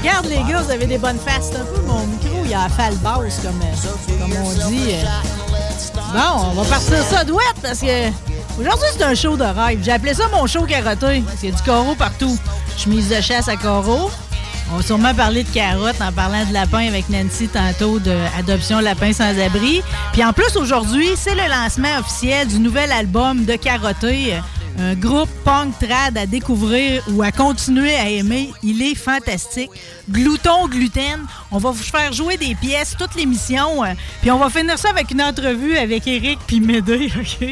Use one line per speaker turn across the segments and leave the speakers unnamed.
regarde, les gars, vous avez des bonnes faces. C'est un peu mon micro, il a la falle basse, comme, euh, comme on dit. euh. Bon, on va partir ça douette parce que aujourd'hui, c'est un show de rêve. J'ai appelé ça mon show carotté parce qu'il y a du carreau partout. Chemise de chasse à carreau. On va sûrement parler de carottes en parlant de lapin avec Nancy tantôt de Adoption Lapin sans abri. Puis en plus, aujourd'hui, c'est le lancement officiel du nouvel album de Carotté. Un groupe punk trad à découvrir ou à continuer à aimer. Il est fantastique. Glouton, gluten. On va vous faire jouer des pièces toute l'émission. euh, Puis on va finir ça avec une entrevue avec Eric puis Médée, OK?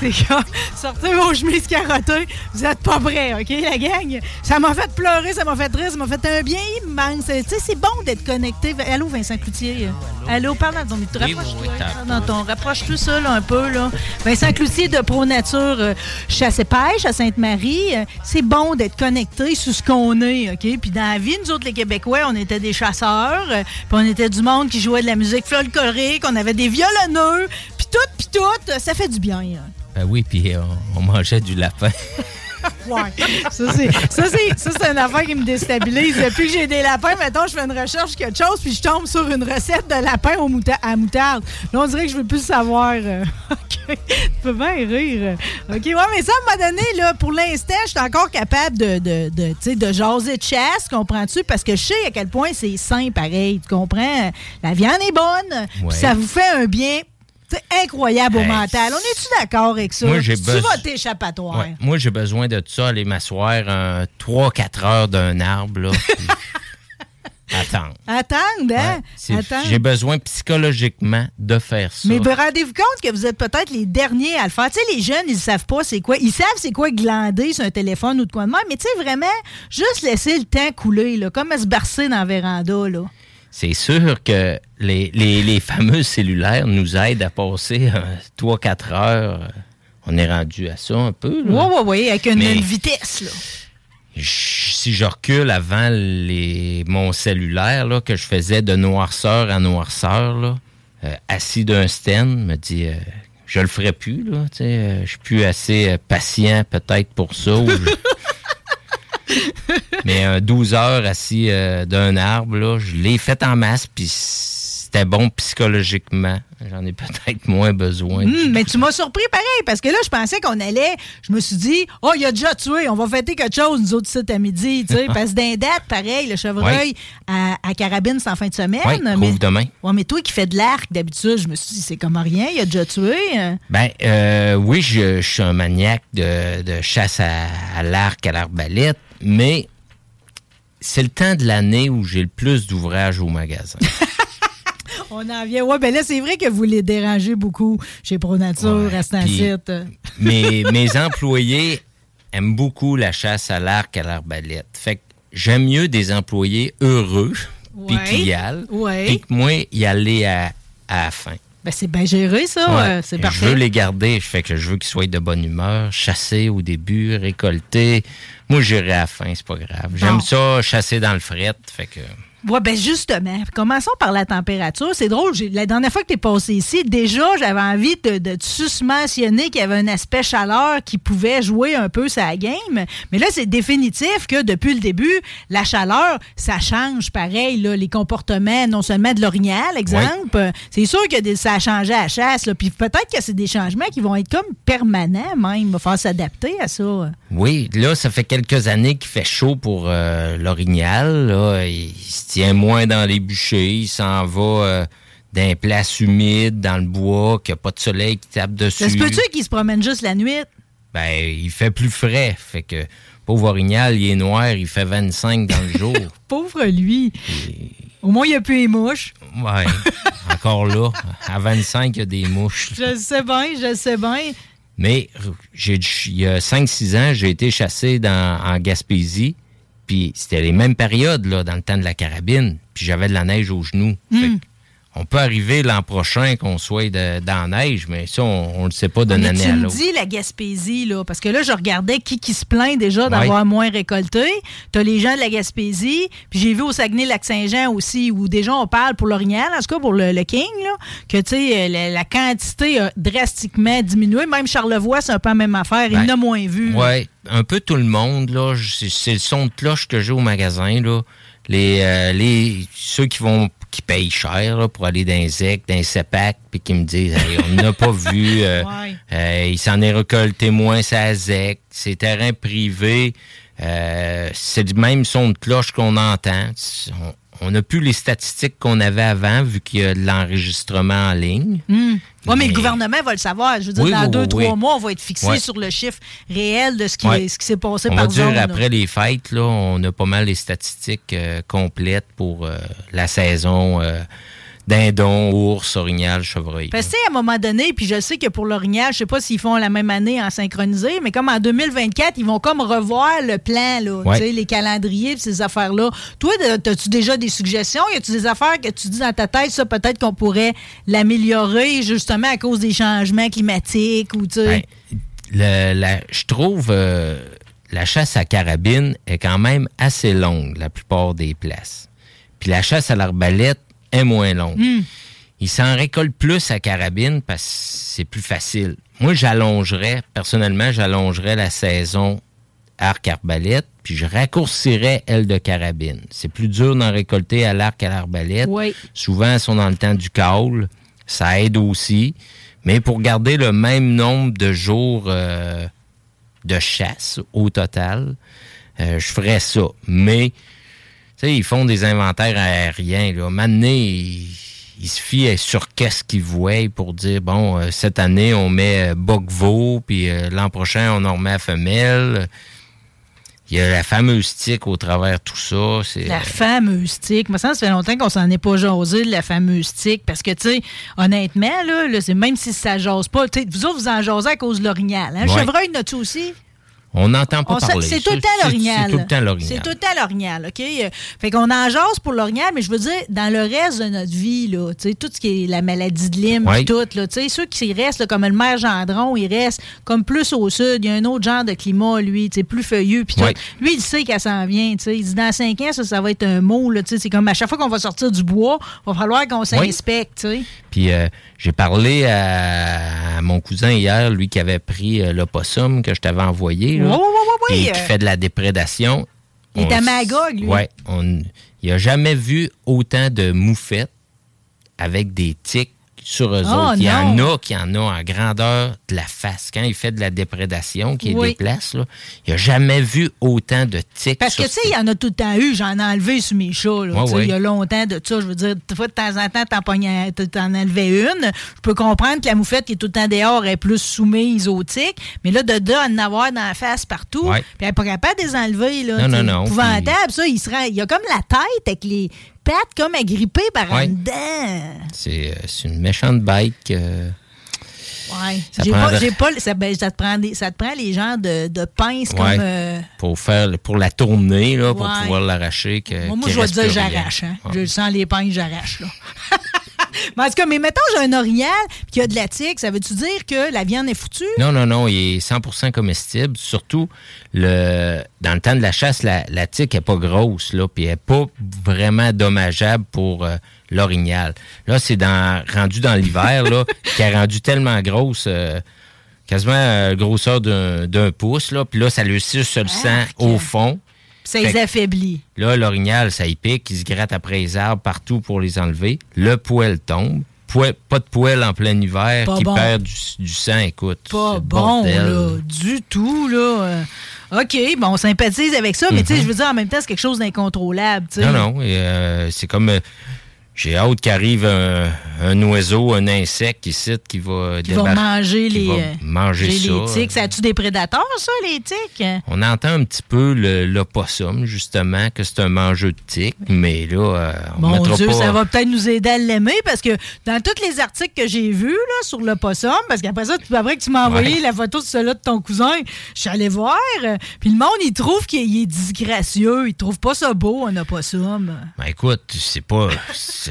C'est comme, sortez vos chemises carottées. Vous êtes pas prêts, OK, la gang? Ça m'a fait pleurer, ça m'a fait rire, ça m'a fait un bien immense. Tu sais, c'est bon d'être connecté. Allô, Vincent Cloutier? Allô, parle dans ton micro. Rapproche-toi, ton... Rapproche-toi ça, là, un peu, là. Vincent Cloutier de Pro Nature euh, Chasse et Pêche à Sainte-Marie. Euh, C'est bon d'être connecté sur ce qu'on est, OK? Puis dans la vie, nous autres, les Québécois, on était des chasseurs, euh, puis on était du monde qui jouait de la musique folklorique, on avait des violonneux, puis tout, puis tout, euh, ça fait du bien. hein.
Ben oui, puis on mangeait du lapin.
Ouais. Ça, c'est, une affaire qui me déstabilise. Depuis que j'ai des lapins, mettons, je fais une recherche quelque chose, puis je tombe sur une recette de lapin au mouta- à moutarde. Là, on dirait que je veux plus savoir. euh. OK. Tu peux bien rire. OK. Ouais, mais ça, à un moment donné, là, pour l'instant, je suis encore capable de, de, de, de jaser de chasse, comprends-tu? Parce que je sais à quel point c'est sain, pareil. Tu comprends? La viande est bonne, puis ça vous fait un bien. Sais, incroyable au mental. On est-tu d'accord avec ça?
Moi, j'ai
tu
besoin-
vas t'échappatoire.
Ouais. Moi, j'ai besoin de ça, aller m'asseoir 3-4 heures d'un arbre, là. puis attendre.
Attendre, hein?
Ouais, c'est-
Attendre.
J'ai besoin psychologiquement de faire ça.
Mais rendez-vous compte que vous êtes peut-être les derniers à le faire? Tu sais, les jeunes, ils savent pas c'est quoi. Ils savent c'est quoi glander sur un téléphone ou de quoi de même. Mais tu sais, vraiment, juste laisser le temps couler, là, comme à se barcer dans la véranda, là.
C'est sûr que les, les- les fameux cellulaires nous aident à passer 3-4 heures. On est rendu à ça un peu.
Oui,
là.
oui, oui, avec une,
Mais-
une vitesse, là.
Je- si je recule avant les, mon cellulaire, là, que je faisais de noirceur à noirceur, là, euh, assis d'un stand, me dit, euh, je le ferai plus, là, euh, je suis plus assez euh, patient peut-être pour ça. ou je- Mais un 12 heures assis euh, d'un arbre, là, je l'ai fait en masse, puis c'était bon psychologiquement. J'en ai peut-être moins besoin.
Hum, mais tu m'as surpris pareil, parce que là, je pensais qu'on allait. Je me suis dit, oh, il a déjà tué, on va fêter quelque chose, nous autres, ici, à midi, tu sais. parce que d'un date, pareil, le chevreuil à, à Carabine, c'est en fin de semaine.
Oui,
mais,
demain.
Ouais, mais toi qui fais de l'arc d'habitude, je me suis dit, c'est comme rien, il a déjà tué. hein.
Ben euh, oui, je, je suis un maniaque de, de chasse à, à l'arc, à l'arbalète, mais c'est le temps de l'année où j'ai le plus d'ouvrages au magasin.
On en vient. Ouais, ben là, c'est vrai que vous les dérangez beaucoup chez ProNature,
Ouais,
à
mes, mes employés aiment beaucoup la chasse à l'arc, à l'arbalète. Fait que j'aime mieux des employés heureux, puis qui y allent, puis que moi, y aller à, à la fin.
Ben, c'est bien géré, ça.
Ouais.
euh, c'est
Je
parfait.
veux les garder, je fais que je veux qu'ils soient de bonne humeur, chasser au début, récolter. Moi, j'irai à la fin, c'est pas grave. J'aime ça, chasser dans le fret, fait que...
Ouais, ben justement, commençons par la température. C'est drôle, la dernière fois que tu es passé ici, déjà, j'avais envie de, de te susmentionner qu'il y avait un aspect chaleur qui pouvait jouer un peu sa game. Mais là, c'est définitif que depuis le début, la chaleur, ça change pareil, là, les comportements, non seulement de l'orignal, exemple. C'est sûr que des- ça a changé à la chasse. là. Puis peut-être que c'est des changements qui vont être comme permanents même. Il va falloir s'adapter à ça.
Oui, là, ça fait quelques années qu'il fait chaud pour euh, l'orignal. Tient moins dans les bûchers. Il s'en va euh, dans les places humides, dans le bois, qu'il n'y a pas de soleil qui tape dessus.
Ça se peut-tu qu'il se promène juste la nuit?
Ben, il fait plus frais. Fait que, pauvre orignal, il est noir, il fait 25 dans le jour.
Pauvre lui. Au moins, il n'y a plus les mouches.
Ouais, encore là. À 25, il y a des mouches.
Je sais bien, je sais bien.
Mais il y a 5-6 ans, j'ai été chassé dans, en Gaspésie. Puis c'était les mêmes périodes, là, dans le temps de la carabine. Puis j'avais de la neige aux genoux. Fait que on peut arriver l'an prochain qu'on soit de- dans la neige, mais ça, on ne le sait pas d'une
Mais
année
tu
à
me
l'autre.
dis la Gaspésie, là, parce que là, je regardais qui qui se plaint déjà d'avoir moins récolté. Tu as les gens de la Gaspésie, puis j'ai vu au Saguenay-Lac-Saint-Jean aussi, où déjà on parle pour l'Orignal, en tout cas pour le, le King, là, que tu sais, la, la quantité a drastiquement diminué. Même Charlevoix, c'est un peu la même affaire. Il
Ben,
en a moins vu.
Oui, un peu tout le monde, là. C'est c'est le son de cloche que j'ai au magasin, là. Les, euh, les, ceux qui vont qui payent cher là, pour aller dans les ZEC, dans les CEPAC, puis qui me disent Hey, on n'a pas vu, euh,
Ouais.
euh, il s'en est récolté moins, ça ZEC, c'est terrain privé, euh, c'est du même son de cloche qu'on entend. On- On n'a plus les statistiques qu'on avait avant, vu qu'il y a de l'enregistrement en ligne.
Oui, mais
Mais-
le gouvernement va le savoir. Je veux dire,
Oui,
dans
oui,
deux,
oui,
trois mois, on va être fixé sur le chiffre réel de ce qui,
Ouais.
ce qui s'est passé
On
par
va dire
zone. là.
après les fêtes, là, on a pas mal les statistiques euh, complètes pour euh, la saison euh, dindon, ours, orignal, chevreuil.
Parce que, à un moment donné, puis je sais que pour l'orignal, je sais pas s'ils font la même année en synchronisé, mais comme en 2024, ils vont comme revoir le plan, là,
Ouais.
les calendriers, ces affaires-là. Toi, as-tu déjà des suggestions? Y a-tu des affaires que tu dis dans ta tête, ça, peut-être qu'on pourrait l'améliorer justement à cause des changements climatiques ou, tu sais?
Ben, je trouve euh, la chasse à carabine est quand même assez longue la plupart des places. Puis la chasse à l'arbalète est moins longue. Ils s'en récoltent plus à carabine parce que c'est plus facile. Moi, j'allongerais, personnellement, j'allongerais la saison arc-arbalète, puis je raccourcirais aile de carabine. C'est plus dur d'en récolter à l'arc à l'arbalète.
Oui.
Souvent, elles sont dans le temps du caule. Ça aide aussi. Mais pour garder le même nombre de jours euh, de chasse au total, euh, je ferais ça. Mais, sais, ils font des inventaires aériens. Là. Maintenant, ils, ils se fient sur qu'est-ce qu'ils voient pour dire, bon, euh, cette année, on met euh, puis euh, l'an prochain, on en remet à femelle. Il y a la fameuse tique au travers de tout ça. C'est,
La
euh,
fameuse tique. Moi, ça, ça fait longtemps qu'on s'en est pas jasé de la fameuse tique. Parce que, tu sais, honnêtement, là, là, c'est même si ça jase pas, tu sais, vous autres, vous en jasez à cause de l'orignal. Hein?
Ouais.
chevreuil, n'as-tu aussi?
On n'entend pas
On
parler.
C'est tout le temps
C'est-
l'orignal.
C'est tout le temps l'orignal.
C'est tout le temps l'orignal, OK? Euh, Fait qu'on en jase pour l'orignal, mais je veux dire, dans le reste de notre vie, là, tu sais, tout ce qui est la maladie de Lyme,
Oui.
tout, là, tu sais, ceux qui restent, là, comme le maire Gendron, il reste comme plus au sud. Il y a un autre genre de climat, lui, tu sais, plus feuilleux, puis.
Oui.
Lui, il sait qu'elle s'en vient, tu sais. Il dit, dans cinq ans, ça, ça va être un mot, là, tu sais. C'est comme à chaque fois qu'on va sortir du bois, il va falloir qu'on s'inspecte, tu sais.
Puis euh, j'ai parlé à, à mon cousin hier, lui qui avait pris euh, l'opossum que je t'avais envoyé. là,
Oui, oui, oui, oui,
et
oui,
qui fait de la déprédation.
Il est à Magog, lui.
On, il a jamais vu autant de moufettes avec des tiques sur eux
Oh,
autres. Il y en a qui en ont en grandeur de la face. Quand il fait de la déprédation, qui
Oui.
déplace, là, il a jamais vu autant de tiques.
Parce que, tu sais, il y en a tout le temps eu. J'en ai enlevé sur mes chats.
Ouais, ouais.
Il y a longtemps de ça. Je veux dire, de temps en temps, t'en, t'en enlevais une. Je peux comprendre que la moufette qui est tout le temps dehors est plus soumise aux tiques. Mais là, de là, en avoir dans la face partout. Puis elle n'est pas capable de les enlever. Là,
Non, non, non,
Épouvantable, ça. Il, se rend- il y a comme la tête avec les pattes comme agrippées par
Ouais.
dedans.
C'est euh, c'est une méchante bête que-
Ouais.
Ça
pas, pas, ça, ben, ça te prend des- ça te prend les gens de, de pince
Ouais.
comme. euh,
Pour faire pour la tourner, là, pour
Ouais.
pouvoir l'arracher.
moi, moi, je vais dire, j'arrache. Hein. Je sens les pinces, j'arrache. mais en tout cas, mais mettons, j'ai un orignal puis qu'il y a de la tique, ça veut-tu dire que la viande est foutue?
Non, non, non, il est 100% comestible. Surtout, le, dans le temps de la chasse, la, la tique n'est pas grosse, là, puis elle n'est pas vraiment dommageable pour euh, l'orignal. Là, c'est dans, rendu dans l'hiver, là, qui est rendu tellement grosse, euh, quasiment euh, grosseur d'un pouce, là, puis là, ça lui suce le sang
Arc.
au fond.
Ça
Fait
les affaiblit.
Là, l'orignal, ça y pique, il se gratte après les arbres partout pour les enlever. Le poêle tombe. Poêle- pas de poêle en plein hiver
Pas
qui
bon.
perd du, du sang, écoute.
Pas bon,
bordel.
là, du tout, là. Euh, OK, bon, on sympathise avec ça, mais tu sais, je veux dire, en même temps, c'est quelque chose d'incontrôlable, tu sais.
Mhm. Non, non. euh, c'est comme. euh, j'ai hâte qu'arrive un, un oiseau, un insecte ici qui va
Qui vont
débar-
manger
qui
les,
va
euh,
manger
les tiques. Ça a-tu des prédateurs, ça, les tiques?
On entend un petit peu le- l'opossum, justement, que c'est un mangeur de tiques, mais là, euh, on
Mon
mettra
Dieu,
pas...
ça va peut-être nous aider à l'aimer parce que dans tous les articles que j'ai vus là, sur le possum, parce qu'après ça, après que tu m'as envoyé
Ouais.
la photo de celui de ton cousin, je suis allée voir. euh, Puis le monde, il trouve qu'il il est disgracieux. Il trouve pas ça beau, un opossum.
Ben écoute, c'est pas...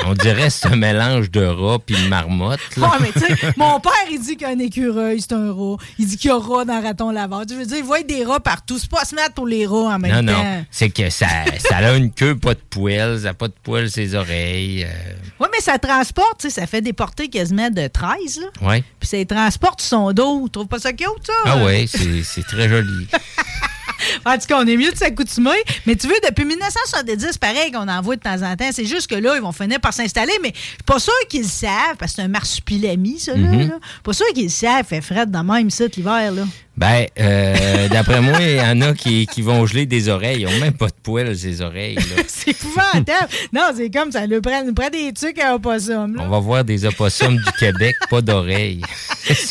On dirait que c'est un mélange de rat puis de marmotte, là.
Ouais, mais tu sais, mon père, il dit qu'un écureuil, c'est un rat. Il dit qu'il y a rat dans raton laveur. Tu veux dire, il voit des rats partout. C'est pas se mettre pour les rats en même
Non,
temps.
non. C'est que ça, ça a une queue, pas de poils. Ça n'a pas de poils ses oreilles. euh,
Oui, mais ça transporte, tu sais, ça fait des portées quasiment de 13, là.
ouais.
Puis ça transporte sur son dos. Tu trouves pas ça cute, ça?
Ah ouais, c'est c'est très joli.
En tout cas, on est mieux de s'accoutumer. Mais tu veux, depuis 1970, pareil qu'on en voit de temps en temps. C'est juste que là, ils vont finir par s'installer, mais je suis pas sûr qu'ils le savent, parce que c'est un marsupilami, ça, là.
Mhm.
là. Pas sûr qu'ils le savent, fait fret dans même ça l'hiver, là.
Ben, euh, d'après moi, il y en a qui, qui vont geler des oreilles. Ils n'ont même pas de poils, ces oreilles.
c'est épouvantable. non, c'est comme ça, nous prend, des trucs à opossum, là.
On va voir des opossums du Québec, pas d'oreilles.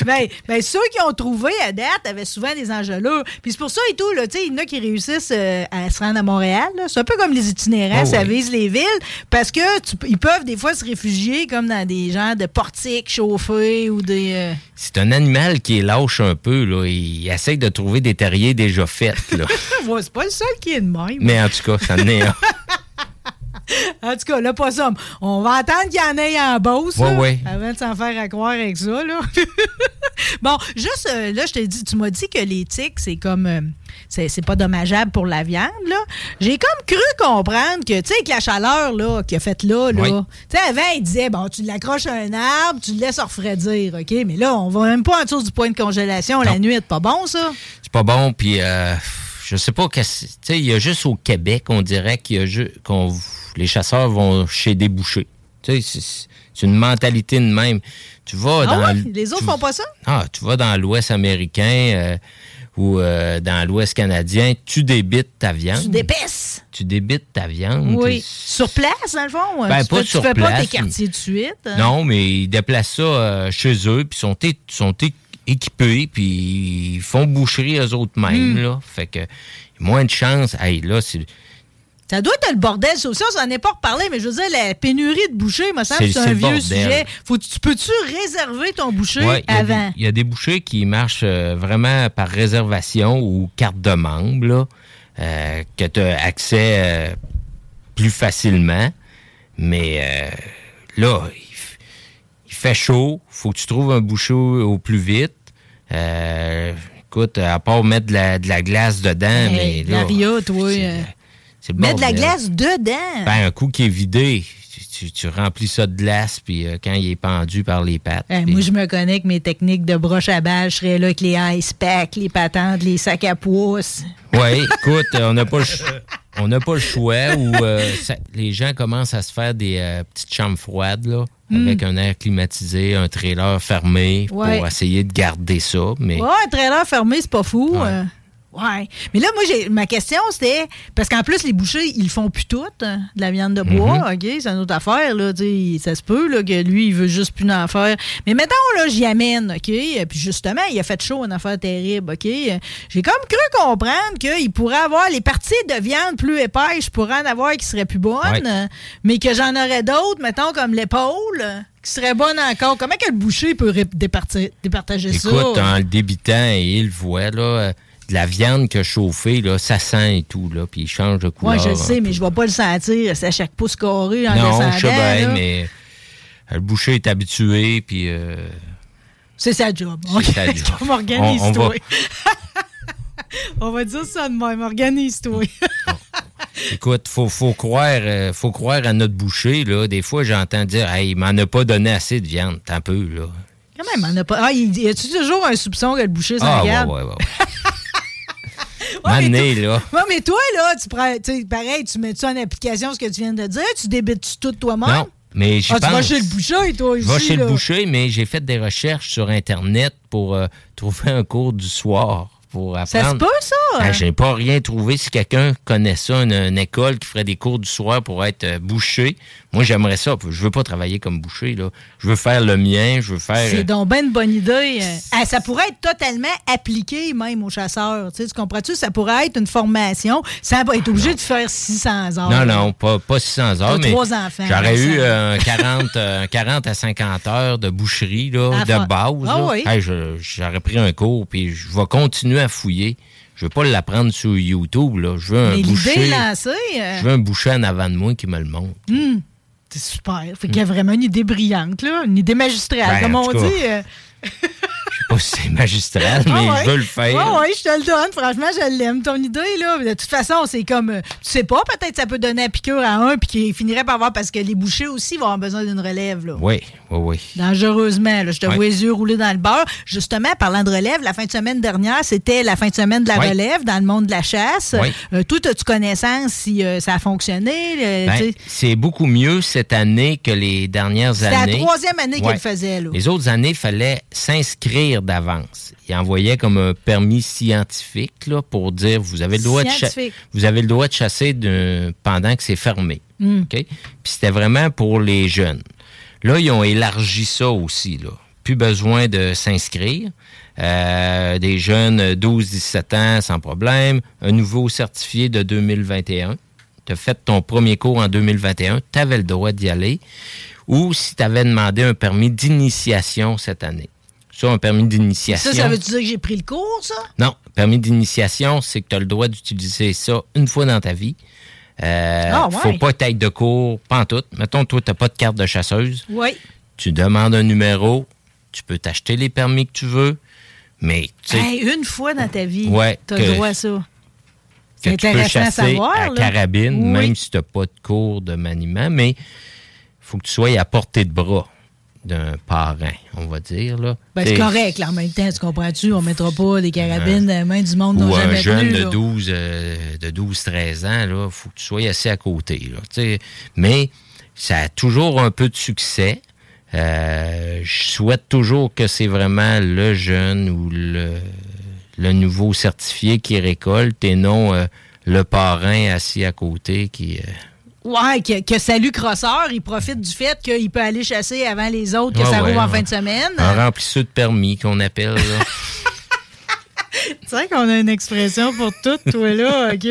Ben, ben, ceux qui ont trouvé à date avaient souvent des engelures. Puis c'est pour ça et tout, là, tu sais, il y en a qui réussissent euh, à se rendre à Montréal. C'est un peu comme les itinérants,
Oh,
ça
oui.
vise les villes, parce que tu- ils peuvent des fois se réfugier comme dans des genres de portiques chauffés ou des... euh,
C'est un animal qui est lâche un peu. Là. Il essaye de trouver des terriers déjà faits.
Ouais, c'est pas le seul qui est de même.
Mais en tout cas, ça en est un.
En tout cas, là, pas ça. On va attendre qu'il y en ait en Beauce,
Ouais,
là,
ouais.
avant de s'en faire à croire avec ça, là. bon, juste, euh, là, je t'ai dit, tu m'as dit que les tiques, c'est comme... c'est c'est pas dommageable pour la viande, là. J'ai comme cru comprendre que, tu sais, avec la chaleur, là, qu'il a faite là, là...
Oui.
Tu sais, avant, il disait, bon, tu l'accroches à un arbre, tu le laisses refroidir, OK? Mais là, on va même pas en dessous du point de congélation la nuit. C'est pas bon, ça?
C'est pas bon. Puis, euh, je sais pas. sais, il y a juste au Québec, on dirait qu'il y a ju- qu'on les chasseurs vont chez des bouchers. Tu sais, c'est- une mentalité de même. Tu vas
Ah
dans
ouais? Les autres font pas ça?
Ah, tu vas dans l'Ouest américain euh, ou euh, dans l'Ouest canadien, tu débites ta viande.
Tu d'épaisse.
Tu débites ta viande.
Oui. Sur place, dans le fond?
Ben,
tu
pas
fais,
sur
tu fais pas tes quartiers de suite? hein?
Non, mais ils déplacent ça euh, chez eux, puis sont, sont équipés, puis ils font boucherie eux autres mêmes,
Hmm.
là. Fait que moins de chance. Hey, là, c'est
Ça doit être le bordel, ça aussi, on s'en est pas reparlé, mais je veux dire, la pénurie de bouchers, me semble
C'est-
un vieux sujet. Faut, tu peux-tu réserver ton boucher
Ouais,
avant?
Il y, a des bouchers qui marchent euh, vraiment par réservation ou carte de membre, là, euh, que tu as accès euh, plus facilement. Mais là, il, fait chaud. faut que tu trouves un boucher au, au plus vite. Écoute, à part mettre de la, de la glace dedans,
Hey,
mais là,
euh,
c'est
Mettre de la glace dedans.
Ben, un coup qui est vidé, tu, tu- remplis ça de glace, puis euh, quand il est pendu par les pattes. Puis-
moi, je me connais que mes techniques de broche à balles, je serais là avec les ice packs, les patentes, les sacs à pouces.
Oui, écoute, euh, on n'a pas, on n'a pas le choix où euh, ça- les gens commencent à se faire des petites chambres froides, là, avec un air climatisé, un trailer fermé
Hmm. Ouais.
pour essayer de garder ça. Mais
Ouais, un trailer fermé, c'est pas fou.
Ouais.
Ouais. Mais là, moi, j'ai ma question, c'était. Parce qu'en plus, les bouchers, ils font plus tout, hein, de la viande de bois.
Mhm.
OK? C'est une autre affaire, là. Ça se peut, là, que lui, il veut juste plus en faire. Mais mettons, là, j'y amène, OK? Puis justement, il a fait chaud, une affaire terrible, OK? J'ai comme cru comprendre qu'il pourrait avoir les parties de viande plus épaisses, je pourrais en avoir qui seraient plus bonnes,
Ouais.
mais que j'en aurais d'autres, mettons, comme l'épaule, qui seraient bonnes encore. Comment que le boucher peut départager ça?
Écoute, en le débitant et il voit, là, euh, de la viande que chauffée, là, ça sent et tout, là, puis il change de couleur.
Moi, je le sais, mais
peu.
je vais pas le sentir. C'est à chaque pouce carré en
Non,
descendant.
je sais bien, mais euh, le boucher est habitué, puis euh,
C'est sa job.
C'est sa job.
On Organise-toi.
On- on
On, va dire ça de même. Organise-toi.
écoute, faut, faut, croire, euh, faut croire à notre boucher, là. Des fois, j'entends dire, hey, il m'en a pas donné assez de viande, t'as un peu, là.
Quand même, on a pas. Ah, il y a-tu toujours un soupçon que le boucher s'en
Ah,
regarde?
ouais, ouais.
Ouais, mais
Mané, là.
Ouais, mais toi, là, tu prends, pareil, tu mets-tu en application ce que tu viens de dire? Tu débites tout toi-même?
Non, mais j'y
Ah, tu vas
pense.
chez le boucher, toi,
Je
aussi.
vais chez
là.
le boucher, mais j'ai fait des recherches sur Internet pour euh, trouver un cours du soir pour
Ça se
apprendre.
peut, ça?
Ah, j'ai pas rien trouvé. Si quelqu'un connaît ça, une, une école qui ferait des cours du soir pour être euh, boucher, moi j'aimerais ça. Je veux pas travailler comme boucher. Là. Je veux faire le mien. Je veux faire.
C'est donc ben une bonne idée. Euh, ah, ça pourrait être totalement appliqué même aux chasseurs. Tu, sais, tu comprends-tu? Ça pourrait être une formation sans être obligé de faire 600 heures.
non, non, pas, pas 600 heures, mais j'aurais eu
Vincent.
euh, 40, euh, 40 à 50 heures de boucherie là,
À
de base.
Ah oui.
Hey, j'aurais pris un cours, puis je vais continuer à fouiller. Je veux pas l'apprendre sur YouTube. Là. Je veux un
Mais
boucher.
lancée, euh,
Je veux un boucher en avant de moi qui me le montre.
C'est super. Fait qu'il y a vraiment une idée brillante, là. Une idée magistrale,
Ben,
comme on
cas,
dit.
pas si c'est magistral, mais
Ah ouais.
je veux le faire.
Ouais, ouais, je te le donne. Franchement, je l'aime, ton idée, là. De toute façon, c'est comme. euh, tu sais pas, peut-être ça peut donner la piqûre à un, puis qu'il finirait par avoir. Parce que les bouchers aussi vont avoir besoin d'une relève, là.
Oui, oui, oui.
Dangereusement, là. Je te vois les yeux rouler dans le beurre. Justement, parlant de relève, la fin de semaine dernière, c'était la fin de semaine de la relève dans le monde de la chasse.
Ouais.
Euh, toi, as-tu connaissance si euh, ça a fonctionné?
Ben, c'est beaucoup mieux cette année que les dernières
C'était la
années.
troisième année
Ouais.
qu'elle le faisait, là.
Les autres années, il fallait s'inscrire d'avance. Ils envoyaient comme un permis scientifique là, pour dire vous avez le droit de cha-
Scientifique.
vous avez le droit de chasser de- pendant que c'est fermé. OK? Puis c'était vraiment pour les jeunes. Là, ils ont élargi ça aussi. Là. Plus besoin de s'inscrire. Euh, des jeunes 12-17 ans sans problème. Un nouveau certifié de 2021. Tu as fait ton premier cours en 2021. Tu avais le droit d'y aller. Ou si tu avais demandé un permis d'initiation cette année. Ça, un permis d'initiation.
Ça, ça veut-tu dire que j'ai pris le cours, ça?
Non, permis d'initiation, c'est que tu as le droit d'utiliser ça une fois dans ta vie. Euh,
Ah, ouais.
Faut pas être de cours, pas en tout. Mettons, toi, tu pas de carte de chasseuse.
Oui.
Tu demandes un numéro. Tu peux t'acheter les permis que tu veux. Mais, tu
Hey, une fois dans ta vie,
Ouais,
t'as le droit à ça.
que tu peux
intéressant à
chasser
savoir.
à carabine,
Oui.
même si tu n'as pas de cours de maniement. Mais faut que tu sois à portée de bras d'un parent, on va dire. Là.
Ben, c'est correct, là, en même temps, tu comprends-tu? On mettra pas des carabines dans les mains du monde
Ou un jeune de
là.
12, euh, de 12-13 ans, il faut que tu sois assez à côté. Là, tu sais. Mais ça a toujours un peu de succès. Euh, je souhaite toujours que c'est vraiment le jeune ou le, le nouveau certifié qui récolte et non euh, le parrain assis à côté qui...
Ouais, que, que Salut Crosseur, il profite du fait qu'il peut aller chasser avant les autres, que
Ouais,
ça roule
ouais,
en
ouais.
fin de semaine.
un remplisseur de permis qu'on appelle. là.
C'est vrai qu'on a une expression pour tout, toi, là, OK?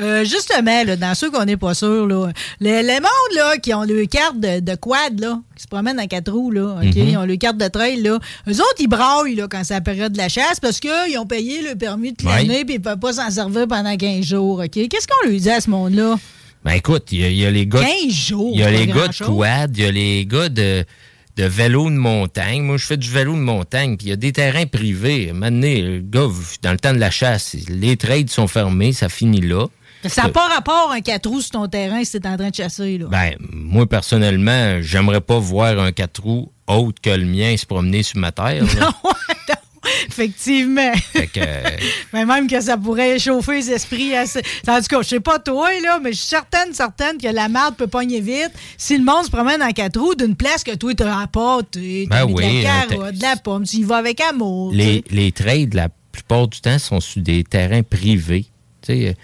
Euh, justement, là, dans ceux qu'on n'est pas sûr, là, les, les mondes, là, qui ont le carte de, de quad, là, qui se promènent en quatre roues, là, OK? Ils ont le carte de trail, là. Eux autres, ils braillent, là, quand c'est la période de la chasse parce qu'ils ont payé le permis de l'année puis ils ne peuvent pas s'en servir pendant 15 jours, OK? Qu'est-ce qu'on lui dit à ce monde-là?
Ben écoute, il y, a- il y a les gars...
15 jours!
Il y a les gars de quad, il y a les gars de, de vélo de montagne. Moi, je fais du vélo de montagne, puis il y a des terrains privés. Maintenant, le gars, dans le temps de la chasse, les trades sont fermés, ça finit là.
Ça n'a pas rapport un 4 roues sur ton terrain si t'es en train de chasser, là.
Ben, moi, personnellement, j'aimerais pas voir un 4 roues autre que le mien se promener sur ma terre.
non, effectivement.
Fait que, euh,
Mais même que ça pourrait échauffer les esprits assez. En tout cas, je sais pas toi, là, mais je suis certaine, certaine que la marde peut pogner vite si le monde se promène en quatre roues d'une place que toi, t'as la pâte, t'as
Ben oui,
de la
hein,
carotte, de la pomme, tu y vas avec amour.
les,
tu
les trades, la plupart du temps, sont sur des terrains privés. Tu sais,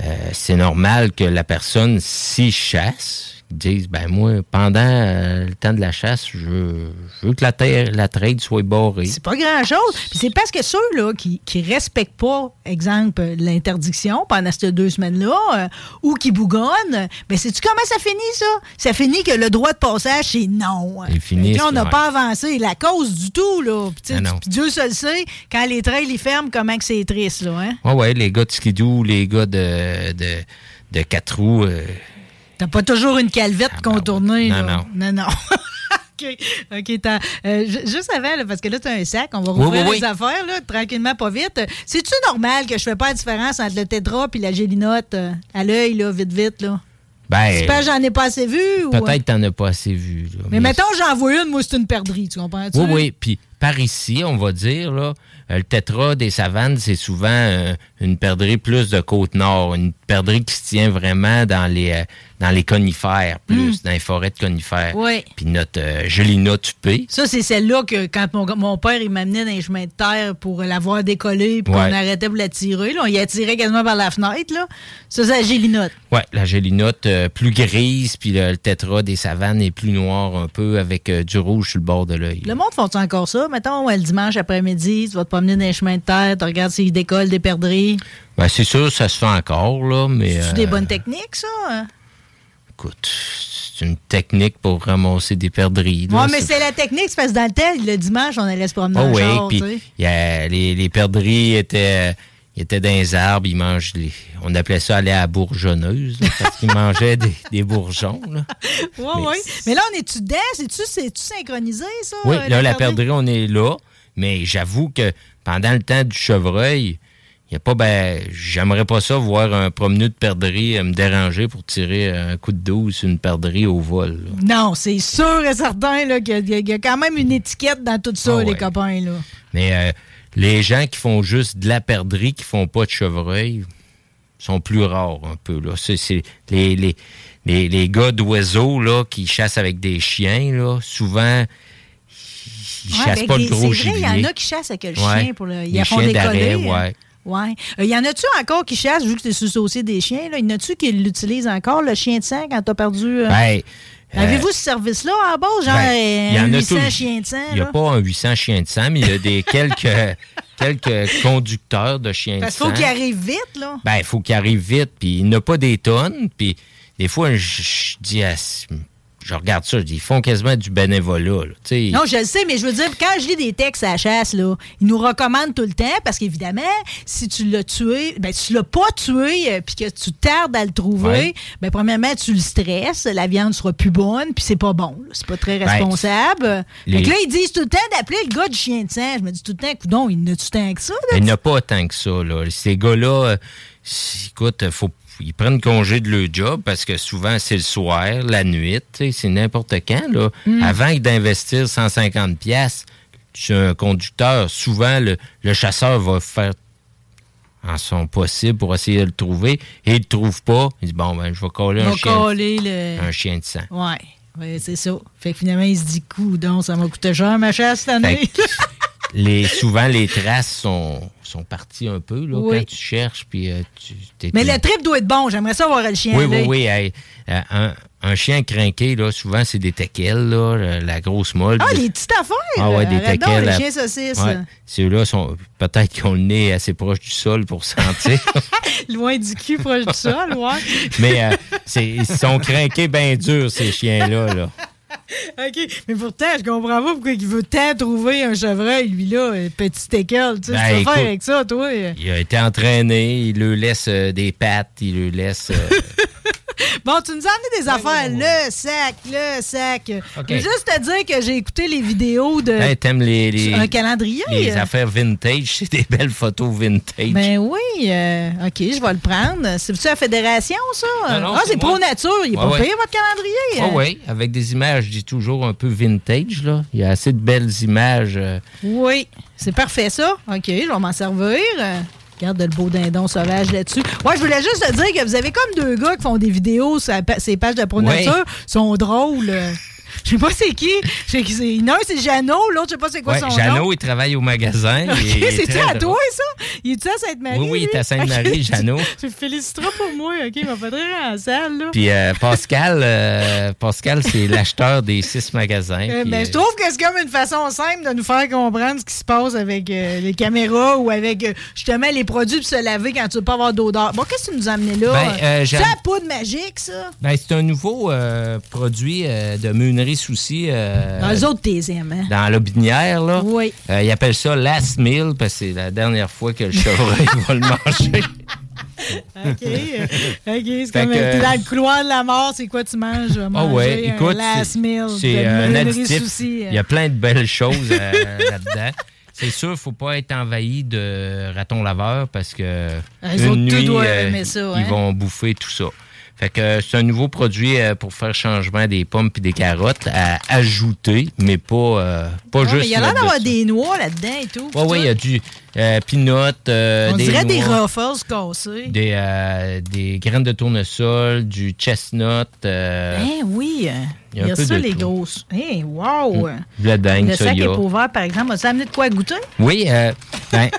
euh, c'est normal que la personne, s'y chasse, disent ben moi pendant euh, le temps de la chasse je veux, je veux que la terre la trade soit barrée
C'est pas grand-chose. Puis c'est parce que ceux là, qui ne respectent pas, exemple, l'interdiction pendant ces deux semaines-là, euh, ou qui bougonnent, ben sais-tu comment ça finit, ça? Ça finit que le droit de passage, c'est non. Fait que là, on n'a
ouais.
pas avancé la cause du tout, là. Tu
Ah
puis Dieu seul sait, quand les trails, ils ferment, comment que c'est triste, là, hein?
ouais ouais les gars de skidoo les gars de de, de quatre roues euh,
T'as pas toujours une calvette
Ah,
contournée.
Non,
là. Non, non. OK, OK. t'as- euh, ju- juste avant, là, parce que là, tu as un sac, on va rouvrir
oui, oui.
les affaires, là, tranquillement, pas vite. C'est-tu normal que je fais pas la différence entre le tétra et la gélinote euh, à l'œil, là, vite, vite, là?
ben
pas j'en ai pas assez vu ou... euh?
peut-être t'en as pas assez vu là.
Mais mettons, j'en vois une, moi, c'est une perdrix, tu comprends-tu?
Oui, oui. Puis par ici, on va dire, là, euh, le tétra des savanes, c'est souvent euh, une perdrix plus de côte nord, une perdrix qui se tient vraiment dans les, euh, dans les conifères, plus, dans les forêts de conifères.
Hmm. Oui.
Puis notre euh, Gelina tupé.
Ça, c'est celle-là que quand mon, mon père, il m'amenait dans les chemins de terre pour la voir décoller, puis
Ouais.
qu'on arrêtait pour la tirer. Là. On y attirait quasiment par la fenêtre. Là. Ça, c'est la gélinote.
Ouais, la gélinote plus grise, puis le, le tétra des savanes est plus noir un peu avec du rouge sur le bord de l'œil.
Le monde font encore ça? Mettons, le dimanche après-midi, tu vas te promener dans les chemins de terre, tu regardes s'ils décollent des perdrix.
Ben, c'est sûr, ça se fait encore, là, mais...
C'est
euh,
des bonnes techniques, ça?
Écoute, c'est une technique pour ramasser des perdrix.
Ouais, mais c'est la technique, c'est parce que dans le tel, le dimanche, on allait se promener
Oh oui, puis les, les perdrix étaient, ils étaient dans les arbres, ils mangent les, on appelait ça aller à la bourgeonneuse, là, parce qu'ils mangeaient des, des bourgeons. Là.
Ouais,
mais
ouais.
c'est-
Mais là, on est-tu dedans? C'est-tu synchronisé, ça?
Oui,
euh,
là, la
perdrix?
perdrix, on est là, mais j'avoue que pendant le temps du chevreuil, il a pas, ben, j'aimerais pas ça voir un promeneur de perdrix euh, me déranger pour tirer un coup de douze sur une perdrix au vol. là.
Non, c'est sûr et certain qu'il y, a- il y a quand même une étiquette dans tout ça,
Ah
les copains. Là.
Mais euh, les gens qui font juste de la perdrix, qui font pas de chevreuil, sont plus rares un peu. Là. C'est, les, les, les, les gars d'oiseaux là, qui chassent avec des chiens, là, souvent, ils
Ouais,
chassent
avec
pas
des-
le gros
C'est vrai,
gibier.
il y en a qui chassent avec le
Ouais.
chien pour le. Ils
Des
font décoller.
d'arrêt,
hein.
ouais.
Ouais. Euh, y en a-tu encore qui chassent, vu que tu es sous-saucier des chiens? Là? Y en a-tu qui l'utilisent encore, le chien de sang, quand t'as perdu. euh,
Ben,
Avez-vous ce service-là en bas, genre
ben,
euh, un
a
800
tout-
chiens de sang?
Il n'y a
là?
pas un 800 chiens de sang, mais il y a des quelques, quelques conducteurs de chiens
Parce
de
qu'il
sang.
faut qu'il arrive vite, là.
Ben, il faut qu'il arrive vite, puis il n'y a pas des tonnes, puis des fois, je dis à- Je regarde ça, je dis, ils font quasiment du bénévolat, là.
Non, je le sais, mais je veux dire, quand je lis des textes à la chasse, là, ils nous recommandent tout le temps parce qu'évidemment, si tu l'as tué, ben, si tu l'as pas tué euh, puis que tu tardes à le trouver,
Ouais.
ben, premièrement, tu le stresses, la viande sera plus bonne puis c'est pas bon. C'est pas très
Ben,
responsable.
les-
que là, ils disent tout le temps d'appeler le gars du chien de sang. Je me dis tout le temps, coudon, il n'a-tu tant que ça? là?
Il n'y en a pas tant que ça, là. Ces gars-là, euh, écoute, faut, ils prennent congé de leur job parce que souvent, c'est le soir, la nuit, c'est n'importe quand, là.
Hmm.
Avant d'investir 150 pièces sur un conducteur, souvent, le, le chasseur va faire en son possible pour essayer de le trouver et il ne le trouve pas. Il dit, bon, ben, je vais coller un chien,
coller le...
un chien de sang.
Ouais. Ouais, c'est ça. Fait que finalement, il se dit, coudon, ça m'a coûté cher ma chasse cette année.
Les, souvent, les traces sont, sont parties un peu, là,
Oui.
quand tu cherches, puis euh, tu t'es-
Mais le trip doit être bon. J'aimerais ça voir le chien.
Oui, oui, oui. hey, euh, un, un chien crinqué, là, souvent, c'est des teckels, là, la, grosse molle.
Ah, les petites affaires!
Ah ouais, des teckels.
les chiens saucisses.
Ouais, Ceux-là, sont peut-être qu'ils ont le nez assez proche du sol pour sentir.
Loin du cul, proche du sol, ouais.
Mais euh, c'est- ils sont crinqués bien durs, ces chiens-là. Là.
OK. Mais pourtant, je comprends pas pourquoi il veut tant trouver un chevreuil, lui-là, un petit teckel. Tu sais,
Ben,
faire avec ça, toi?
Il a été entraîné, il lui laisse euh, des pattes, il lui laisse... euh,
Bon, tu nous as amené des affaires. Le sac, le sac.
OK.
Je veux juste te dire que j'ai écouté les vidéos de
hey, T'aimes les, les,
un calendrier.
les affaires vintage? C'est des belles photos vintage.
Ben oui, euh, OK, je vais le prendre. C'est-tu la fédération, ça?
Non, non,
ah,
c'est.
Pro Nature. Il est pas payé, votre calendrier.
Ah
hein?
oui, avec des images, je dis toujours un peu vintage. Là. Il y a assez de belles images. euh,
Oui, c'est parfait ça. OK, je vais m'en servir. Regarde le beau dindon sauvage là-dessus. Ouais, je voulais juste te dire que vous avez comme deux gars qui font des vidéos sur ces pages de Pro
Ouais.
Nature. Ils sont drôles. Je sais pas c'est qui. Que c'est- Non, c'est Jeannot, l'autre, je sais pas c'est quoi
Ouais,
son
Jeannot,
nom.
il travaille au magasin.
C'est-tu à toi, ça? Il est-tu à Sainte-Marie?
Oui, oui, il est à Sainte-Marie,
Ok.
Jeannot.
Tu féliciteras pour moi, OK? Il m'a fait rire en salle, là.
Puis euh, Pascal, euh, Pascal, c'est l'acheteur des six magasins.
Euh,
puis,
ben, je trouve que c'est comme une façon simple de nous faire comprendre ce qui se passe avec les caméras ou avec justement les produits pour se laver quand tu veux pas avoir d'odeur. Bon, qu'est-ce que tu nous as amené là?
Ben,
c'est la poudre magique, ça?
ben, c'est un nouveau produit de meunerie souci euh,
Dans les autres, t'es aimes, hein?
dans la binière. Là.
Oui.
Euh, ils appellent ça last meal parce que c'est la dernière fois que le chevreuil va le manger.
OK. euh, OK, c'est comme
que-
euh, dans le couloir de la mort, c'est quoi tu manges?
Ah
Manger
ouais, écoute,
last meal
c'est un additif.
euh.
Il y a plein de belles choses euh, là-dedans. C'est sûr, il ne faut pas être envahi de ratons laveurs parce que
Les
une
tout
nuit, euh, ils
hein?
vont bouffer tout ça. Fait que euh, c'est un nouveau produit euh, pour faire changement des pommes et des carottes à ajouter, mais pas, euh, pas juste.
il y a l'air d'avoir des noix là-dedans et tout.
Ouais, ouais, il y a du euh, peanut, euh,
On
des
dirait des ruffles cassés.
des, euh, des graines de tournesol, du chestnut,
Hein, oui.
il y
Il
a un
y a ça, les
tout.
grosses. Hein, wow.
de la dingue,
Le sac est ouvert, par exemple. Ça amené de quoi à goûter?
Oui, euh, ben,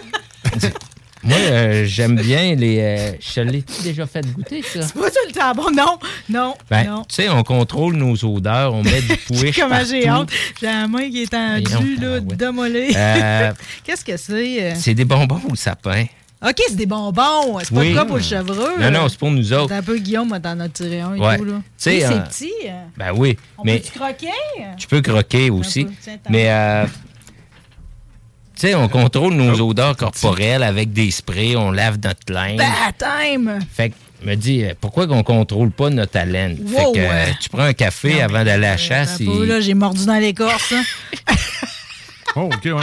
moi, euh, j'aime bien les. Euh, je l'ai déjà fait goûter, ça?
C'est pas tout le temps bon. Non, non,
Ben,
non.
tu sais, on contrôle nos odeurs, on met du pouiche
Comment j'ai
partout.
J'ai la main qui est tendue,
Voyons,
là,
tabarouette.
démollée.
Euh,
Qu'est-ce que c'est? euh?
c'est des bonbons au sapin.
OK, c'est des bonbons. C'est pas
Oui.
de quoi pour le chevreux.
Non, non, c'est pour nous autres.
un peu Guillaume t'en a tiré un et
Ouais.
tout, là.
Tu
c'est petit.
Ben oui,
On
mais
peut-tu croquer?
tu peux croquer aussi.
peu.
Mais, euh, tu sais, on contrôle nos odeurs corporelles avec des sprays, on lave notre linge.
Baptême!
Fait que, me dis, euh, pourquoi qu'on contrôle pas notre haleine?
Wow,
fait que, euh,
ouais.
tu prends un café
Non,
avant d'aller à la
Attends
chasse.
peu, là, j'ai mordu dans l'écorce. hein.
Oh, OK, ouais.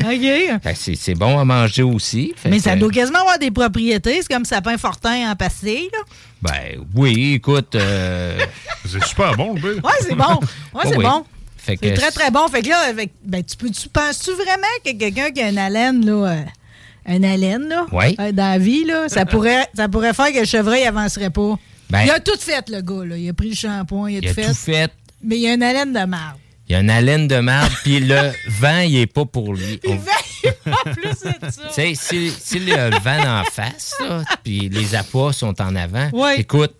OK.
Fait que c'est c'est bon à manger aussi. Fait
Mais
que,
ça doit quasiment avoir des propriétés. C'est comme sapin fortin en pastille, là.
Ben oui, écoute. euh,
C'est super bon, le pire.
Ouais, c'est bon. Ouais, c'est
oui.
bon.
Fait que
C'est très, très bon. Fait que là, avec, ben, tu, peux, tu penses-tu vraiment que quelqu'un qui a une haleine, là, euh, une haleine, là,
Oui.
euh, dans la vie, là, ça pourrait, ça pourrait faire que le chevreuil avancerait pas?
Ben-
il a tout fait, le gars, là. Il a pris le shampoing, il a,
Il a
tout fait.
tout fait.
Mais il y a une haleine de marde.
Il y a une haleine de marde, puis le vent, il est pas pour lui. On-
Il va en plus de ça.
Tu sais, si, le, le vent en face, puis les appâts sont en avant, écoute,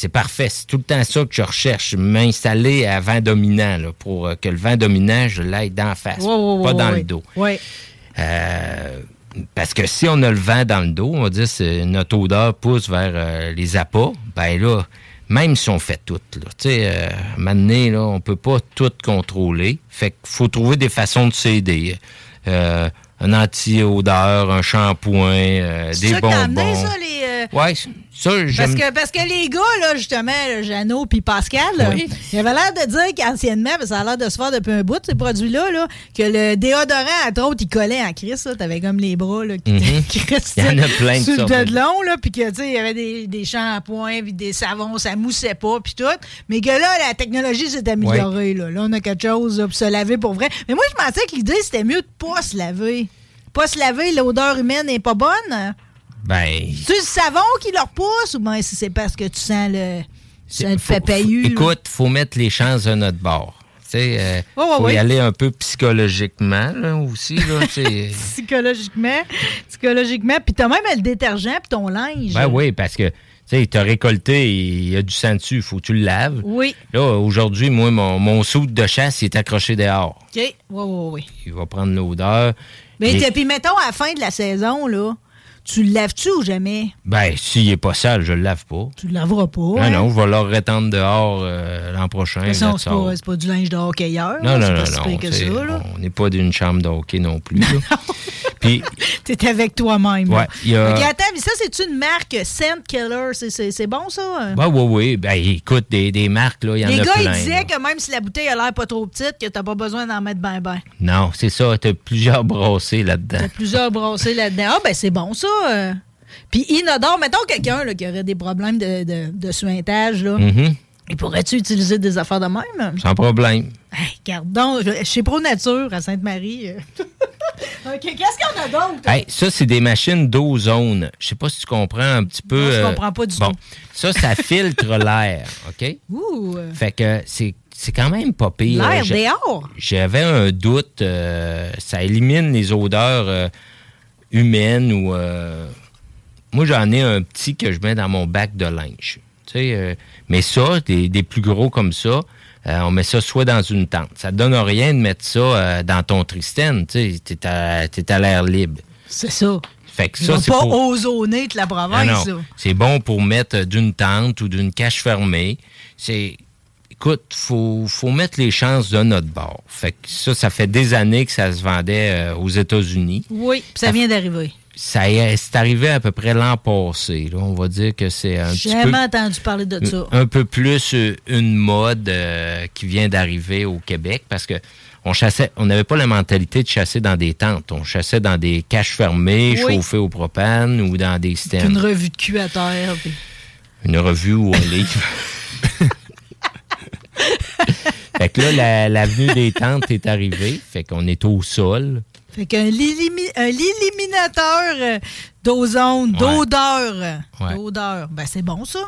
c'est parfait. C'est tout le temps ça que je recherche, m'installer à vent dominant, là, pour euh, que le vent dominant, je l'aille d'en face,
Ouais, ouais,
pas
ouais,
dans le dos. Euh, parce que si on a le vent dans le dos, on va dire que notre odeur pousse vers euh, les appâts, ben là, même si on fait tout, là, tu sais, euh, maintenant, là, on peut pas tout contrôler. Fait qu'il faut trouver des façons de s'aider. Euh, un anti-odeur, un shampoing, euh, des
amené,
bonbons.
ça, les. euh,
Ouais, ça,
Parce que, parce que les gars, là, justement, là, Jeannot puis Pascal, là,
Oui.
ils avaient l'air de dire qu'anciennement, ça a l'air de se faire depuis un bout, ces produits-là, là, que le déodorant, entre autres, il collait en crise. T'avais comme les bras là, qui, qui restaient
Il y en a plein de
sur le
sortes.
dedans, là, puis que, tu sais, il y avait des, des shampoings, puis des savons, ça moussait pas, puis tout. Mais que là, la technologie s'est améliorée. Là. là, on a quelque chose là, pour se laver pour vrai. Mais moi, je pensais que l'idée, c'était mieux de pas se laver. Pas se laver, l'odeur humaine n'est pas bonne.
Ben,
C'est le savon qui leur pousse ou bien si c'est parce que tu sens le, ça fait
faut- Écoute, faut mettre les chances de notre bord. Tu sais, euh, faut y aller un peu psychologiquement là, aussi. Là, tu
psychologiquement. Psychologiquement. Puis t'as même le détergent puis ton linge.
Ben oui, parce que tu sais, t'as récolté, il y a du sang dessus, faut que tu le laves.
Oui.
Là, aujourd'hui, moi, mon, mon soude de chasse, il est accroché dehors.
OK. Oui, oui, oui.
Il va prendre l'odeur.
Mais
Les-
t'as- puis mettons, à la fin de la saison, là, tu le laves-tu ou jamais?
Ben, s'il est pas sale, je le lave pas.
Tu le laveras pas.
Non,
hein?
non, je vais leur rétendre dehors euh, l'an prochain.
De toute façon, c'est
ça
pas, du linge de hockeyeur.
Non,
là,
non, non,
pas
non.
pire que ça, là.
On n'est pas d'une chambre de hockey non plus. Puis,
T'es avec toi-même.
ouais, y a...
Attends, mais ça, c'est une marque Scent Killer. C'est- bon, ça?
Ouais, ouais, ouais. Ben, écoute, des, des marques, là, il y en
Les
a
gars,
plein.
ils disaient
là.
que même si la bouteille a l'air pas trop petite, que t'as pas besoin d'en mettre ben ben.
Non, c'est ça. T'as plusieurs brassées là-dedans.
T'as plusieurs brassées là-dedans. Ah, ben c'est bon, ça. Euh. Puis inodore, mettons quelqu'un là, qui aurait des problèmes de, de, de suintage, là.
Mhm.
Et pourrais-tu utiliser des affaires de même?
Sans problème.
Hey, regarde donc, je- chez Pro Nature à Sainte-Marie. euh. OK, qu'est-ce qu'on a d'autre?
Hey, ça, c'est des machines d'ozone. Je sais pas si tu comprends un petit peu.
Non, je
euh,
comprends pas du
bon,
tout.
Ça, ça filtre l'air, OK?
Ouh,
Fait que c'est c'est quand même pas pire.
l'air dehors?
J'avais un doute. euh, ça élimine les odeurs euh, humaines ou. euh, moi, j'en ai un petit que je mets dans mon bac de linge. Tu sais, euh, mais ça, des, des plus gros comme ça, euh, on met ça soit dans une tente. Ça donne rien de mettre ça dans ton Tristène. Tu sais, t'es à, t'es à l'air libre.
C'est ça.
Fait que
Ils
ça, c'est
pas
pour...
ozonner toute la province.
C'est bon pour mettre d'une tente ou d'une cache fermée. C'est. Écoute, faut, faut mettre les chances de notre bord. Fait que ça, ça fait des années que ça se vendait euh, aux États-Unis.
Oui, puis ça vient d'arriver.
Ça est, c'est arrivé à peu près l'an passé. là. On va dire que c'est un petit
jamais
peu,
entendu parler de ça.
un peu plus euh, une mode euh, qui vient d'arriver au Québec parce que on chassait, on n'avait pas la mentalité de chasser dans des tentes. On chassait dans des caches fermées,
Oui.
chauffées au propane ou dans des stands
Une revue de cul à terre. puis-
une revue ou un livre. fait que là, la- l'avenue des tentes est arrivée. Fait qu'on est au sol.
Fait qu'un éliminateur d'ozone,
Ouais.
d'odeur.
Ouais.
D'odeur. Ben, c'est bon, ça.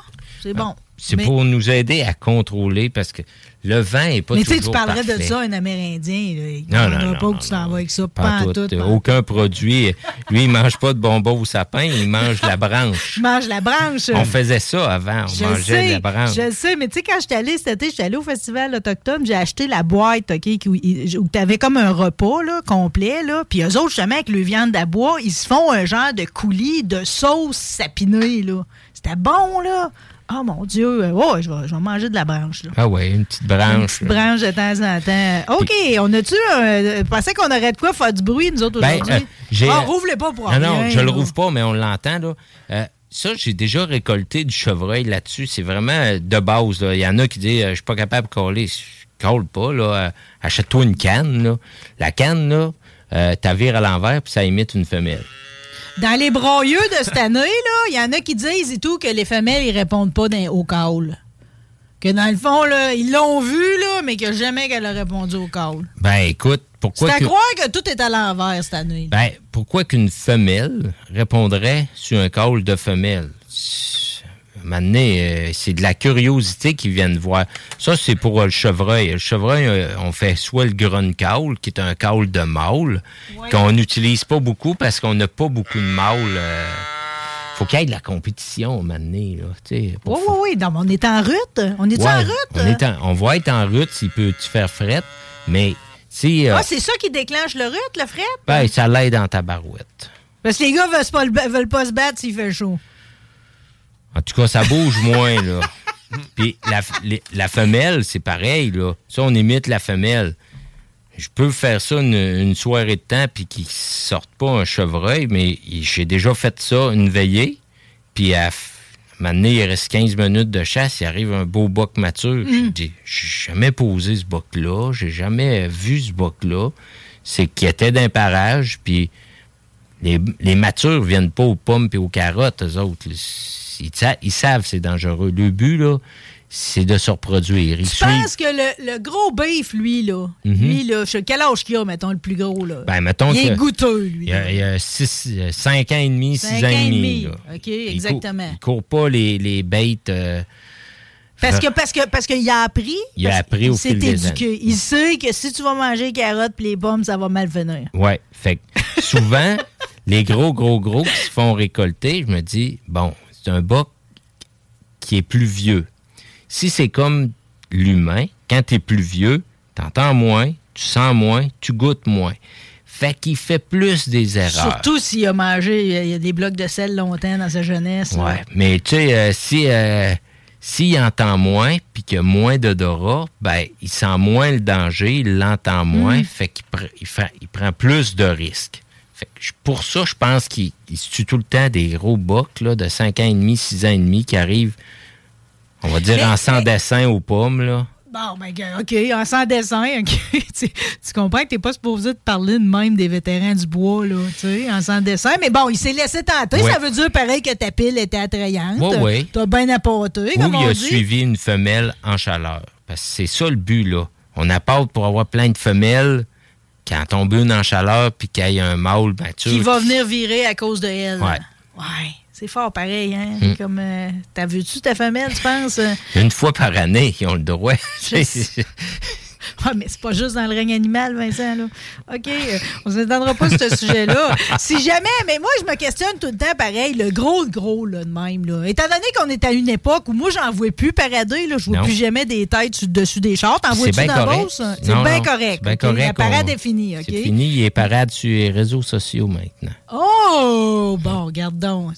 C'est bon.
C'est
Mais-
pour nous aider à contrôler parce que le vent est pas
Mais tu sais,
toujours
tu parlerais de
parfait.
ça à un Amérindien. Là. Il
Non, non, non,
pas
non,
que tu t'en vas avec ça.
Pas tout. Aucun produit. Lui, il mange pas de bonbons au sapin, il mange la branche.
Je mange la branche.
On faisait ça avant, on
Je
mangeait
sais,
la branche.
je sais, mais tu sais, quand j'étais allée cet été, j'étais allée au festival autochtone, j'ai acheté la boîte, OK, où, où t'avais comme un repas, là, complet, là, puis eux autres, justement, avec le viande d'abois, ils se font un genre de coulis de sauce sapinée, là. C'était bon, là. Oh, mon Dieu. Euh, Ouais, je vais, je vais manger de la branche, là.
Ah ouais, une petite
Une
branche.
petite
là.
branche de temps en temps. OK, on a-tu... un- Je pensais qu'on aurait de quoi faire du bruit, nous autres,
Ben,
aujourd'hui?
euh,
ah, rouvre-les pas pour
Non, non,
rien,
je le
là.
rouvre pas, mais on l'entend, là. Euh, ça, j'ai déjà récolté du chevreuil là-dessus. C'est vraiment euh, de base, là. Il y en a qui disent, euh, je suis pas capable de coller. Je colle pas, là. Euh, Achète-toi une canne, là. La canne, là, euh, t'as vire à l'envers, puis ça imite une femelle.
Dans les broyeux de cette année, là, il y en a qui disent et tout que les femelles, ils répondent pas dans- au call. Que dans le fond, là, ils l'ont vu, là, mais que jamais qu'elle a répondu au call.
Ben, écoute,
C'est
pourquoi
à
que...
croire que tout est à l'envers cette année.
Ben, pourquoi qu'une femelle répondrait sur un call de femelle? Maintenant, euh, c'est de la curiosité qu'ils viennent voir. Ça, c'est pour euh, le chevreuil. Le chevreuil, euh, on fait soit le grun call, qui est un call de mâle, qu'on n'utilise pas beaucoup parce qu'on n'a pas beaucoup de mâles. faut qu'il y ait de la compétition maintenant. Là,
Oui, oui, oui. On est en route. On est-tu en route?
on, est en- on va être en route s'il peut tu faire fret, mais si euh,
Ah, c'est ça qui déclenche le route, le fret?
ben, ça l'aide dans ta barouette.
Parce que les gars veulent pas, le- veulent pas se battre s'il fait chaud.
En tout cas, ça bouge moins, là. Puis la, les- la femelle, c'est pareil, là. Ça, on imite la femelle. Je peux faire ça une, une soirée de temps puis qu'il sorte pas un chevreuil, mais j'ai déjà fait ça une veillée. Puis à f- un moment donné, il reste 15 minutes de chasse, il arrive un beau boc mature. Je dis, j'ai jamais posé ce boc-là, j'ai jamais vu ce boc-là. C'est qu'il était d'un parage, puis les, les matures viennent pas aux pommes et aux carottes, eux autres. Ils, sa- ils savent que c'est dangereux. Le but, là, c'est de se reproduire. Ils
Tu
suivent-
penses que le, le gros beef, lui, là, lui, là, je- quel âge qu'il a, mettons, le plus gros, là?
Mhm. Ben, mettons
il est goûteux, lui.
Il a, il y a six- euh, cinq ans et demi, six
Cinq
ans
ans
et demi. là.
OK, exactement.
Il court pas les, les bêtes. euh,
Parce que parce que parce qu'il a appris.
Il a appris au fil des
éduqué. Il sait que si tu vas manger les carottes et les pommes, ça va mal venir.
Ouais. Fait que souvent, les gros, gros, gros qui se font récolter, je me dis, bon, c'est un boc qui est plus vieux. Si c'est comme l'humain, quand tu es plus vieux, t'entends moins, tu sens moins, tu goûtes moins. Fait qu'il fait plus des erreurs.
Surtout s'il a mangé il y a- des blocs de sel longtemps dans sa jeunesse. là.
Ouais, mais tu sais, euh, si euh, s'il entend moins puis qu'il y a moins d'odorat, ben il sent moins le danger, il l'entend moins,
Mm.
fait qu'il pr- il fait- il prend plus de risques. Fait que pour ça, je pense qu'il il se tue tout le temps des gros bocs là, de 5 ans et demi, 6 ans et demi qui arrivent, on va dire
Mais-
en sans
mais-
dessin aux pommes là.
Bon, ben, OK, en sans dessin, OK. tu, tu comprends que t'es pas supposé de parler de même des vétérans du bois, là, tu sais, en sans dessin. Mais bon, il s'est laissé tenter.
Ouais.
Ça veut dire, pareil, que ta pile était attrayante.
Ouais, ouais.
T'as bien apporté,
Ou il
on
a
dit.
suivi une femelle en chaleur. Parce que c'est ça le but, là. On apporte pour avoir plein de femelles. Quand tombe une en chaleur puis qu'il y a un mâle, ben tu
Qui va venir virer à cause de elle.
Ouais.
Ouais. C'est fort pareil, hein?
Hmm.
Comme, euh, t'as vu-tu ta femelle, tu penses?
Une fois par année, ils ont le droit.
Ouais, mais c'est pas juste dans le règne animal, Vincent, là. OK, euh, on s'étendra pas sur ce sujet-là. Si jamais, mais moi, je me questionne tout le temps, pareil, le gros, le gros, là, de même, là. Étant donné qu'on est à une époque où moi, j'en vois plus parader, là, je vois plus jamais des têtes sur- dessus des chars. T'en vois-tu dans
correct.
Beauce? C'est bien correct.
bien
La parade
on-
est finie, OK?
C'est fini, il est parade sur les réseaux sociaux maintenant.
Oh! Bon, regarde donc.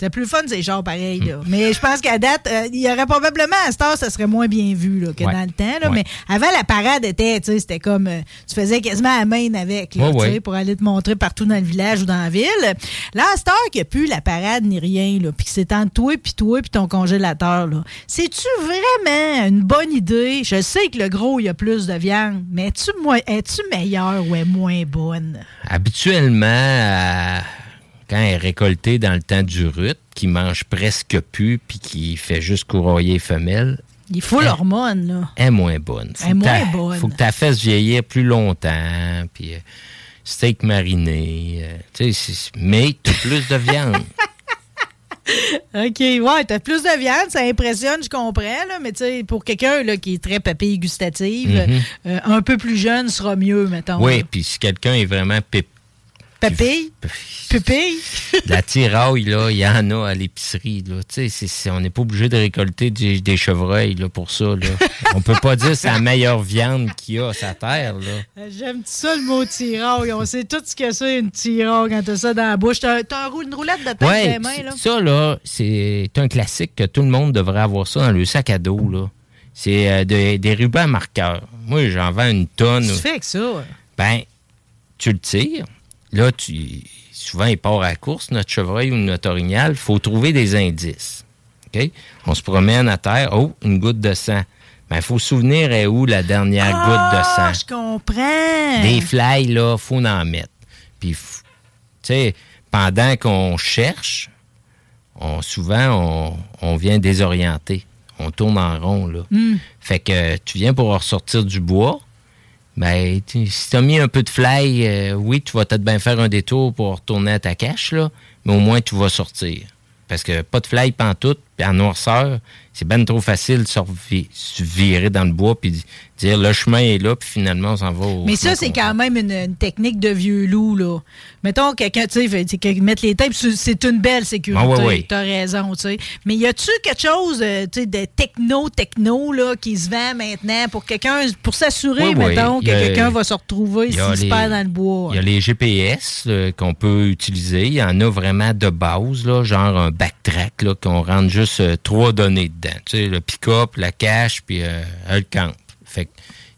C'était plus fun, ces chars pareils.
Hmm.
Mais je pense qu'à date, euh, il y aurait probablement à cette heure, ça serait moins bien vu là, que
Ouais.
dans le temps. Là.
Ouais.
Mais avant, la parade était, tu sais, c'était comme. euh, tu faisais quasiment à main avec, là,
Ouais,
tu sais,
ouais.
pour aller te montrer partout dans le village ou dans la ville. Là, à cette heure qu'il n'y a plus la parade ni rien, puis que c'est entre toi, puis toi, puis ton congélateur. C'est-tu vraiment une bonne idée? Je sais que le gros, il y a plus de viande, mais es-tu es-tu meilleure ou est moins bonne?
Habituellement, euh, quand elle est récoltée dans le temps du rut, qui mange presque plus puis qui fait juste courroyer les femelles,
Il faut l'hormone, là.
elle est moins bonne. Faut
Elle est
que
moins
ta-
bonne.
faut que tu la fasses vieillir plus longtemps, puis euh, steak mariné, euh, tu sais, c'est- mais tu plus de viande.
OK, ouais, t'as plus de viande, ça impressionne, je comprends, là, mais tu sais, pour quelqu'un qui est très papille gustative,
Mhm.
euh, un peu plus jeune sera mieux, mettons.
oui, puis si quelqu'un est vraiment pép-
Papille? Pupille?
la tiraille, là, il y en a à l'épicerie. Là. Tu sais, on n'est pas obligé de récolter des, des chevreuils là, pour ça. Là. on peut pas dire que c'est la meilleure viande qu'il y a à sa terre. Là.
J'aime ça le mot tiraille. On sait tout ce que c'est une tiraille quand t'as ça dans la bouche. T'as un une roulette de dans
Ouais,
les mains, là.
ça, là, c'est un classique que tout le monde devrait avoir ça dans le sac à dos. là. C'est euh, de- des rubans marqueurs. Moi, j'en vends une tonne.
Tu fais avec ça.
Ben, tu le tires. Là, tu, souvent, il part à la course, notre chevreuil ou notre orignal. Il faut trouver des indices. On se promène à terre. Oh, une goutte de sang. Ben, il faut se souvenir est où la dernière goutte de
Ah,
sang?
je comprends.
Des fly, là, faut en mettre. Puis, tu sais, pendant qu'on cherche, on, souvent, on, on vient désorienter. On tourne en rond, là.
Hmm.
Fait que tu viens pour ressortir du bois. Ben, si t'as mis un peu de fly, euh, oui, tu vas peut-être bien faire un détour pour retourner à ta cache, mais au moins tu vas sortir. Parce que pas de fly pantoute, puis en noirceur, c'est ben trop facile de se virer dans le bois puis dire le chemin est là, puis finalement on s'en va au
Mais ça, c'est quand même une, une technique de vieux loup, là. Mettons, quelqu'un, tu sais, mettre les tapes, c'est- une belle sécurité.
Ah, ouais, ouais.
T'as raison, tu sais. Mais y a-tu quelque chose, euh, tu sais, de techno-techno, là, qui se vend maintenant pour quelqu'un, pour s'assurer,
Ouais,
mettons, que quelqu'un va se retrouver
il
s'il se perd dans le bois?
Il y a les GPS qu'on peut utiliser. Il y en a vraiment de base, là, genre un backtrack, là, qu'on rentre juste euh, trois données dedans. Tu sais, le pick-up, la cache, puis euh, le camp. Fait que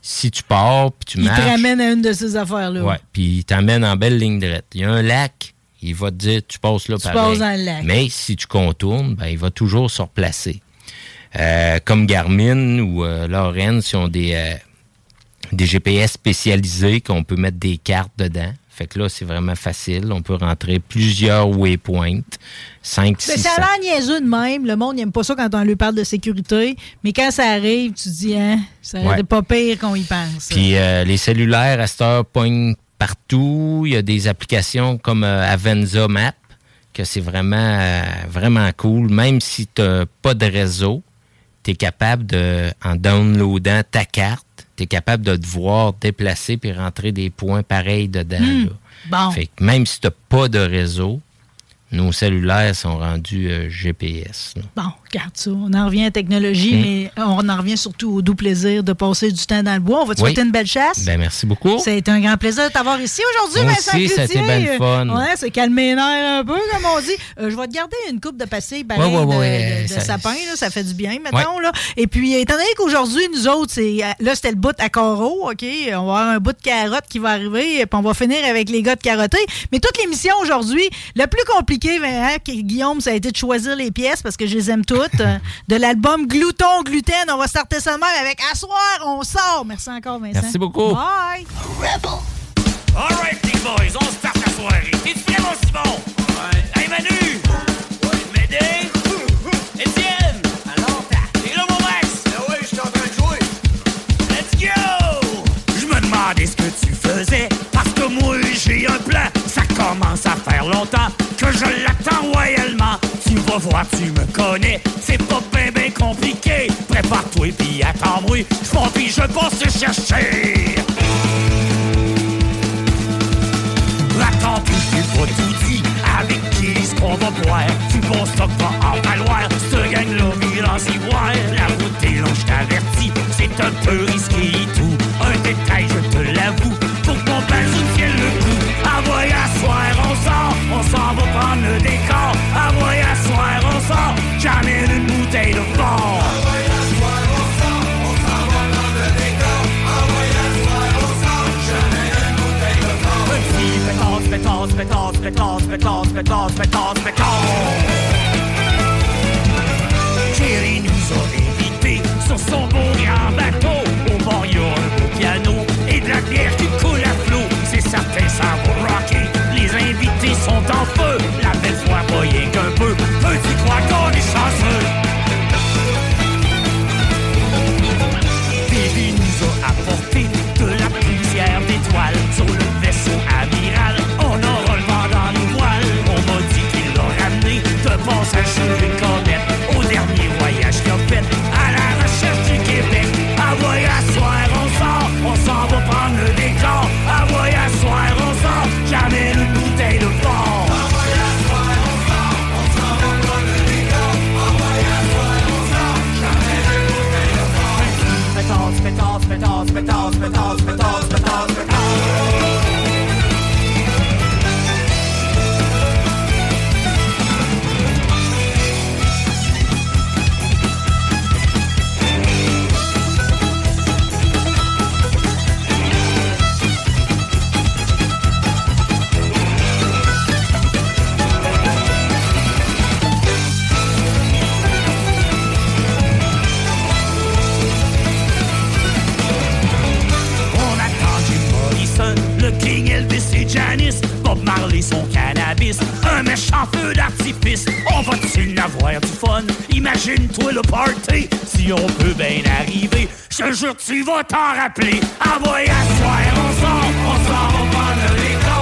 si tu pars, puis tu
Il te
marches...
ramène à une de ces affaires-là.
Ouais, puis il t'amène en belle ligne droite. Il y a un lac, il va te dire, tu passes là
Tu
pareil.
passes dans le lac.
Mais si tu contournes, ben, il va toujours se replacer. Euh, comme Garmin ou euh, Lorenz, ils ont des, des GPS spécialisés qu'on peut mettre des cartes dedans. Fait que là, c'est vraiment facile. On peut rentrer plusieurs waypoints. 5,
Mais
6,
ça a l'air niaiseux de même. Le monde n'aime pas ça quand on lui parle de sécurité. Mais quand ça arrive, tu te dis, hein, ça
Ouais.
n'est pas pire qu'on y pense.
Puis euh, les cellulaires à cette heure pognent partout. Il y a des applications comme euh, Avenza Map, que c'est vraiment, euh, vraiment cool. Même si tu n'as pas de réseau, tu es capable de, en downloadant ta carte, tu es capable de te voir déplacer puis rentrer des points pareils dedans.
Hmm.
là.
Bon.
Fait que même si tu n'as pas de réseau, nos cellulaires sont rendus euh, GPS. là.
Bon, regarde ça. On en revient à la technologie,
Hmm.
mais on en revient surtout au doux plaisir de passer du temps dans le bois. On va te
Oui.
souhaiter une belle chasse.
Ben, merci beaucoup.
C'est un grand plaisir de t'avoir ici aujourd'hui, Vincent
aussi, ça a été fun.
Ouais, c'est calmer les nerfs un peu, comme on dit. Euh, je vais te garder une coupe de pastilles
Ouais, ouais,
de-
ça-
sapin. Là, ça fait du bien, mettons. Là. Et puis, étant donné qu'aujourd'hui, nous autres, c'est euh, là, c'était le bout à coraux, OK? On va avoir un bout de carotte qui va arriver, puis on va finir avec les gars de carottés. Mais toute l'émission aujourd'hui, le plus compliqué hein, Guillaume, ça a été de choisir les pièces parce que je les aime toutes. Euh, De l'album Glouton Gluten, on va starter ça de même avec Assoir, on sort. Merci encore, Vincent.
Merci beaucoup.
Bye.
All right, big boys, on start la soirée. Es-tu prêt, mon Simon? Ouais. Hey, Manu! Médée? Étienne? Alors, t'es là, mon Max?
Ah ouais, je suis en train de jouer.
Let's go! Je me demandais ce que tu faisais, parce que moi j'ai un plan. Ça commence à faire longtemps que je l'attends royalement. Tu vas voir, tu me connais, c'est pas bien ben compliqué. Prépare-toi pis attends-moi, je m'en pis je pense te chercher. Attends plus, j'ai pas tout dit. Avec qui est-ce qu'on va boire? Tu penses que va en falloir? Ce gang-là, Milan voir. La route est longue, je t'avertis. C'est un peu pétasse, pétasse, pétasse, pétasse, pétasse. Thierry nous a invités sur son Bob Marley son cannabis, un méchant feu d'artifice. On va-tu avoir du fun? Imagine-toi le party, si on peut bien arriver. Je te jure, tu vas t'en rappeler. Ah à soir, on sort, on sort, on prend le décor.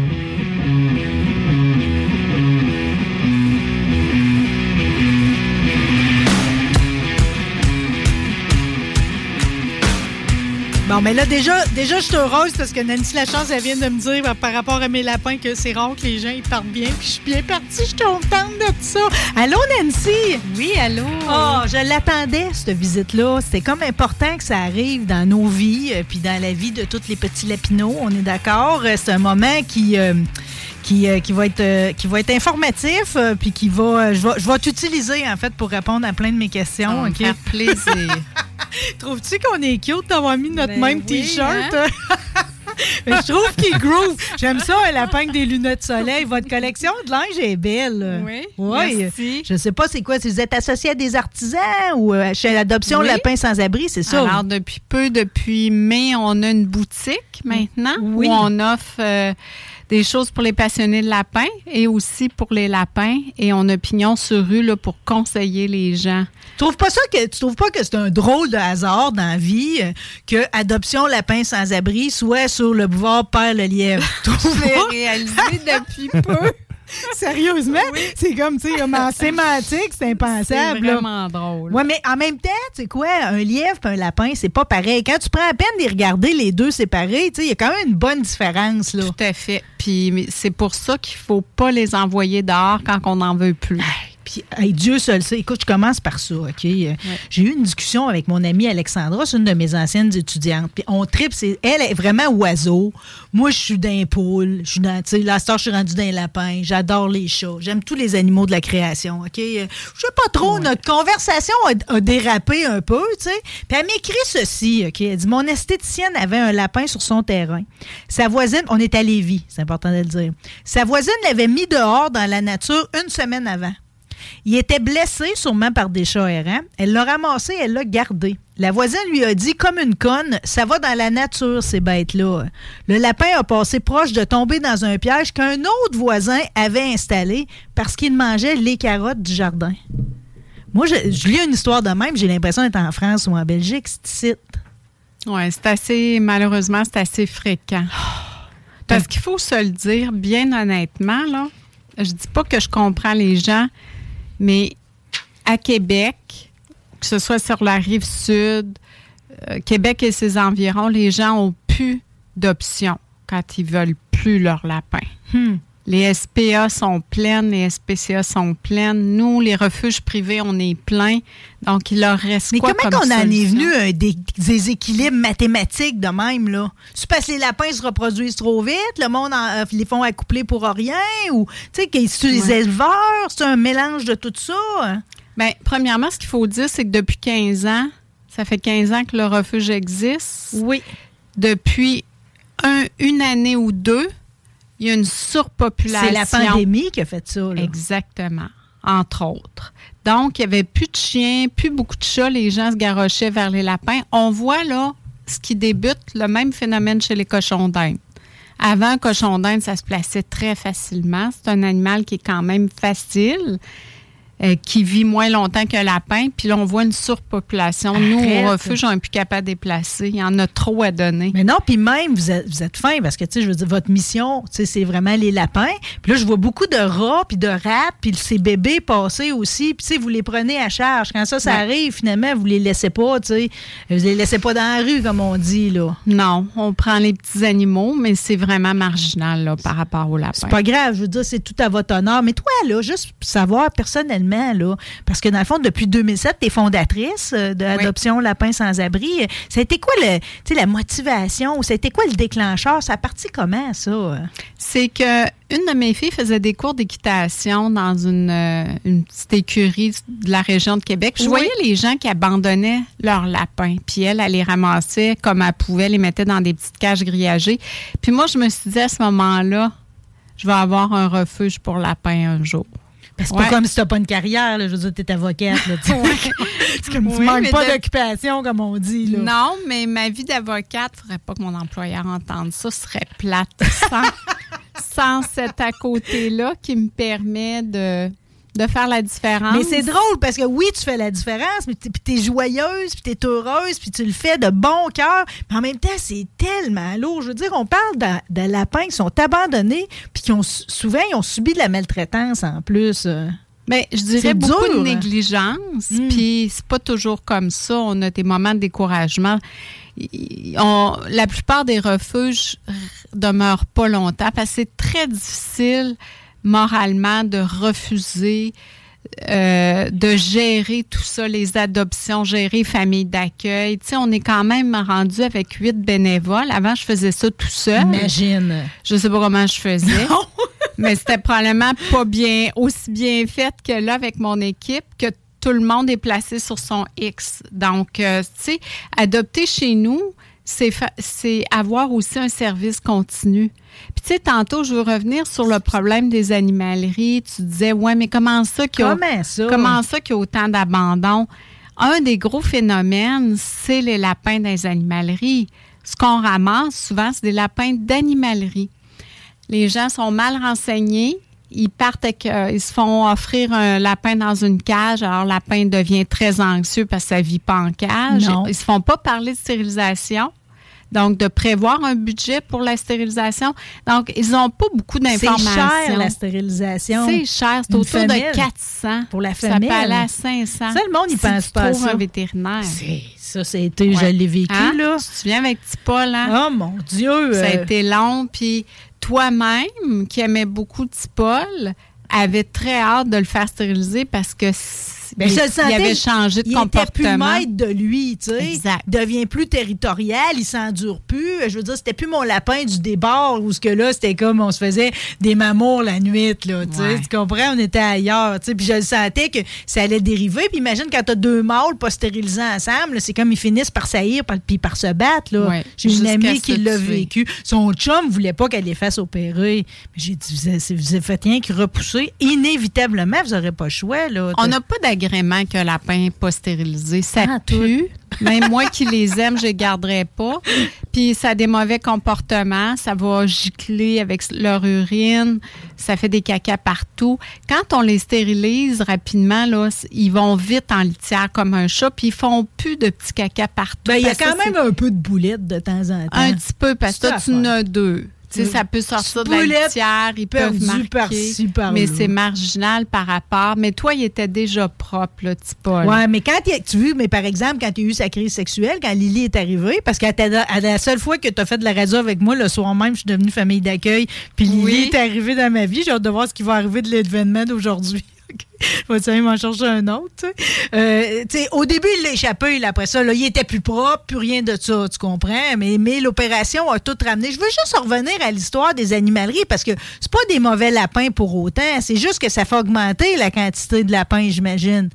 Bon, mais là, déjà, déjà je suis heureuse parce que Nancy Lachance, elle vient de me dire euh, par rapport à mes lapins que c'est rare que les gens ils partent bien. Puis je suis bien partie, je suis contente de ça. Allô, Nancy?
Oui, allô?
Oh, je l'attendais, cette visite-là. C'était comme important que ça arrive dans nos vies, euh, puis dans la vie de tous les petits lapinots. On est d'accord. Euh, C'est un moment qui. euh, qui, euh, qui va être euh, qui va être informatif euh, puis qui va je vais je vais t'utiliser en fait pour répondre à plein de mes questions
Ça va me
OK?
faire plaisir.
Trouves-tu qu'on est cute d'avoir mis notre
Ben
même
oui,
t-shirt?
hein?
Mais je trouve qu'il groove. J'aime ça, lapin avec des lunettes de soleil. Votre collection de linge est belle.
Oui,
Oui.
merci.
Je sais pas c'est quoi, si vous êtes associé à des artisans ou chez l'adoption
Oui.
Lapin sans abri, c'est ça?
Alors, depuis peu, depuis mai, on a une boutique maintenant
Oui.
où on offre euh, des choses pour les passionnés de lapins et aussi pour les lapins. Et on a pignon sur rue là, pour conseiller les gens.
Tu trouves pas ça que tu trouves pas que c'est un drôle de hasard dans la vie euh, que Adoption Lapin sans abri soit sur le boulevard Père le Lièvre? Pas?
réalisé depuis peu.
Sérieusement, c'est comme, tu sais, en sémantique, c'est impensable.
C'est
là.
vraiment drôle.
Ouais, mais en même temps, tu sais quoi, un lièvre et un lapin, c'est pas pareil. Quand tu prends la peine de les regarder les deux séparés, tu sais, il y a quand même une bonne différence, là.
Tout à fait. Puis mais c'est pour ça qu'il faut pas les envoyer dehors quand on n'en veut plus.
Puis, hey, Dieu seul sait. Écoute, je commence par ça, OK? Euh, J'ai eu une discussion avec mon amie Alexandra, c'est une de mes anciennes étudiantes. Puis on tripe, c'est, elle est vraiment oiseau. Moi, je suis d'un poule. Je suis dans, tu sais, la star, je suis rendue d'un lapin. J'adore les chats. J'aime tous les animaux de la création, OK? Euh, Je sais pas trop, notre conversation a, a dérapé un peu, tu sais. Puis elle m'écrit ceci, OK? Elle dit, mon esthéticienne avait un lapin sur son terrain. Sa voisine, on est à Lévis, c'est important de le dire. Sa voisine l'avait mis dehors dans la nature une semaine avant. Il était blessé sûrement par des chats errants. Elle l'a ramassé, elle l'a gardé. La voisine lui a dit comme une conne, ça va dans la nature ces bêtes-là. Le lapin a passé proche de tomber dans un piège qu'un autre voisin avait installé parce qu'il mangeait les carottes du jardin. Moi, je, je lis une histoire de même, j'ai l'impression d'être en France ou en Belgique, c'est.
Oui, c'est assez, malheureusement, c'est assez fréquent. Parce qu'il faut se le dire, bien honnêtement, là, je dis pas que je comprends les gens, mais à Québec, que ce soit sur la rive sud, euh, Québec et ses environs, les gens ont plus d'options quand ils veulent plus leur lapin.
Hmm.
Les SPA sont pleines, les SPCA sont pleines. Nous, les refuges privés, on est plein. Donc, il leur reste
Mais
quoi
comment
comme
qu'on en est venu à un dé- déséquilibre mathématique de même, là? C'est parce que les lapins se reproduisent trop vite, le monde en- euh, les font accoupler pour rien, ou, tu sais, c'est les
Ouais.
éleveurs, c'est un mélange de tout ça? hein?
Bien, premièrement, ce qu'il faut dire, c'est que depuis 15 ans, ça fait 15 ans que le refuge existe.
Oui.
Depuis un- une année ou deux, il y a une surpopulation.
C'est la pandémie qui a fait ça, là.
Exactement, entre autres. Donc, il n'y avait plus de chiens, plus beaucoup de chats, les gens se garochaient vers les lapins. On voit là ce qui débute, le même phénomène chez les cochons d'Inde. Avant, cochon d'Inde, ça se plaçait très facilement. C'est un animal qui est quand même facile, euh, qui vit moins longtemps qu'un lapin. Puis là, on voit une surpopulation. Nous, au refuge, on n'est plus capable de déplacer. Il y en a trop à donner.
Mais non, puis même, vous êtes, vous êtes fin parce que, tu sais, je veux dire, votre mission, tu sais, c'est vraiment les lapins. Puis là, je vois beaucoup de rats, puis de rats, puis ces bébés passer aussi. Puis, tu sais, vous les prenez à charge. Quand ça, ça
Ouais.
arrive, finalement, vous les laissez pas, tu sais. Vous les laissez pas dans la rue, comme on dit, là.
Non, on prend les petits animaux, mais c'est vraiment marginal là, par rapport au lapin.
C'est pas grave, je veux dire, c'est tout à votre honneur. Mais toi, là, juste pour savoir personnellement, là, parce que dans le fond, depuis 2007, tu es fondatrice euh, de l'adoption Lapin sans abri. Ça a été quoi le, la motivation ou ça a été quoi le déclencheur? Ça a parti comment, ça?
C'est que une de mes filles faisait des cours d'équitation dans une, euh, une petite écurie de la région de Québec. Je
Oui.
voyais les gens qui abandonnaient leurs lapins. Puis elle, elle les ramassait comme elle pouvait, les mettait dans des petites cages grillagées. Puis moi, je me suis dit à ce moment-là, je vais avoir un refuge pour lapins un jour. Ouais.
c'est pas comme si t'as pas une carrière, là. Je veux dire, t'es avocate, là. tu manques pas
de-
d'occupation, comme on dit, là.
Non, mais ma vie d'avocate, faudrait pas que mon employeur entende ça. Ce serait plate sans, sans cet à côté-là qui me permet de, de faire la différence.
Mais c'est drôle parce que oui, tu fais la différence, mais puis t'es joyeuse, puis t'es heureuse, puis tu le fais de bon cœur. Mais en même temps, c'est tellement lourd. Je veux dire, on parle de, de lapins qui sont abandonnés, puis qui ont souvent ils ont subi de la maltraitance en plus. euh.
Mais je dirais beaucoup
dur,
de
hein?
négligence.
Mm.
Puis c'est pas toujours comme ça. On a des moments de découragement. On- la plupart des refuges demeurent pas longtemps parce que c'est très difficile moralement de refuser euh, de gérer tout ça, les adoptions, gérer famille d'accueil. Tu sais, on est quand même rendu avec huit bénévoles. Avant, je faisais ça tout seul.
Imagine.
Je sais pas comment je faisais. mais c'était probablement pas bien, aussi bien fait que là avec mon équipe, que tout le monde est placé sur son X. Donc, euh, tu sais, adopter chez nous, c'est fa- c'est avoir aussi un service continu. Puis, tu sais, tantôt, je veux revenir sur le problème des animaleries. Tu disais, ouais, mais comment ça qu'il y a,
Comment ça?
comment ça qu'il y a autant d'abandon? Un des gros phénomènes, c'est les lapins dans les animaleries. Ce qu'on ramasse souvent, c'est des lapins d'animalerie. Les gens sont mal renseignés. Ils partent avec, euh, ils se font offrir un lapin dans une cage. Alors, le lapin devient très anxieux parce que ça vit pas en cage.
Non.
Ils se font pas parler de stérilisation. Donc, de prévoir un budget pour la stérilisation. Donc, ils n'ont pas beaucoup
C'est
d'informations.
cher, la stérilisation.
C'est cher. C'est autour de 400.
Pour la
Ça
femelle.
peut aller à 500.
Ça, le monde,
si
pense
tu
pas à ça.
un vétérinaire.
C'est- Ça, c'était, je
Ouais.
l'ai vécu,
Hein?
là.
Tu te souviens avec Petit Paul, hein?
Oh mon Dieu!
Ça a
euh,
été long. Puis toi-même, qui aimais beaucoup Petit Paul, avait très hâte de le faire stériliser parce que
Ben,
il,
je le sentais,
il avait changé de
il était plus
comportement.
maître de lui, tu sais.
Exact.
Il devient plus territorial, il s'endure plus. Je veux dire, c'était plus mon lapin du débord où ce que là, c'était comme on se faisait des mamours la nuit, là, tu sais. Tu comprends? On était ailleurs, tu sais. Puis je le sentais que ça allait dériver. Puis imagine quand t'as deux mâles pas stérilisés ensemble, c'est comme ils finissent par saillir puis par se battre, là.
Ouais,
J'ai une amie
se
qui l'a vécu. Son chum voulait pas qu'elle les fasse opérer. Mais j'ai dit, vous avez, vous avez fait rien que repousser. Inévitablement, vous n'aurez pas le choix, là.
On n'a pas d'agrément que lapin pas stérilisé. Ça
Ah,
pue. Même moi qui les aime, je les garderais pas. Puis ça a des mauvais comportements. Ça va gicler avec leur urine. Ça fait des cacas partout. Quand on les stérilise rapidement, là, ils vont vite en litière comme un chat. Puis ils font plus de petits cacas partout.
Ben, il y a quand même un peu de boulettes de temps en temps.
un petit peu parce que toi, tu en as deux. Tu sais,
Oui.
ça peut sortir de la litière, ils peuvent marquer,
par-ci,
mais c'est marginal par rapport. Mais toi, il était déjà propre, là, petit Paul.
Ouais, mais quand tu veux, mais par exemple, quand il y a eu sa crise sexuelle, quand Lily est arrivée, parce que la seule fois que tu as fait de la radio avec moi, le soir même, je suis devenue famille d'accueil, puis Lily
Oui.
est arrivée dans ma vie. J'ai hâte de voir ce qui va arriver de l'événement d'aujourd'hui. Vais aller m'en chercher un autre. Euh, au début, il là, après ça, là, il était plus propre, plus rien de ça, tu comprends? Mais, mais l'opération a tout ramené. Je veux juste revenir à l'histoire des animaleries parce que c'est pas des mauvais lapins pour autant. C'est juste que ça fait augmenter la quantité de lapins, j'imagine.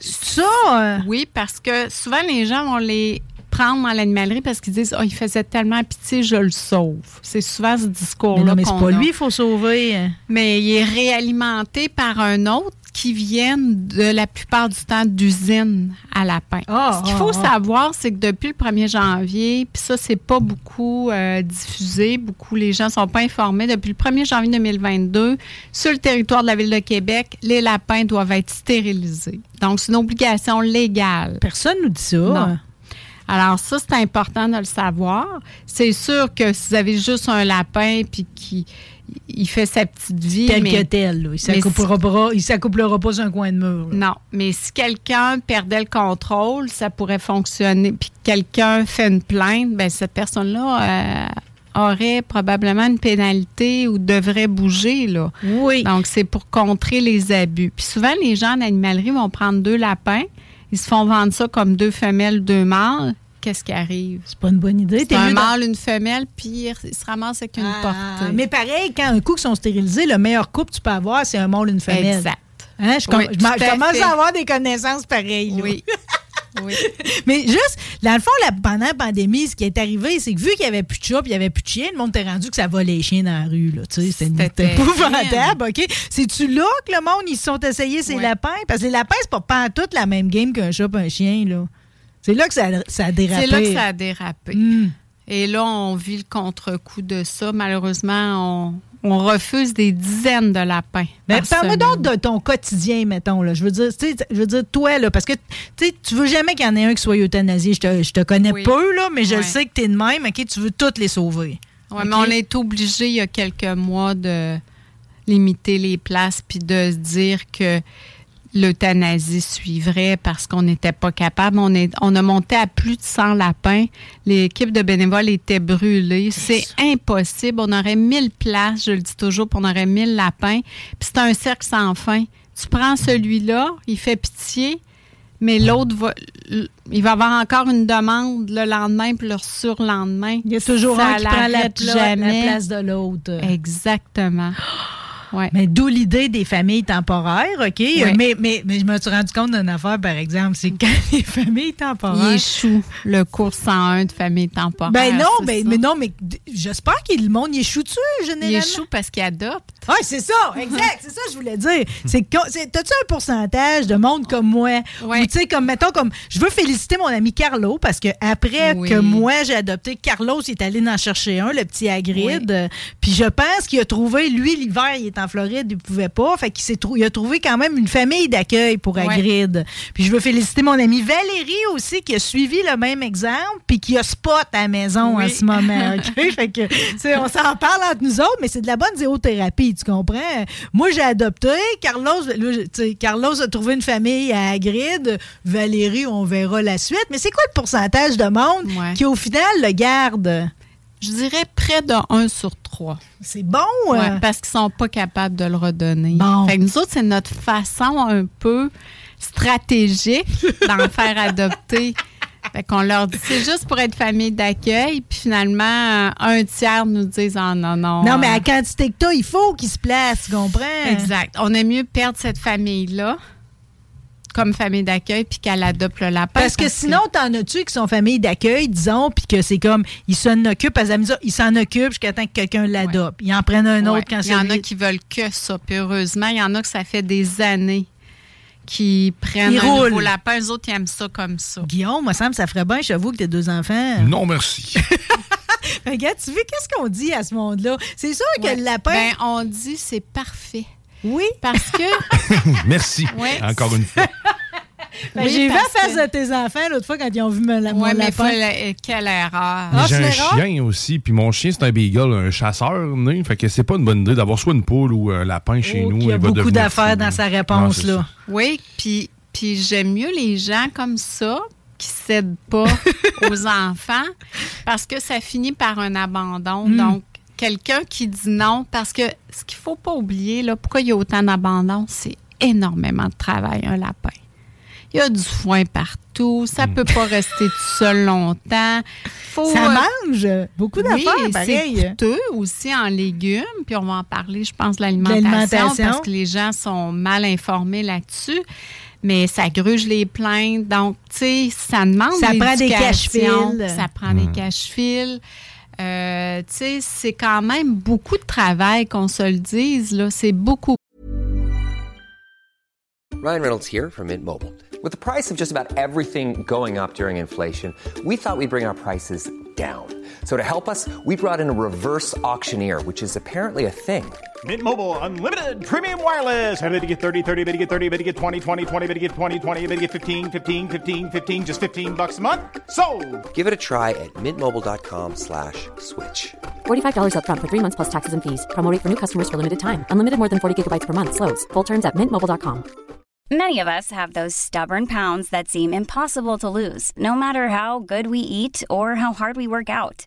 Ça, euh,
Oui, parce que souvent, les gens vont les prendre dans l'animalerie parce qu'ils disent « Oh, il faisait tellement pitié, je le sauve ». C'est souvent ce
mais
discours-là
non, mais c'est pas
a.
lui, il faut sauver. hein.
Mais il est réalimenté par un autre qui viennent de la plupart du temps d'usines à lapin.
Ah,
Ce qu'il
ah,
faut
ah.
savoir, c'est que depuis le 1er janvier, puis ça, c'est pas beaucoup euh, diffusé, beaucoup les gens sont pas informés. Depuis le 1er janvier 2022, sur le territoire de la ville de Québec, les lapins doivent être stérilisés. Donc, c'est une obligation légale.
Personne nous dit ça.
Non. Alors ça, c'est important de le savoir. C'est sûr que si vous avez juste un lapin puis qui il fait sa petite vie,
Tel
mais-
que tel. là. Il
mais
s'accouplera pas, il s'accouplera pas sur un coin de mur. là.
non, mais si quelqu'un perdait le contrôle, ça pourrait fonctionner. Puis que quelqu'un fait une plainte, ben cette personne-là euh, aurait probablement une pénalité ou devrait bouger là.
Oui.
Donc c'est pour contrer les abus. Puis souvent les gens en animalerie vont prendre deux lapins, ils se font vendre ça comme deux femelles, deux mâles. Qu'est-ce qui arrive?
C'est pas une bonne idée.
C'est un
dans-
mâle, une femelle, puis ils se ramassent avec une
Ah,
portée.
mais pareil, quand un coup qu'ils sont stérilisés, le meilleur couple que tu peux avoir, c'est un mâle une femelle.
Exact.
Hein, je, com- commence à avoir des connaissances pareilles. là.
Oui. oui.
Mais juste, dans le fond, la, pendant la pandémie, ce qui est arrivé, c'est que vu qu'il n'y avait plus de chats puis il n'y avait plus de chiens, le monde t'est rendu que ça volait les chiens dans la rue. là, tu sais, C'était épouvantable. OK? C'est-tu là que le monde, ils se sont essayés ces
Ouais.
lapins? Parce que les lapins, c'est pas, pas toute la même game qu'un chat et un chien. là. C'est là que ça, ça a dérapé.
C'est là que ça a dérapé.
Hmm.
Et là, on vit le contre-coup de ça. Malheureusement, on, on refuse des dizaines de lapins. Par
Parle-moi donc de ton quotidien, mettons. Là. Je veux dire, tu sais, je veux dire, toi, là, parce que tu veux jamais qu'il y en ait un qui soit euthanasié. Je te, je te connais
Oui.
peu, là, mais je sais que tu es de même. OK, tu veux toutes les sauver.
Ouais, mais on est obligé, il y a quelques mois, de limiter les places puis de se dire que l'euthanasie suivrait parce qu'on n'était pas capable. On, est, on a monté à plus de 100 lapins. L'équipe de bénévoles était brûlée. C'est impossible. On aurait 1000 places, je le dis toujours, puis on aurait 1000 lapins. Puis c'est un cercle sans fin. Tu prends celui-là, il fait pitié, mais l'autre va, il va avoir encore une demande le lendemain puis le surlendemain.
Il y a toujours
Ça
un qui prend la, place de l'autre.
Exactement. Ouais.
Mais d'où l'idée des familles temporaires, OK? Mais, mais, mais je me suis rendu compte d'une affaire, par exemple, c'est quand les familles temporaires.
Il échoue le cours 101 de famille temporaire.
Ben non,
c'est
mais, non, mais j'espère que le monde y échoue dessus, généralement.
Il échoue parce qu'il adopte.
Oui, c'est ça, exact. c'est ça que je voulais dire. C'est T'as-tu un pourcentage de monde comme moi?
Ouais.
Tu sais, comme, mettons, comme, je veux féliciter mon ami Carlo parce que après
Oui.
que moi j'ai adopté, Carlos est allé en chercher un, le petit Hagrid. Euh, Puis je pense qu'il a trouvé, lui, l'hiver, il est en Floride, il pouvait pas. Fait qu'il trou- il a trouvé quand même une famille d'accueil pour
Ouais.
Hagrid. Puis je veux féliciter mon ami Valérie aussi qui a suivi le même exemple puis qui a spot à la maison
Oui.
en ce moment. Fait que, on s'en parle entre nous autres, mais c'est de la bonne zéothérapie, tu comprends? Moi, j'ai adopté. Carlos, Carlos a trouvé une famille à Hagrid. Valérie, on verra la suite. Mais c'est quoi le pourcentage de monde
Ouais.
qui, au final, le garde?
Je dirais près de 1 sur 3.
C'est bon?
Ouais,
euh?
parce qu'ils sont pas capables de le redonner.
Bon.
Fait que nous autres, c'est notre façon un peu stratégique d'en faire adopter. Fait qu'on leur dit, c'est juste pour être famille d'accueil, puis finalement, euh, un tiers nous disent, ah non, non.
Non, mais à
euh,
la quantité que t'as, il faut qu'il se place, tu comprends?
Exact. On aime mieux perdre cette famille-là comme famille d'accueil, puis qu'elle adopte le lapin.
Parce que sinon, t'en as-tu qui sont famille d'accueil, disons, puis que c'est comme, ils s'en occupent, parce ils s'en occupent jusqu'à temps que quelqu'un l'adopte. Ils en prennent un autre quand
Il y en a qui veulent que ça. Puis heureusement, il y en a que ça fait des années qui prennent
Ils
un nouveau
roulent.
lapin. Eux autres, ils aiment ça comme ça.
Guillaume, moi, ça me ça ferait bien, j'avoue, que t'as deux enfants.
Non, merci.
Regarde, tu vois, qu'est-ce qu'on dit à ce monde-là? C'est sûr que le lapin.
Ben, on dit c'est parfait.
Oui.
Parce que
merci.
Ouais.
Encore une fois.
Ben,
oui,
j'ai vu la face
que-
de tes enfants l'autre fois quand ils ont vu mon, mon
Ouais, mais
lapin.
faut la- quelle erreur.
Ah,
J'ai un chien aussi, puis mon chien, c'est un beagle, un chasseur, né, fait que c'est pas une bonne idée d'avoir soit une poule ou un lapin chez
Oh,
nous.
qu'il y a
il
beaucoup d'affaires dans sa réponse, là.
ça.
Oui, puis, puis j'aime mieux les gens comme ça qui cèdent pas aux enfants parce que ça finit par un abandon.
Hmm.
Donc, quelqu'un qui dit non, parce que ce qu'il faut pas oublier, là, pourquoi il y a autant d'abandon, c'est énormément de travail, un lapin. Il y a du foin partout, ça peut pas rester tout seul longtemps. Faut,
Ça
euh,
mange beaucoup
oui,
d'affaires,
c'est
pareil.
coûteux aussi en légumes. Puis on va en parler, je pense, de l'alimentation parce que les gens sont mal informés là-dessus. Mais ça gruge les plaintes. Donc, tu sais, ça demande
Ça prend des cache-fils.
Ça prend des cache-fils. Euh, c'est quand même beaucoup de travail, qu'on se le dise. là. C'est beaucoup.
Ryan Reynolds here from Mint Mobile. With the price of just about everything going up during inflation, we thought we'd bring our prices down. So to help us, we brought in a reverse auctioneer, which is apparently a thing.
Mint Mobile unlimited premium wireless. Ready to get 30, 30, bit to get 30, bit to get 20, 20, 20, bit to get 20, 20, bit to get 15, 15, 15, 15 just 15 bucks a month. So,
Give it a try at mintmobile.com slash switch.
$45 upfront for three months plus taxes and fees. Promo for new customers for limited time. Unlimited more than 40 gigabytes per month. Slows. Full terms at mintmobile.com.
Many of us have those stubborn pounds that seem impossible to lose, no matter how good we eat or how hard we work out.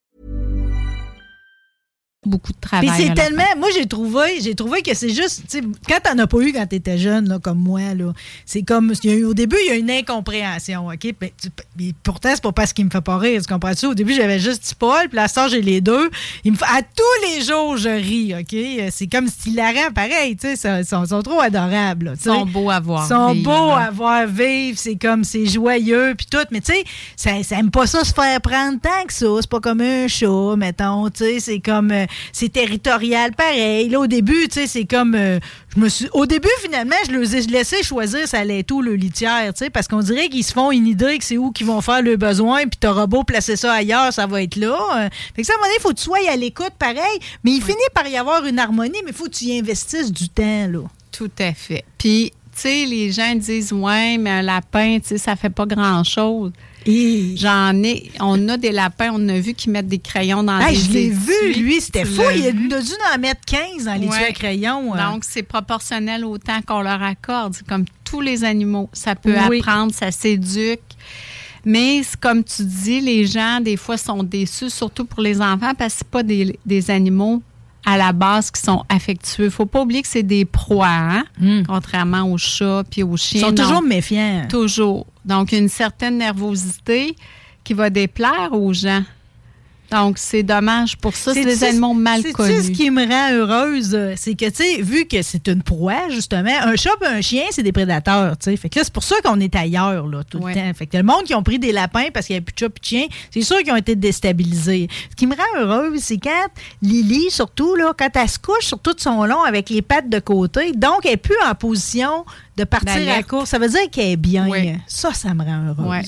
Beaucoup de
Puis
travail.
c'est
à la
tellement. Moi, j'ai trouvé, j'ai trouvé que c'est juste. tu sais, Quand t'en as pas eu quand t'étais jeune, là, comme moi, là, c'est comme. il y a eu- au début, il y a une incompréhension, OK? Puis, puis pourtant, c'est pas parce qu'il me fait pas rire, tu comprends-tu? Au début, j'avais juste petit Paul, puis là, ça, j'ai les deux. Il me fait- à tous les jours, je ris, OK? C'est comme si hilarant, pareil, tu sais. Ils sont, sont trop adorables, là,
Ils sont beaux à voir.
Ils sont
vivre,
beaux à voir vivre, c'est comme, c'est joyeux, puis tout. Mais tu sais, ça, ça aime pas ça se faire prendre tant que ça. C'est pas comme un chat, mettons, tu sais. C'est comme, euh, c'est territorial pareil. Là, au début, tu sais, c'est comme, euh, je me suis, au début, finalement, je les ai laissé choisir ça allait tout, le litière, tu sais, parce qu'on dirait qu'ils se font une idée que c'est où qu'ils vont faire le besoin, puis t'auras beau placer ça ailleurs, ça va être là. Euh, Fait que ça, à un moment donné, il faut que tu sois à l'écoute, pareil. Mais il finit par y avoir une harmonie, mais il faut que tu y investisses du temps, là.
Tout à fait. Puis, tu sais, les gens disent, ouais, mais un lapin, tu sais, ça fait pas grand-chose. J'en ai, on a des lapins, on a vu qu'ils mettent des crayons dans
Hey,
des
je l'ai vu, lui, c'était fou. Il a dû en mettre 15 dans les
Ouais.
à crayon. euh.
Donc, c'est proportionnel au temps qu'on leur accorde. C'est comme tous les animaux. Ça peut
Oui.
apprendre, ça s'éduque. Mais comme tu dis, les gens, des fois, sont déçus, surtout pour les enfants, parce que c'est pas des, des animaux à la base qui sont affectueux. faut pas oublier que c'est des proies, hein? contrairement aux chats puis aux
Ils
chiens.
sont
Non.
toujours méfiants.
Toujours. Donc, une certaine nervosité qui va déplaire aux gens. Donc, c'est dommage pour ça. C'est des animaux mal
C'est
connus.
ce qui me rend heureuse, euh, c'est que, tu sais, vu que c'est une proie, justement, un chat et un chien, c'est des prédateurs, tu sais. Fait que là, c'est pour ça qu'on est ailleurs, là, tout
Ouais.
le temps. Fait que le monde qui ont pris des lapins parce qu'il n'y avait plus de chat plus de chien, c'est sûr qu'ils ont été déstabilisés. Ce qui me rend heureuse, c'est quand Lily, surtout, là, quand elle se couche sur tout son long avec les pattes de côté, donc elle n'est plus en position de partir à la course. Ça veut dire qu'elle est bien.
Oui.
Ça, ça me rend heureuse.
Ouais.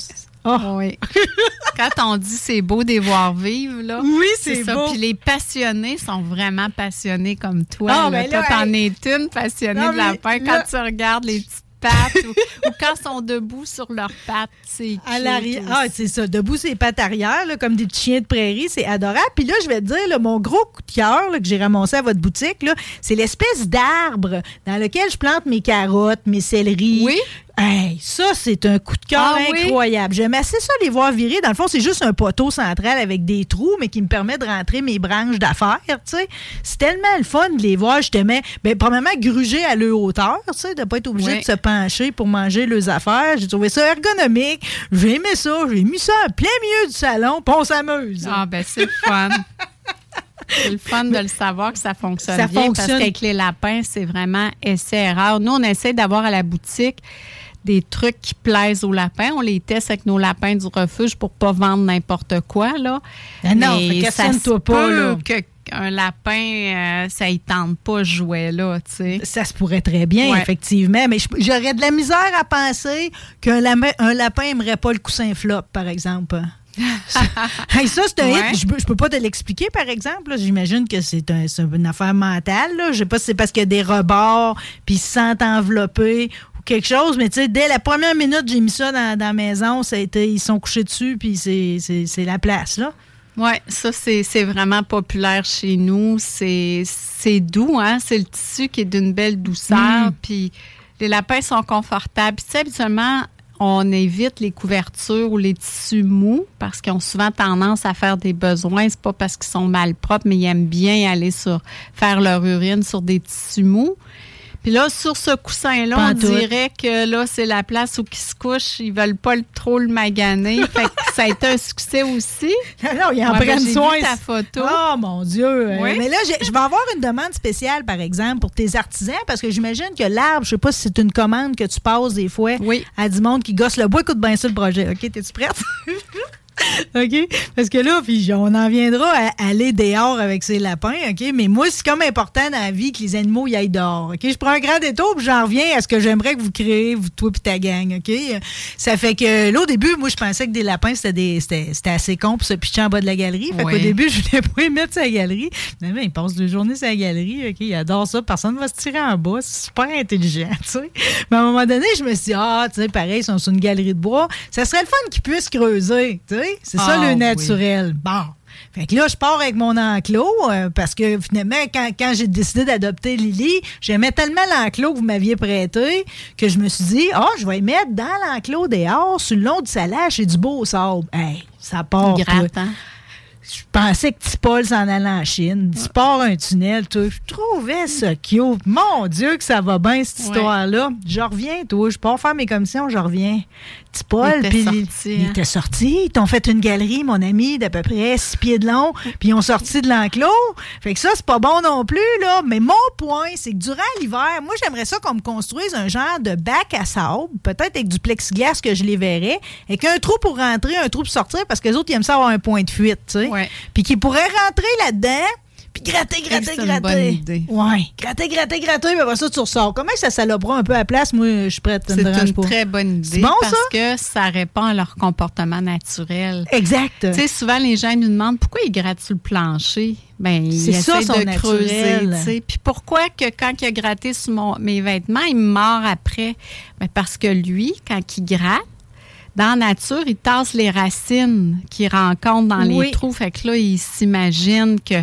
Oh.
Oui. Quand on dit c'est beau de les voir vivre, là.
Oui, c'est
ça.
beau.
Puis les passionnés sont vraiment passionnés comme toi.
Ah,
là.
ben
Toi,
là,
t'en
hey.
es une passionnée
Non,
de
mais
lapin. Quand
là-
tu regardes les petites pattes ou, ou quand ils sont debout sur leurs pattes, c'est
À l'arrière. Ah, c'est ça. Debout, ses pattes arrière, là, comme des petits chiens de prairie. C'est adorable. Puis là, je vais te dire, là, mon gros coup de cœur là, que j'ai ramassé à votre boutique, là, c'est l'espèce d'arbre dans lequel je plante mes carottes, mes céleris.
Oui.
Hey, ça, c'est un coup de cœur
Ah oui?
incroyable. J'aime assez ça les voir virer. Dans le fond, c'est juste un poteau central avec des trous, mais qui me permet de rentrer mes branches d'affaires, tu sais. C'est tellement le fun de les voir, justement, ben, premièrement, gruger à leur hauteur, tu sais, de pas être obligé
Oui.
de se pencher pour manger leurs affaires. J'ai trouvé ça ergonomique. J'ai aimé ça. J'ai mis ça en plein milieu du salon, puis on s'amuse.
Ah, ben c'est le fun. C'est le fun de le savoir que ça fonctionne
Ça
bien
fonctionne.
parce qu'avec les lapins, c'est vraiment essai-erreur. Nous, on essaie d'avoir à la boutique des trucs qui plaisent aux lapins. On les teste avec nos lapins du refuge pour pas vendre n'importe quoi. Là.
Ah non,
Mais ça se
pas, là.
qu'un lapin, euh, ça ne tente pas ce jouet-là. tu sais.
Ça se pourrait très bien,
Ouais.
effectivement. Mais j'aurais de la misère à penser qu'un lapin, un lapin aimerait pas le coussin flop, par exemple. Hey, ça, c'est un
Ouais.
hit. Je peux, je peux pas te l'expliquer, par exemple. là. J'imagine que c'est un- une affaire mentale. Là. Je sais pas si c'est parce qu'il y a des rebords, puis ils se sentent enveloppés quelque chose. Mais tu sais, dès la première minute, j'ai mis ça dans, dans la maison. Ça a été, ils sont couchés dessus, puis c'est- c'est c'est la place. là.
Oui, ça, c'est c'est vraiment populaire chez nous. C'est c'est doux, hein? C'est le tissu qui est d'une belle douceur.
Mm.
Puis les lapins sont confortables. Puis, tu sais, habituellement, on évite les couvertures ou les tissus mous parce qu'ils ont souvent tendance à faire des besoins. C'est pas parce qu'ils sont mal propres, mais ils aiment bien aller sur faire leur urine sur des tissus mous. Puis là, sur ce coussin-là, on dirait que là, c'est la place où ils se couchent. Ils veulent pas le- trop le maganer. fait que ça a été un succès aussi.
Non, ils en
Ouais,
prennent soin.
ta photo.
Oh mon Dieu.
Oui.
Mais là, je vais avoir une demande spéciale, par exemple, pour tes artisans, parce que j'imagine que l'arbre, je sais pas si c'est une commande que tu passes des fois
Oui.
à du monde qui gosse le bois. Écoute bien ça le projet. OK, t'es-tu prête? OK? Parce que là, puis on en viendra à aller dehors avec ces lapins, OK? Mais moi, c'est comme important dans la vie que les animaux y aillent dehors, OK? Je prends un grand détour, puis j'en reviens à ce que j'aimerais que vous créez, vous, toi puis ta gang, OK? Ça fait que là, au début, moi, je pensais que des lapins, c'était des- c'était c'était assez con pour se pitcher en bas de la galerie. Fait qu'au début, je voulais pas les mettre la galerie. Finalement, ils passent deux journées sur la galerie, OK? Ils adorent ça. Personne ne va se tirer en bas. C'est super intelligent, tu sais. Mais à un moment donné, je me suis dit, ah, tu sais, pareil, ils sont sur une galerie de bois. Ça serait le fun qu'ils puissent creuser, tu sais. C'est ça
Ah,
le
oui.
naturel. Bon. Fait que là, je pars avec mon enclos euh, parce que finalement, quand, quand j'ai décidé d'adopter Lily, j'aimais tellement l'enclos que vous m'aviez prêté que je me suis dit, ah, je vais y mettre dans l'enclos dehors, sur le long du salage, c'est du beau sable. Hey, ça part.
Gratte, hein?
Je pensais que petit Paul s'en allait en Chine. Tu pars un tunnel, toi. Je trouvais ça cute. Mon Dieu, que ça va bien, cette
Ouais.
histoire-là. Je reviens, toi. Je pars faire mes commissions, je reviens. Petit Paul, puis
sorti,
il
hein?
était sorti. Ils t'ont fait une galerie, mon ami, d'à peu près six pieds de long, puis ils ont sorti de l'enclos. Fait que ça, c'est pas bon non plus, là. Mais mon point, c'est que durant l'hiver, moi, j'aimerais ça qu'on me construise un genre de bac à sable, peut-être avec du plexiglas que je les verrais, avec un trou pour rentrer, un trou pour sortir, parce que les autres, ils aiment ça avoir un point de fuite, tu sais.
Ouais.
Puis qu'ils pourraient rentrer là-dedans, puis gratter, gratter,
C'est une
gratter.
bonne idée.
Ouais, gratter, gratter, gratter, puis après ça, tu ressors. Comment ça salopera un peu à la place? Moi, je suis prête,
C'est une très bonne
C'est
idée
bon,
parce
ça?
que ça répond à leur comportement naturel.
Exact.
Tu sais, souvent, les gens nous demandent pourquoi ils grattent sur le plancher. Ben, ils essaient de creuser.
naturel.
tu sais. Puis pourquoi que quand il a gratté sur mon- mes vêtements, il me mord après? Ben, parce que lui, quand il gratte, dans la nature, il tasse les racines qu'il rencontre dans
Oui.
les trous. Fait que là, il s'imagine que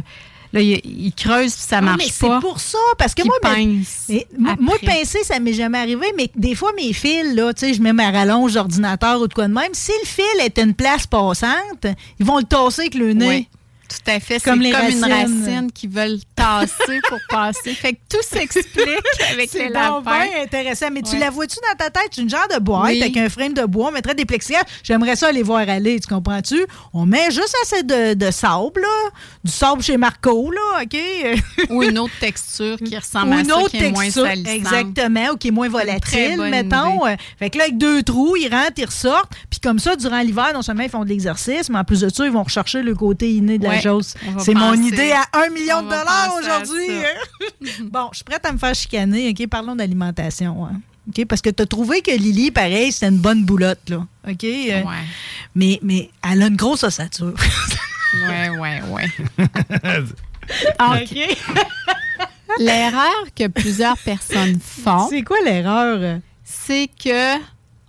là, il, il creuse puis ça
Ah,
marche
mais c'est
pas.
pour ça, parce que moi,
pince
mais moi, pincer, ça m'est jamais arrivé, mais des fois, mes fils, là, tu sais, je mets ma rallonge d'ordinateur ou de quoi de même. Si le fil est une place passante, ils vont le tasser avec le nez.
Oui. Tout à fait. C'est
Comme
comme,
les
une
racines.
racine qui veulent tasser pour passer. Fait que tout s'explique avec
C'est
les lapins.
bien intéressant. Mais tu la vois-tu dans ta tête? C'est une genre de boîte
Oui.
avec un frame de bois. On mettrait des plexiglas. J'aimerais ça aller voir aller, tu comprends-tu? On met juste assez de, de sable, là. Du sable chez Marco, là, OK?
Ou une autre texture qui ressemble
Ou
à
une
ça,
autre
qui est moins
exactement, ou qui est moins volatile, mettons. Euh, Fait que là, avec deux trous, ils rentrent, ils ressortent. Puis comme ça, durant l'hiver, non seulement ils font de l'exercice, mais en plus de ça, ils vont rechercher le côté inné de la
Ouais,
C'est mon idée à un million
on
de dollars aujourd'hui. hein. bon, je suis prête à me faire chicaner. OK, parlons d'alimentation. hein. OK, parce que tu as trouvé que Lily, pareil, c'était une bonne boulotte, là. OK? euh, mais, mais elle a une grosse ossature.
Ouais, ouais, ouais. OK. L'erreur que plusieurs personnes font.
C'est quoi l'erreur?
C'est que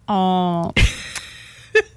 on.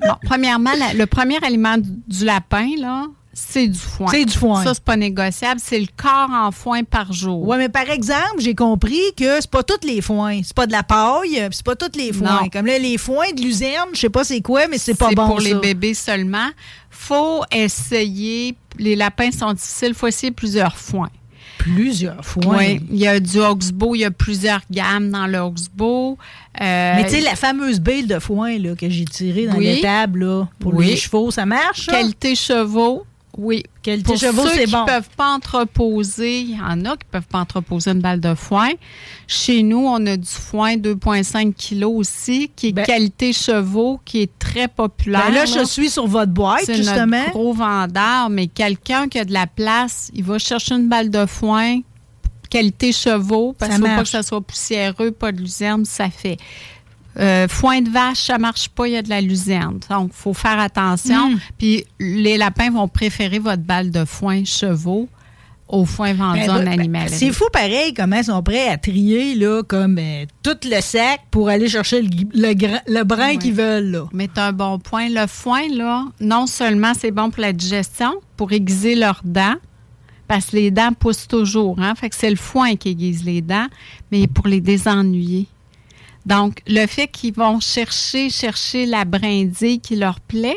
Bon, premièrement, la- le premier aliment du lapin, là, c'est du foin.
C'est du foin.
Ça, c'est pas négociable. C'est le quart en foin par jour.
Ouais, mais par exemple, j'ai compris que c'est pas tous les foins. C'est pas de la paille, c'est pas tous les foins.
Non.
Comme là, les foins de luzerne, je sais pas c'est quoi, mais c'est pas
C'est
bon.
pour les bébés seulement. faut essayer. Les lapins sont difficiles. faut essayer plusieurs foins.
Plusieurs foins.
Oui. Il y a du Oxbow. Il y a plusieurs gammes dans le Oxbow. Euh,
Mais tu sais, la fameuse bille de foin là, que j'ai tirée dans
Oui.
l'étable là, pour
Oui.
les chevaux, ça marche? ça?
Qualité chevaux, oui.
Qualité
Pour
chevaux,
ceux
c'est
qui
bon.
peuvent pas entreposer, il y en a qui peuvent pas entreposer une balle de foin. Chez nous, on a du foin 2,5 kg aussi, qui est qualité chevaux, qui est très populaire.
Ben là, je suis sur votre boîte,
C'est
justement.
notre gros vendeur, mais quelqu'un qui a de la place, il va chercher une balle de foin, qualité chevaux, parce qu'il ne faut pas
marche.
que ça soit poussiéreux, pas de luzerne, ça fait. Euh, foin de vache, ça marche pas, il y a de la luzerne. Donc, il faut faire attention.
Mm.
Puis, les lapins vont préférer votre balle de foin chevaux au foin vendu
Ben,
en
ben,
animalerie.
C'est fou pareil comment ils sont prêts à trier là, comme euh, tout le sac pour aller chercher le, le, gra- le brin qu'ils veulent. Là.
Mais tu un bon point. Le foin, là, non seulement c'est bon pour la digestion, pour aiguiser leurs dents, parce que les dents poussent toujours. Hein? Fait que c'est le foin qui aiguise les dents, mais pour les désennuyer. Donc, le fait qu'ils vont chercher, chercher la brindille qui leur plaît,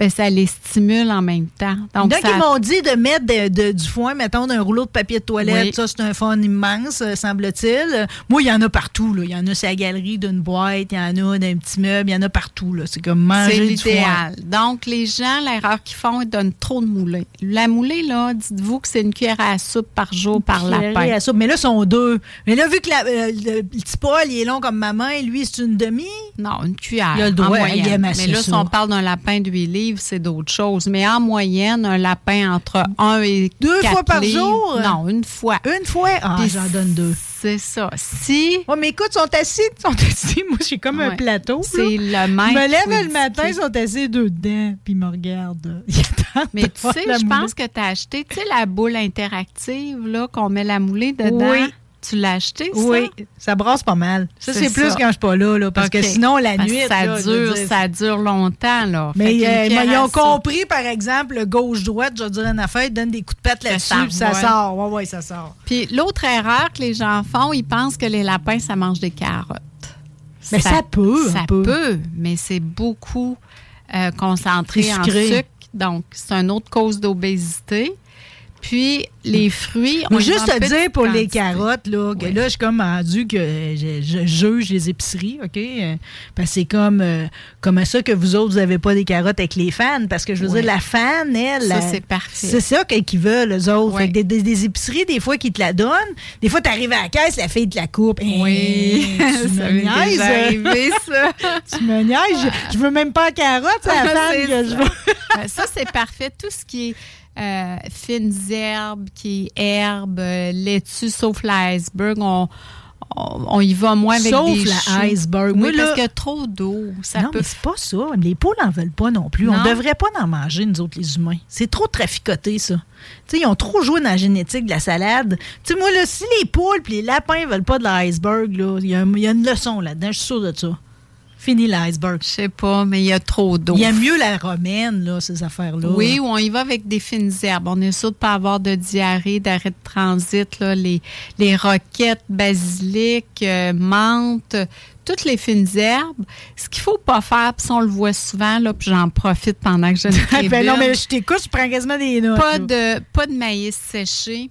ben, ça les stimule en même temps. Donc,
ils m'ont dit de mettre de- de- du foin, mettons, d'un rouleau de papier de toilette.
Oui.
Ça, c'est un fun immense, euh, semble-t-il. Moi, il y en a partout. Là. Il y en a sur la galerie d'une boîte, il y en a d'un petit meuble, il y en a partout. C'est comme manger du foin.
Donc, les gens, l'erreur qu'ils font, ils donnent trop de moulée. La moulée, là, dites-vous que c'est une cuillère à soupe par jour par lapin.
à soupe. Mais là, sont deux. Mais là, vu que la- euh, le, petit Paul, il est long comme ma main, lui, c'est une demi?
Non, une cuillère.
Il a le
en
doigt,
moyenne.
il aime
Mais là, si on parle d'un lapin 8 livres, c'est d'autres choses. Mais en moyenne, un lapin entre 1 et
Deux
quatre
fois par
livres-
jour?
Non, une fois.
Une fois? Ah, j'en donne deux.
C'est ça. Si.
Oh, mais écoute, ils sont assis, ils sont assis. Moi, j'ai comme un plateau.
C'est le même.
Je me lève le matin, ils sont assis deux dedans, puis ils me regardent. Ils
Mais tu sais, je pense que tu as acheté, tu sais, la boule interactive, là, qu'on met la moulée dedans.
Oui.
Tu l'as acheté, ça?
Oui, ça brasse pas mal. Ça,
C'est
plus quand je suis pas là, là parce que sinon, la
Parce
nuit.
ça
là,
dure, ça dure longtemps, là.
Mais euh, ils ont compris, par exemple, le gauche-droite, je dire une affaire, donne des coups de patte là-dessus,
ça
puis ça
revole.
sort. Oui, oui, ça sort.
Puis l'autre erreur que les gens font, ils pensent que les lapins, ça mange des carottes.
Mais ça peut,
Ça
peu.
peut, mais c'est beaucoup euh, concentré en sucre. Donc, c'est une autre cause d'obésité. Puis, les fruits, on
juste te dire pour les carottes, là, que là, je suis comme rendu que je, je juge les épiceries, OK? Euh, Parce que c'est comme, euh, comme ça que vous autres, vous n'avez pas des carottes avec les fans? Parce que je veux
Oui.
dire, la fan, elle.
Ça, c'est parfait.
C'est ça qu'ils veulent, eux autres.
Oui.
Fait que des, des- des épiceries, des fois, qui te la donnent. Des fois, tu arrives à la caisse, la fille te la coupe.
Oui,
Hein, tu
ça
me niaises.
arrivé, ça.
tu me niaises. Je, je veux même pas la carotte, c'est la fan je
ça.
veux.
Euh, ça, c'est parfait. Tout ce qui est euh, fines herbes, qui herbes, euh, laitue, sauf l'iceberg, on, on, on y va moins avec
Sauf
des
la iceberg.
Oui, parce qu'il y a trop d'eau. Ça
non,
peut
mais c'est pas ça. Les poules n'en veulent pas non plus. On devrait pas en manger, nous autres, les humains. C'est trop traficoté, ça. Tu sais, ils ont trop joué dans la génétique de la salade. Tu sais, moi, là, si les poules et les lapins veulent pas de l'iceberg, là, il y, y a une leçon là-dedans, je suis sûre de ça. Fini l'iceberg.
Je sais pas, mais il y a trop d'eau.
Il y a mieux la romaine, là, ces affaires-là.
Oui, ou on y va avec des fines herbes. On est sûr de pas avoir de diarrhée, d'arrêt de transit, là, les, les roquettes, basilic, euh, menthe, toutes les fines herbes. Ce qu'il faut pas faire, puis ça, on le voit souvent, là, puis j'en profite pendant que je le
ben non, mais je t'écoute, je prends quasiment des notes.
Pas de, pas de maïs séché,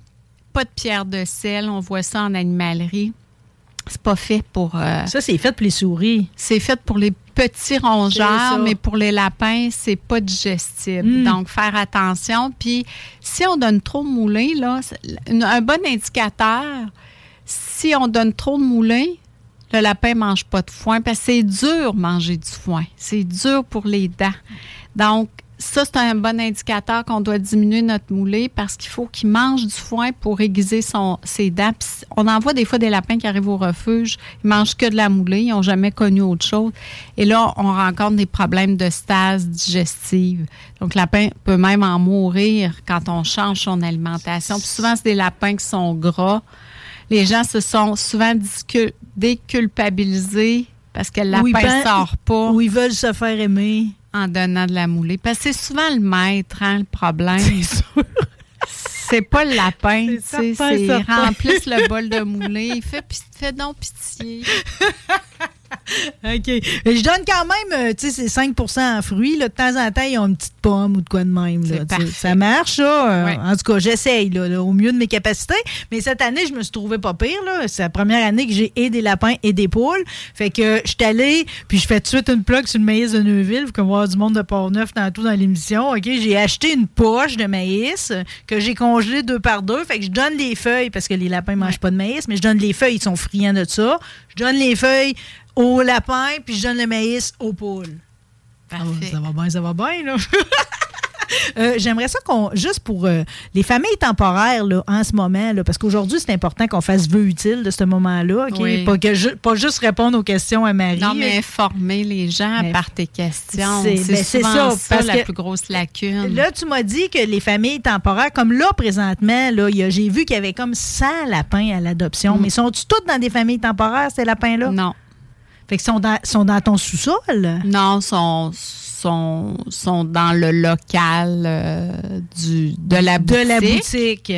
pas de pierre de sel. On voit ça en animalerie. C'est pas fait pour. euh,
Ça, c'est fait pour les souris.
c'est fait pour les petits rongeurs, mais pour les lapins, c'est pas digestible.
Mm.
Donc, faire attention. Puis, si on donne trop de moulin, là, un bon indicateur, si on donne trop de moulin, le lapin mange pas de foin parce que c'est dur manger du foin. C'est dur pour les dents. Donc, ça, c'est un bon indicateur qu'on doit diminuer notre moulin parce qu'il faut qu'il mange du foin pour aiguiser son, ses dents. Puis on en voit des fois des lapins qui arrivent au refuge, ils mangent que de la moulin, ils n'ont jamais connu autre chose. Et là, on rencontre des problèmes de stase digestive. Donc, le lapin peut même en mourir quand on change son alimentation. Puis souvent, c'est des lapins qui sont gras. Les gens se sont souvent déculpabilisés parce que le lapin
pen-
sort pas
Ou ils veulent se faire aimer.
En donnant de la moulée. Parce que c'est souvent le maître, hein, le problème. C'est pas le lapin, tu sais,
certain,
c'est remplisse le bol de moulée. Il fait, fais donc pitié.
OK. Mais je donne quand même, euh, tu sais, c'est 5 en fruits. Là. De temps en temps, ils ont une petite pomme ou de quoi de même. Là, ça marche, ça. Euh,
Ouais.
En tout cas, j'essaye là, là, au mieux de mes capacités. Mais cette année, je me suis trouvée pas pire. C'est la première année que j'ai et des lapins et des poules. Fait que je suis allée, puis je fais tout de suite une plug sur le maïs de Neuville. Vous voir du monde de Port-Neuf tantôt dans l'émission. OK? J'ai acheté une poche de maïs que j'ai congelée deux par deux. Fait que je donne les feuilles parce que les lapins ne mangent pas de maïs, mais je donne les feuilles, ils sont friands de ça. Je donne les feuilles aux lapins, puis je donne le maïs aux poules. Ça va,
Parfait.
ça va bien, ça va bien, là. Euh, J'aimerais ça qu'on, juste pour euh, les familles temporaires là, en ce moment, là, parce qu'aujourd'hui, c'est important qu'on fasse vœu utile de ce moment-là. OK?
Oui.
Pas, que pas juste répondre aux questions à Marie.
Non, mais informer les gens
Mais-
par tes questions.
C'est- ça,
ça,
parce
la
que-
plus grosse lacune.
Là, tu m'as dit que les familles temporaires, comme là, présentement, là, j'ai vu qu'il y avait comme 100 lapins à l'adoption.
Mm.
Mais sont-ils toutes dans des familles temporaires, ces lapins-là?
Non.
Fait qu'ils sont dans, sont dans ton sous-sol?
Non, sont, sont, sont dans le local euh, du, de la
De
boutique.
la boutique.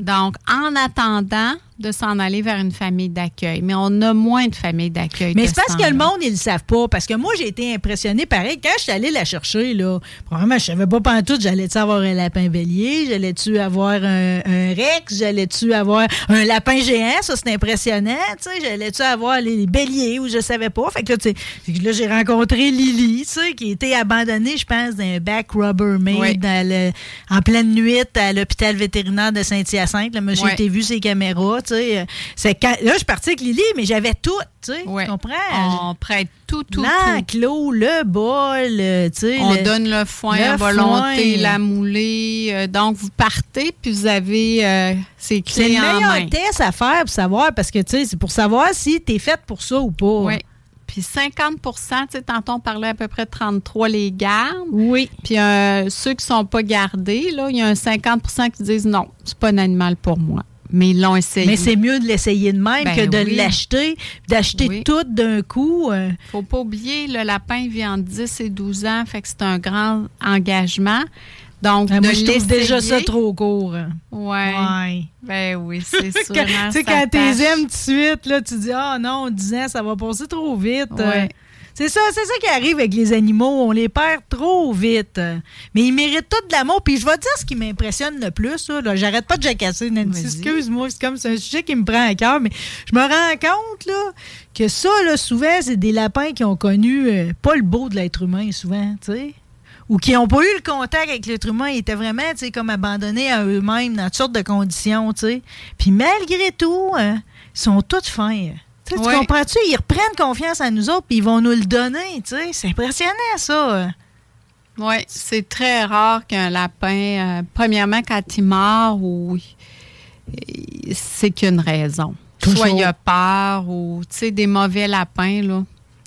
Donc, en attendant de s'en aller vers une famille d'accueil. Mais on a moins de familles d'accueil.
Mais c'est parce
ce
que le monde, ils le savent pas. Parce que moi, j'ai été impressionnée. Pareil, quand je suis allée la chercher, là, probablement, je savais pas pantoute, j'allais-tu avoir un lapin bélier, j'allais-tu avoir un, un rex, j'allais-tu avoir un lapin géant, ça, c'est impressionnant, tu sais, j'allais-tu avoir les, les béliers ou je savais pas. Fait que là, tu sais, là, j'ai rencontré Lily, tu sais, qui était abandonnée, je pense, d'un back Rubbermaid
Oui.
dans le- en pleine nuit à l'hôpital vétérinaire de Saint-Hyacinthe. Le monsieur
Ouais.
était vu ses caméras, tu sais. C'est quand- là, je suis partie avec Lily, mais j'avais tout, tu sais.
Ouais.
Tu comprends?
On prête tout, tout, tout.
L'enclos, le bol, euh, tu sais.
On
le-
donne le foin
le
à volonté,
foin.
la moulée. euh, donc, vous partez, puis vous avez euh, ces
C'est
clés
le
en
meilleur test à faire pour savoir, parce que, tu sais, c'est pour savoir si t'es faite pour ça ou pas.
Oui. Puis 50 tu sais, tantôt on parlait à peu près de 33 les gardent.
Oui.
Puis euh, ceux qui sont pas gardés, là, il y a un 50 qui disent non, c'est pas un animal pour moi. Mais ils l'ont essayé.
Mais c'est mieux de l'essayer de même
Ben
que de
oui.
l'acheter, d'acheter
Oui.
tout d'un coup. euh.
faut pas oublier, le lapin vit entre 10 et 12 ans, fait que c'est un grand engagement. Donc,
Ah,
de
moi, je trouve déjà ça trop court.
Ouais.
Ouais.
Ben oui, c'est sûr.
Quand-
hein,
Tu sais, quand t'es aimes tout de suite, là, tu dis Ah non, 10 ans, ça va passer trop vite.
Ouais.
C'est ça, c'est ça qui arrive avec les animaux. On les perd trop vite. Mais ils méritent tout de l'amour. Puis je vais te dire ce qui m'impressionne le plus. Là, J'arrête pas de jacasser, Nancy. Excuse-moi, c'est comme c'est un sujet qui me prend à cœur. Mais je me rends compte là, que ça, là, souvent, c'est des lapins qui ont connu euh, pas le beau de l'être humain, souvent. tu sais ou qui n'ont pas eu le contact avec l'être humain, ils étaient vraiment, tu sais, comme abandonnés à eux-mêmes dans toutes sortes de conditions, tu sais. Puis malgré tout, euh, ils sont tous fins. Sais, tu
Ouais.
comprends-tu? Ils reprennent confiance en nous autres, puis ils vont nous le donner, tu sais. C'est impressionnant, ça.
Oui, c'est très rare qu'un lapin, euh, premièrement, quand il meurt, ou c'est qu'une raison.
Toujours.
Soit il a peur ou, tu sais, des mauvais lapins, là.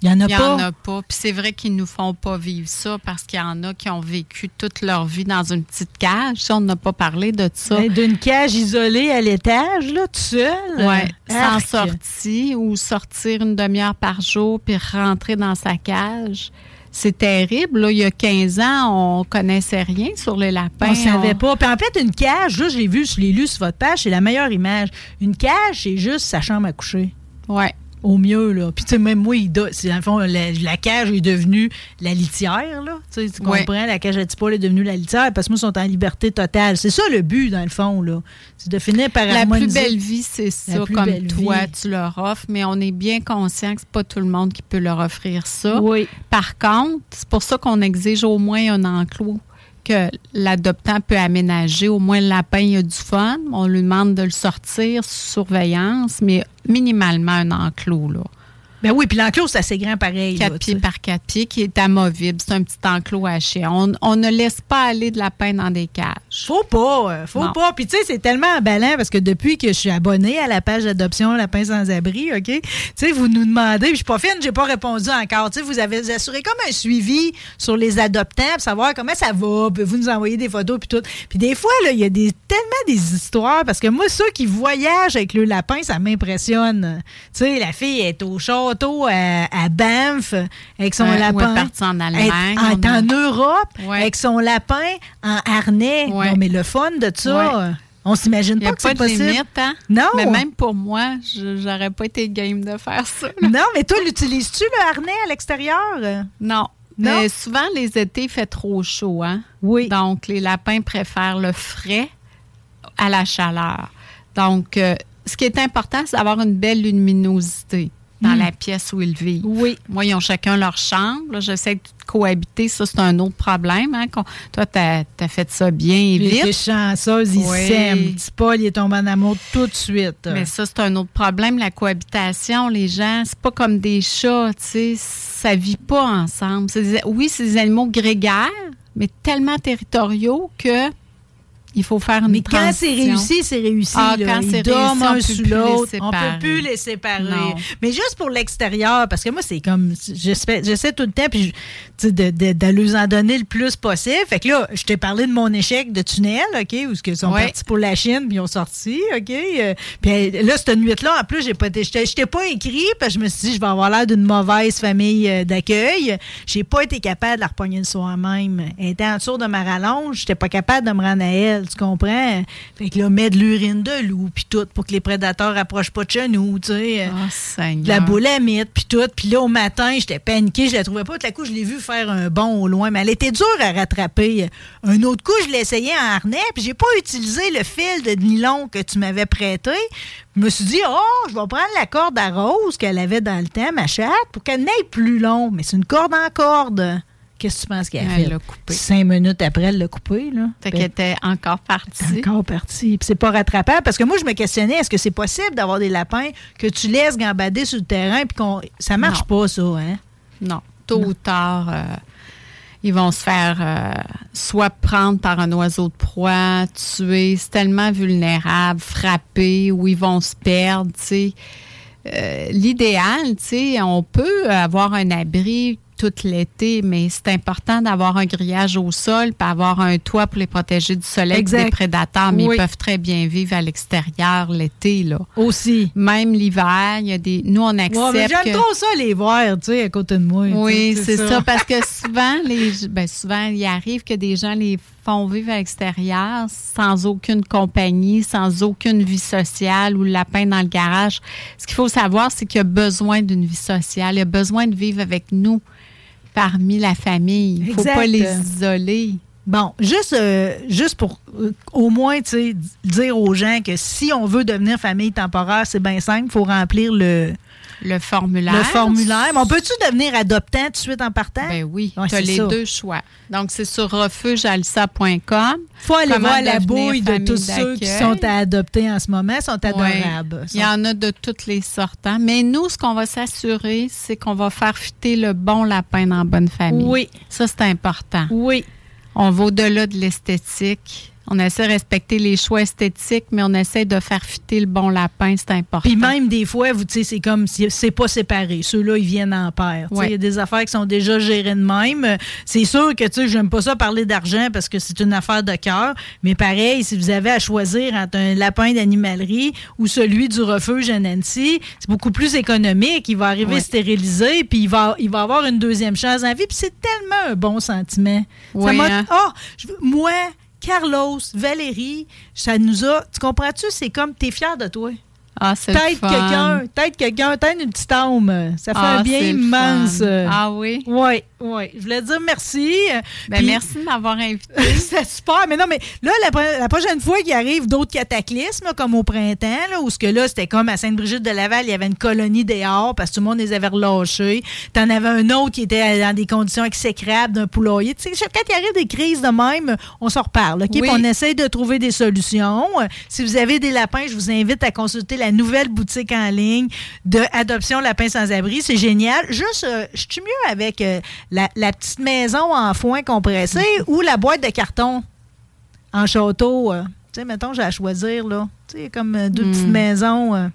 Il n'y en a
Il n'y
pas.
en a pas. Puis c'est vrai qu'ils nous font pas vivre ça parce qu'il y en a qui ont vécu toute leur vie dans une petite cage. Ça, on n'a pas parlé de ça.
D'une cage isolée à l'étage, là, tout seul.
Ouais, sans
Arc.
sortie ou sortir une demi-heure par jour puis rentrer dans sa cage. C'est terrible. Là, il y a 15 ans, on connaissait rien sur les lapins.
On savait pas. Puis en fait, une cage, là, je l'ai vu, je l'ai lu sur votre page, c'est la meilleure image. Une cage, c'est juste sa chambre à coucher.
Ouais.
Au mieux, là. Puis, tu sais, même moi, il do- dans le fond, la, la cage est devenue la litière, là. Tu sais, tu
Ouais.
comprends? La cage à poils est devenue la litière parce que moi, ils sont en liberté totale. C'est ça le but, dans le fond, là. C'est de finir par
La plus belle vie, c'est ça, comme toi,
vie.
tu leur offres, mais on est bien conscient que c'est pas tout le monde qui peut leur offrir ça.
Oui.
Par contre, c'est pour ça qu'on exige au moins un enclos que l'adoptant peut aménager. Au moins, le lapin, il a du fun. On lui demande de le sortir sous surveillance, mais minimalement un enclos, là.
Ben oui, puis l'enclos, c'est assez grand pareil. là,
4
tu
pieds par 4 pieds qui est amovible. C'est un petit enclos haché. On, on ne laisse pas aller de lapin dans des cages.
Faut pas, euh, faut
Non.
pas. Puis tu sais, c'est tellement emballant parce que depuis que je suis abonnée à la page d'adoption Lapin sans abri, OK? Tu sais, vous nous demandez, puis je suis pas fine, j'ai pas répondu encore. Tu sais, vous avez assuré comme un suivi sur les adoptants pour savoir comment ça va, puis vous nous envoyez des photos puis tout. Puis des fois là, il y a des tellement des histoires parce que moi ceux qui voyagent avec le lapin, ça m'impressionne. Tu sais, la fille est au château à, à Banff avec son
ou elle est
lapin.
partie en Allemagne,
Elle est en, Europe
Ouais.
avec son lapin en harnais.
Ouais.
Non, mais le fun de ça,
Ouais.
on s'imagine pas que c'est
de
possible.
limite, hein?
Non.
Mais même pour moi, je j'aurais pas été game de faire ça. là.
Non, mais toi, l'utilises-tu le harnais à l'extérieur?
Non.
Non?
Mais souvent, les étés, il fait trop chaud, hein?
Oui.
Donc, les lapins préfèrent le frais à la chaleur. Donc, euh, ce qui est important, c'est d'avoir une belle luminosité dans
Mm.
la pièce où ils vivent.
Oui.
Moi, ils ont chacun leur chambre. J'essaie de cohabiter. Ça, c'est un autre problème. Hein, toi, tu as, fait ça bien et vite.
chanceuse, il
Oui.
s'aime. Petit Paul, il est tombé en amour tout de suite.
Mais ça, c'est un autre problème, la cohabitation. Les gens, c'est pas comme des chats, tu sais, ça vit pas ensemble. Des- oui, c'est des animaux grégaires, mais tellement territoriaux que il faut faire une
Mais quand c'est réussi, c'est réussi.
Ah,
là.
quand
Ils
c'est
dorment
réussi,
un sous l'autre. On
séparer.
peut plus les séparer.
Non.
Mais juste pour l'extérieur, parce que moi, c'est comme. J'essaie tout le temps puis je- de, de, de leur en donner le plus possible. Fait que là, je t'ai parlé de mon échec de tunnel, OK, où ils sont
Ouais.
partis pour la Chine puis ils ont sorti, OK. Euh, Puis euh, là, cette nuit-là, en plus, j'ai pas été- je t'ai- je t'ai pas écrit parce que je me suis dit, je vais avoir l'air d'une mauvaise famille euh, d'accueil. J'ai pas été capable de la repogner le soir même. Elle était en dessous de ma rallonge, j'étais pas capable de me rendre à elle, tu comprends? Fait que là, mettre de l'urine de loup, puis tout, pour que les prédateurs approchent pas de chez nous, tu sais.
Ah, Seigneur.
De la boulamite, puis tout. Puis là, au matin, j'étais paniquée, je la trouvais pas. Tout à coup, je l'ai vue faire un bond au loin, mais elle était dure à rattraper. Un autre coup, je l'ai essayé en harnais, puis j'ai pas utilisé le fil de nylon que tu m'avais prêté. Je me suis dit, oh, je vais prendre la corde à rose qu'elle avait dans le temps, ma chatte, pour qu'elle n'aille plus long. Mais c'est une corde en corde. Qu'est-ce que tu penses qu'elle a
Elle
fait?
l'a coupé.
Cinq minutes après, elle l'a coupé. Là.
Fait
Ben,
qu'elle était encore partie.
encore parti. Puis c'est pas rattrapable parce que moi, je me questionnais, est-ce que c'est possible d'avoir des lapins que tu laisses gambader sur le terrain puis qu'on. Ça marche pas, ça, hein?
Non. Tôt ou tard, euh, ils vont se faire euh, soit prendre par un oiseau de proie, tuer. C'est tellement vulnérable, frapper, ou ils vont se perdre, tu sais. Euh, L'idéal, tu sais, on peut avoir un abri tout l'été, mais c'est important d'avoir un grillage au sol, puis avoir un toit pour les protéger du soleil des prédateurs. Mais
Oui.
ils peuvent très bien vivre à l'extérieur l'été, là.
Aussi.
Même l'hiver, il y a des. Nous, on accepte.
Ouais, j'aime
que-
trop ça, les voir, tu sais, à côté de moi.
oui, c'est ça. parce que souvent, les, ben, souvent, il arrive que des gens les font vivre à l'extérieur sans aucune compagnie, sans aucune vie sociale ou le lapin dans le garage. Ce qu'il faut savoir, c'est qu'il a besoin d'une vie sociale. Il a besoin de vivre avec nous parmi la famille. Il ne faut
Exact.
pas les isoler.
Bon, juste, euh, juste pour euh, au moins dire aux gens que si on veut devenir famille temporaire, c'est bien simple, il faut remplir le,
Le formulaire.
le formulaire. Mais on peut-tu devenir adoptant tout de suite en partant?
Ben oui,
Ouais,
tu as les
ça.
deux choix. Donc, c'est sur refugealsa.com.
faut aller
Comment
voir la bouille de tous ceux qui sont à adopter en ce moment, sont
Ouais.
adorables.
Il y en a de toutes les sortes. hein. Mais nous, ce qu'on va s'assurer, c'est qu'on va faire fitter le bon lapin dans la bonne famille.
Oui.
Ça, c'est important.
Oui.
On va au-delà de l'esthétique. On essaie de respecter les choix esthétiques, mais on essaie de faire fitter le bon lapin, c'est important.
Puis même des fois, vous c'est comme si c'est pas séparé. Ceux-là, ils viennent en paire. Il
Ouais.
y a des affaires qui sont déjà gérées de même. C'est sûr que tu sais, j'aime pas ça parler d'argent parce que c'est une affaire de cœur. Mais pareil, si vous avez à choisir entre un lapin d'animalerie ou celui du refuge à Nancy, c'est beaucoup plus économique. Il va arriver
Ouais.
stérilisé, puis il va, il va avoir une deuxième chance en vie. Puis c'est tellement un bon sentiment. Ça
Ouais, hein?
ah, je- moi, Carlos, Valérie, ça nous a. Tu comprends-tu? C'est comme t'es fier de toi.
Ah, c'est fun.
quelqu'un, peut-être quelqu'un, peut-être une petite âme. Ça fait
Ah,
un bien immense.
Ah oui?
Oui, oui. Je voulais dire merci.
Ben,
Puis-
merci de m'avoir invité.
c'est super. Mais non, mais là, la, pro- la prochaine fois qu'il arrive d'autres cataclysmes, comme au printemps, là, où ce que là, c'était comme à Sainte-Brigitte-de-Laval, il y avait une colonie dehors parce que tout le monde les avait relâchés. T'en avais un autre qui était dans des conditions exécrables d'un poulailler. Tu sais, quand il arrive des crises de même, on s'en reparle. OK?
Oui.
Puis on essaye de trouver des solutions. Si vous avez des lapins, je vous invite à consulter la nouvelle boutique en ligne de Adoption Lapin sans abri. C'est génial. Juste, euh, je suis mieux avec euh, la, la petite maison en foin compressé ou la boîte de carton en château. euh. Tu sais, mettons, j'ai à choisir, là. Tu sais, comme euh, deux
Hmm.
petites maisons. euh.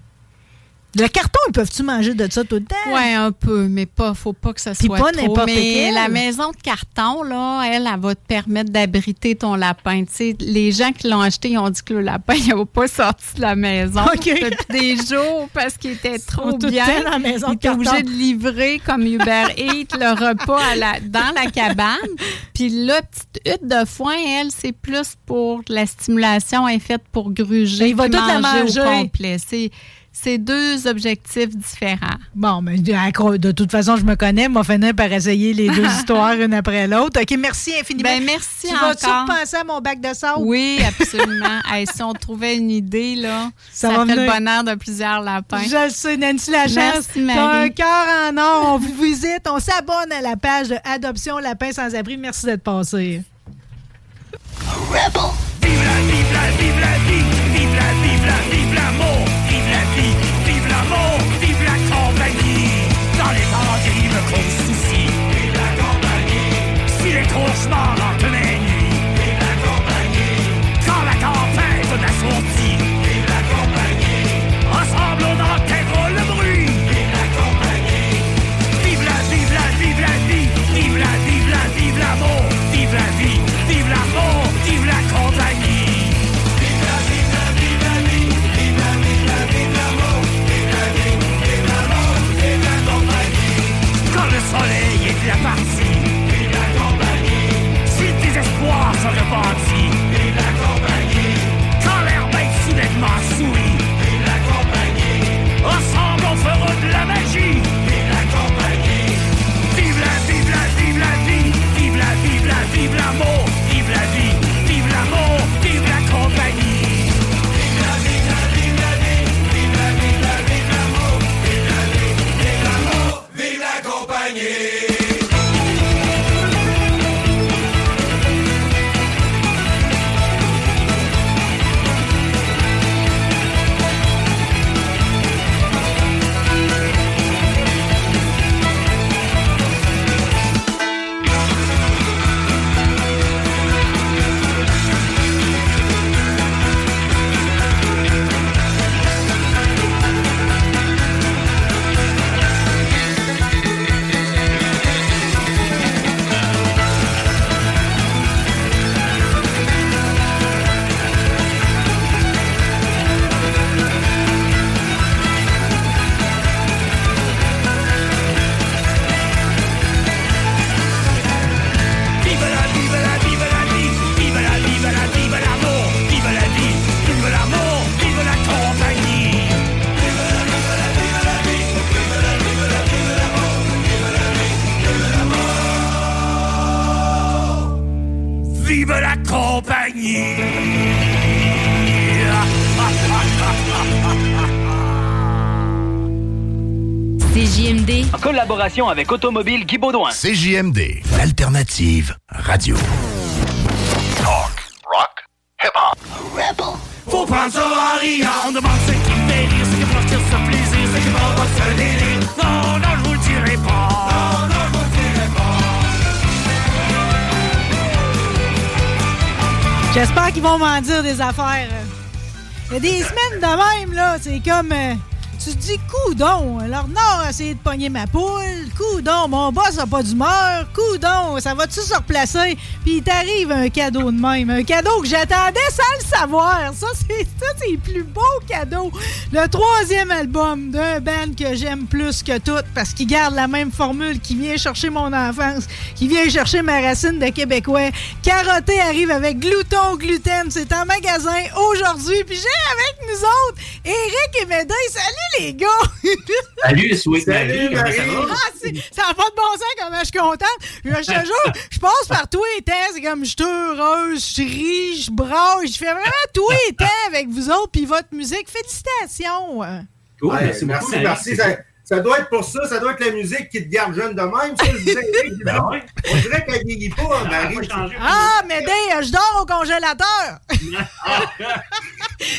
Le carton, ils peuvent-tu manger de ça tout le temps?
Oui, un peu, mais pas, faut pas que ça soit
pas
trop. Mais
quel.
la maison de carton, là, elle, elle va te permettre d'abriter ton lapin. Tu sais, les gens qui l'ont acheté, ils ont dit que le lapin, il va pas sorti de la maison depuis des jours parce qu'il était trop
tout
bien.
la maison
il
de
était
carton.
obligé de livrer comme Uber Eats le repas à la- dans la cabane. Puis la petite hutte de foin, elle, c'est plus pour la stimulation, elle est faite pour gruger.
Il va
puis
toute la
manger au
manger.
complet. C'est c'est deux objectifs différents.
Bon, mais de toute façon, je me connais. M'a fini par essayer les deux histoires une après l'autre. OK, merci infiniment.
Ben, merci
tu vas-tu
encore.
repenser à mon bac de sable?
Oui, absolument. Hey, si on trouvait une idée, là,
Ça
ça,
va
fait
venir.
le bonheur de plusieurs lapins.
Je le sais, Nancy Lachance.
Merci,
T'as un
Marie.
cœur en or. On vous visite. On s'abonne à la page de Adoption Lapin sans abri. Merci d'être passé.
Vive la, vive la, vive la vive La compagnie. Quand la la compagnie. Ensemble le bruit, vive la compagnie. Vive la, vive la, vive la vive la, vive la, vive vive la vie, vive vive la compagnie. Vive la, vive la, vive la vie, vive la, vive la, vive vive la vie, vive vive la compagnie. Quand le soleil est parti, désespoir se
collaboration avec Automobile Guy Baudouin.
CJMD, l'alternative radio. Talk, rock, hip-hop. Rebel.
Faut prendre ça en riant. On demande ce qui me fait rire, ce qui me fait ce plaisir, ce qui m'envoie ce délire. Non, non, je vous le dirai pas. Non, non, je vous le dirai pas.
J'espère qu'il qu'ils vont m'en dire des affaires. Il y a des semaines de même, là, c'est comme... euh, tu te dis, coudon, alors non, a essayé de pogner ma poule, coudon, mon boss a pas d'humeur, coudon, ça va-tu se replacer? Puis il t'arrive un cadeau de même, un cadeau que j'attendais sans le savoir. Ça, c'est ça, c'est le plus beau cadeau. Le troisième album d'un band que j'aime plus que tout parce qu'il garde la même formule, qui vient chercher mon enfance, qui vient chercher ma racine de Québécois. Carotté arrive avec Glouton Gluten, c'est en magasin aujourd'hui. Puis j'ai avec nous autres Eric et Médée. Salut les gars!
Salut, Sweet
Salut,
Marie, comment ça va?
Ah, c'est- ça n'a pas de bon sens comment je suis contente. Je je te jure, je passe par tous les temps. C'est comme je suis heureuse, je ris, je braille. Je fais vraiment tous les temps avec vous autres puis votre musique. Félicitations!
Cool,
Ouais,
merci
merci,
Marie.
merci. Ça, doit être pour ça, ça doit être la musique qui te garde jeune de même. Ça, je disais, disais, On dirait qu'elle vieillit pas, Marie.
Ah, Médée, je dors au congélateur!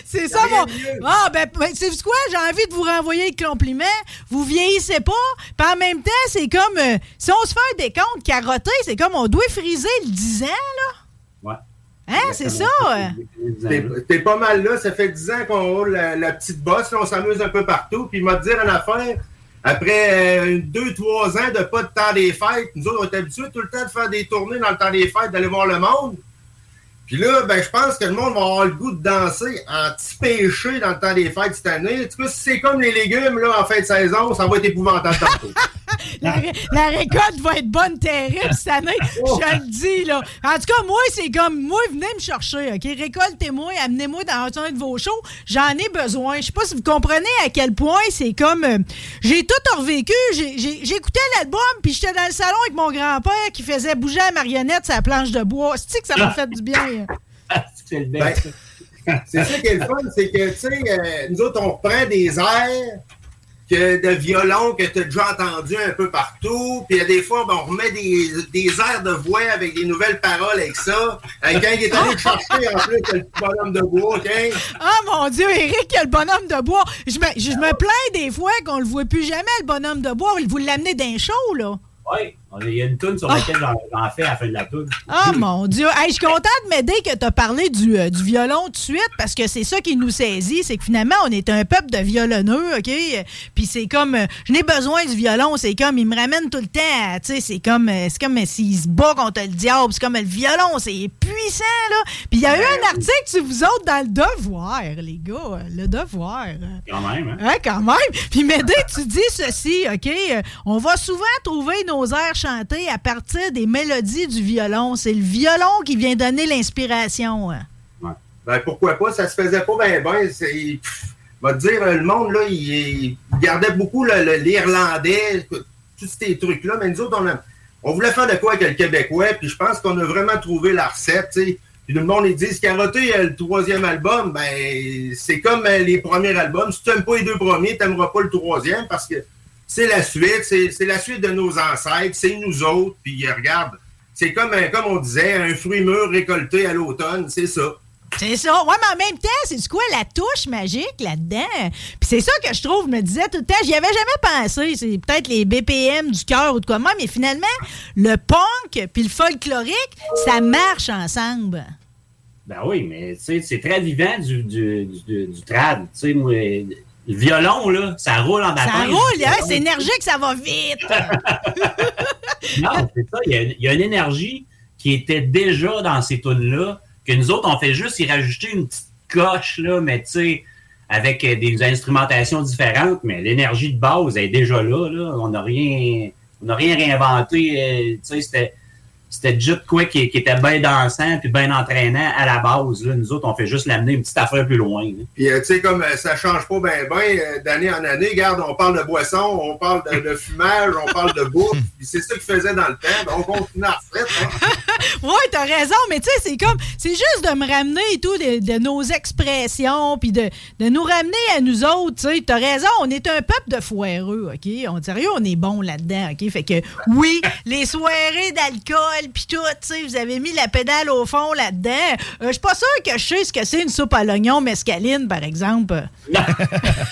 C'est ça, mon. Ah, ben, ben, c'est quoi? J'ai envie de vous renvoyer le compliment. Vous vieillissez pas. Puis en même temps, c'est comme. euh, si on se fait un décompte carotté, c'est comme on doit friser le 10 ans, là.
Ouais.
Hein, c'est ça? euh.
T'es- pas mal là, ça fait 10 ans qu'on roule la, la petite bosse, là, on s'amuse un peu partout. Puis il m'a dit une affaire, après 2-3 ans de pas de temps des fêtes, nous autres, on est habitués tout le temps de faire des tournées dans le temps des fêtes, d'aller voir le monde. Puis là, ben, je pense que le monde va avoir le goût de danser en petit péché dans le temps des fêtes cette année. En tout cas, si c'est comme les légumes là, en fin de saison, ça va être épouvantable tantôt.
La, ré- la récolte va être bonne, terrible cette année. Je le dis, là. En tout cas, moi, c'est comme, moi, venez me chercher, OK? Récoltez-moi, amenez-moi dans un de vos shows. J'en ai besoin. Je sais pas si vous comprenez à quel point c'est comme... euh, j'ai tout revécu. Écouté l'album, puis j'étais dans le salon avec mon grand-père qui faisait bouger la marionnette la planche de bois. C'est que ça m'a fait du bien.
C'est le
Ben, c'est ça qui est le fun, c'est que, tu sais, euh, nous autres, on reprend des airs que, de violon que tu as déjà entendu un peu partout. Puis il y a des fois, ben, on remet des, des airs de voix avec des nouvelles paroles avec ça. Euh, quand il est allé chercher, en plus, le petit bonhomme de bois, OK?
Ah mon Dieu, Eric, il y a le bonhomme de bois. Je me, je me plains des fois qu'on le voit plus jamais, le bonhomme de bois. Vous l'amenez d'un show, là.
Oui, il y a une toune sur laquelle j'en j'en fais à la fin de la toune.
Ah mon Dieu! Hey, je suis contente de m'aider que tu as parlé du, euh, du violon tout de suite parce que c'est ça qui nous saisit, c'est que finalement, on est un peuple de violonneux, OK? Puis c'est comme, euh, je n'ai besoin du violon, c'est comme, il me ramène tout le temps, à, tu sais, c'est comme, euh, c'est comme s'il se bat contre le diable, c'est comme le violon, c'est puissant, là. Puis il y a eu un article sur vous autres dans le Devoir, les gars, le Devoir.
Quand même, hein?
Quand même. Puis Médée, tu dis ceci, OK? On va souvent trouver nos airs à partir des mélodies du violon. C'est le violon qui vient donner l'inspiration. hein.
Ben, pourquoi pas? Ça se faisait pas bien, bien. Va te dire, le monde, là, il, gardait beaucoup l'Irlandais, tous ces trucs-là, mais nous autres, on, voulait faire de quoi avec le Québécois, puis je pense qu'on a vraiment trouvé la recette, tu sais. Puis le monde, ils disent, Carotté, euh, le troisième album, ben, c'est comme euh, les premiers albums. Si tu n'aimes pas les deux premiers, tu n'aimeras pas le troisième, parce que c'est la suite, c'est c'est la suite de nos ancêtres, c'est nous autres, puis euh, regarde, c'est comme, euh, comme on disait, un fruit mûr récolté à l'automne, c'est ça.
C'est ça. Ouais, mais en même temps, c'est quoi la touche magique là-dedans? Puis c'est ça que je trouve, je me disais tout le temps, j'y avais jamais pensé. C'est peut-être les BPM du cœur ou de quoi même, mais finalement, le punk puis le folklorique, ça marche ensemble.
Ben oui, mais tu sais, c'est très vivant du, du, du, du trad. Tu sais, moi, le violon, là, ça roule en
Ça
bataille.
roule, hein? c'est énergique, ça va vite.
Non, c'est ça. Il y, a, il y a une énergie qui était déjà dans ces tunes-là, que nous autres, on fait juste y rajouter une petite coche, là, mais tu sais, avec euh, des instrumentations différentes, mais l'énergie de base elle est déjà là. là. On n'a rien, on rien réinventé. euh, tu sais, c'était. C'était déjà de quoi qui, qui était bien dansant puis bien entraînant à la base. Là. Nous autres, on fait juste l'amener une petite affaire plus loin. là.
Puis, euh, tu sais, comme euh, ça change pas bien, bien d'année en année, regarde, on parle de boisson, on parle de, de fumage, on parle de bouffe, puis c'est ça qu'ils faisaient dans le temps, donc on continue à retraite. Hein?
Ouais, t'as raison, mais tu sais, c'est comme, c'est juste de me ramener et tout, de, de nos expressions, puis de, de nous ramener à nous autres, tu sais. T'as raison, on est un peuple de foireux, OK? On sérieux, on est bon là-dedans, OK? Fait que, oui, les soirées d'alcool, puis tout, tu sais, vous avez mis la pédale au fond là-dedans. Euh, Je suis pas sûre que je sais ce que c'est une soupe à l'oignon mescaline, par exemple.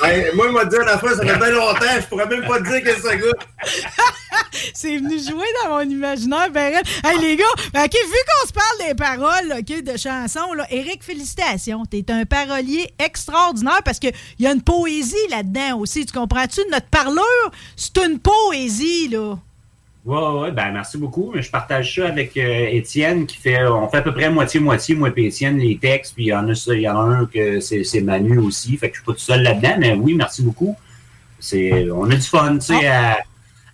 Ben, moi, il m'a dit la fois, ça fait bien longtemps, je pourrais même pas te dire que ça goûte.
c'est venu jouer dans mon imaginaire. Ben, hey, les gars, OK, vu qu'on se parle des paroles OK, de chansons, là, Eric, félicitations. T'es un parolier extraordinaire parce qu'il y a une poésie là-dedans aussi. Tu comprends-tu? Notre parleur, c'est une poésie, là.
Ouais, ouais, ben merci beaucoup. Je partage ça avec euh, Étienne qui fait, on fait à peu près moitié-moitié, moi et Étienne, les textes, puis il y en a, ça- il y en a un que c'est c'est Manu aussi, fait que je suis pas tout seul là-dedans, mais oui, merci beaucoup. C'est, on a du fun, tu sais, à,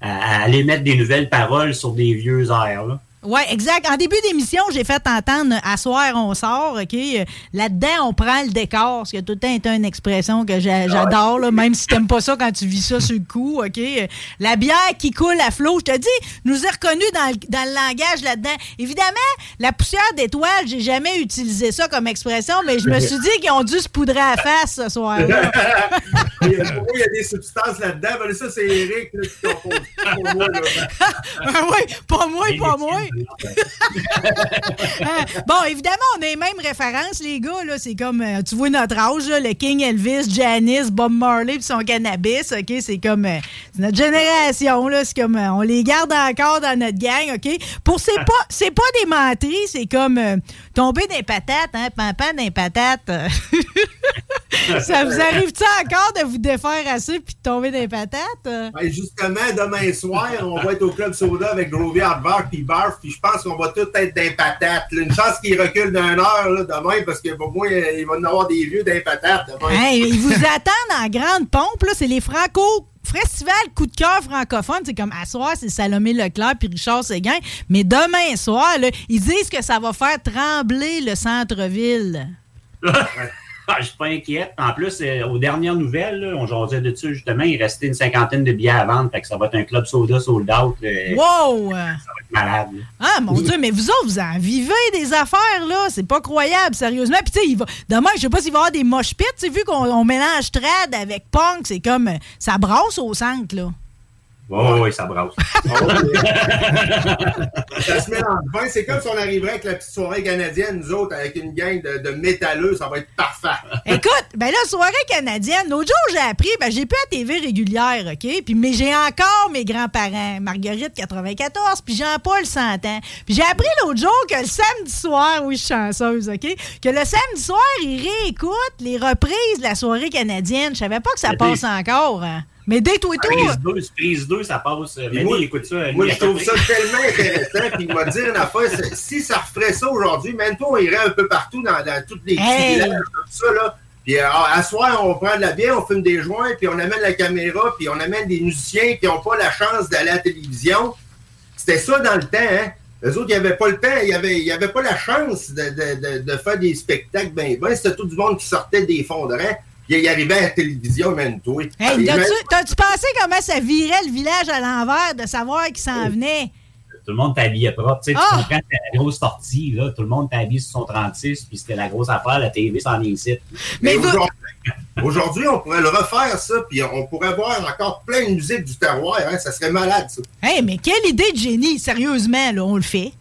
à- à aller mettre des nouvelles paroles sur des vieux airs, là.
Oui, exact. En début d'émission, j'ai fait entendre à soir, on sort, OK? Euh, Là-dedans, on prend le décor, ce qui a tout le temps été une expression que j'a- j'adore, là, même si t'aimes pas ça quand tu vis ça sur le coup, OK? Euh, La bière qui coule à flot, je te dis, nous ai reconnu dans, le- dans le langage là-dedans. Évidemment, la poussière d'étoiles, j'ai jamais utilisé ça comme expression, mais je me suis dit qu'ils ont dû se poudrer à la face ce soir-là.
Il y a- pour moi, il y a des substances là-dedans. Ben, ça, c'est Eric là, qui. Pour moi, là.
Ah oui, pas moi, pas moi. Ah, bon, évidemment, on a les mêmes références, les gars. Là. C'est comme, euh, tu vois notre âge, le King Elvis, Janice, Bob Marley puis son cannabis. OK? C'est comme euh, c'est notre génération. Là. C'est comme, euh, on les garde encore dans notre gang. OK? Pour c'est pas, c'est pas des menteries, c'est comme tomber des patates, hein? Pampan des patates. Ça vous arrive-tu encore de vous défaire assez puis de tomber des patates?
Ben, justement, demain soir, on va être au Club Soda avec Grovey Hardbar puis Barf, puis je pense qu'on va tous être des patates. là. Une chance qu'il recule d'une heure là, demain, parce que pour moi, il va y en avoir des vieux des patates demain.
Hey, ils vous attendent en grande pompe, là. C'est les Franco. Festival coup de cœur francophone, c'est comme à soir, c'est Salomé Leclerc puis Richard Séguin. Mais demain soir, là, ils disent que ça va faire trembler le centre-ville.
Ah, je suis pas inquiète. En plus, euh, aux dernières nouvelles, là, on jasait de dessus justement, il restait une cinquantaine de billets à vendre, fait que ça va être un club soda sold out. là.
Wow!
malade. là.
Ah, mon Dieu, mais vous autres, vous en vivez des affaires, là. C'est pas croyable, sérieusement. Puis, tu sais, va... demain, je sais pas s'il va y avoir des mosh pits. Vu qu'on on mélange trad avec punk, c'est comme. euh, Ça brasse au centre, là.
Ouais, ouais, ça brasse.
Ça se mélange bien. C'est comme si on arriverait avec la petite soirée canadienne, nous autres, avec une gang de, de métalleux, ça va être parfait.
Écoute, ben là, soirée canadienne, l'autre jour, j'ai appris, ben j'ai plus la TV régulière, OK? Puis, mais j'ai encore mes grands-parents, Marguerite, 94, puis Jean-Paul, 100 ans. Puis j'ai appris l'autre jour que le samedi soir, oui, je suis chanceuse, OK? Que le samedi soir, ils réécoutent les reprises de la soirée canadienne. Je savais pas que ça passe encore. hein? Mais dès tout et tout.
Prise 2, prise 2, ça passe. Mais
moi,
écoute ça.
Moi, je trouve ça tellement intéressant. Puis il m'a dit une affaire, si ça referait ça aujourd'hui, même toi, on irait un peu partout dans, dans toutes les petits
Hey!
villages comme ça, là. Puis euh, à soir, on prend de la bière, on fume des joints, puis on amène la caméra, puis on amène des musiciens qui n'ont pas la chance d'aller à la télévision. C'était ça dans le temps, hein? Eux autres, ils n'avaient pas le temps, ils n'avaient ils avaient pas la chance de, de- de- de faire des spectacles ben ben. C'était tout du monde qui sortait des fonds de rang. Puis ils arrivaient à la télévision, même toi.
Hey, t'as-tu pensé comment ça virait le village à l'envers de savoir qui s'en venait?
Tout le monde t'habillait propre. Tu sais,
Ah!
tu comprends, c'était la grosse sortie, là. Tout le monde t'habille sur son 36, puis c'était la grosse affaire, la TV s'en est ici.
Mais aujourd'hui, aujourd'hui, on pourrait le refaire, ça, puis on pourrait voir encore plein de musique du terroir. Hein, ça serait malade, ça.
Hey, mais quelle idée de génie! Sérieusement, là, on le fait.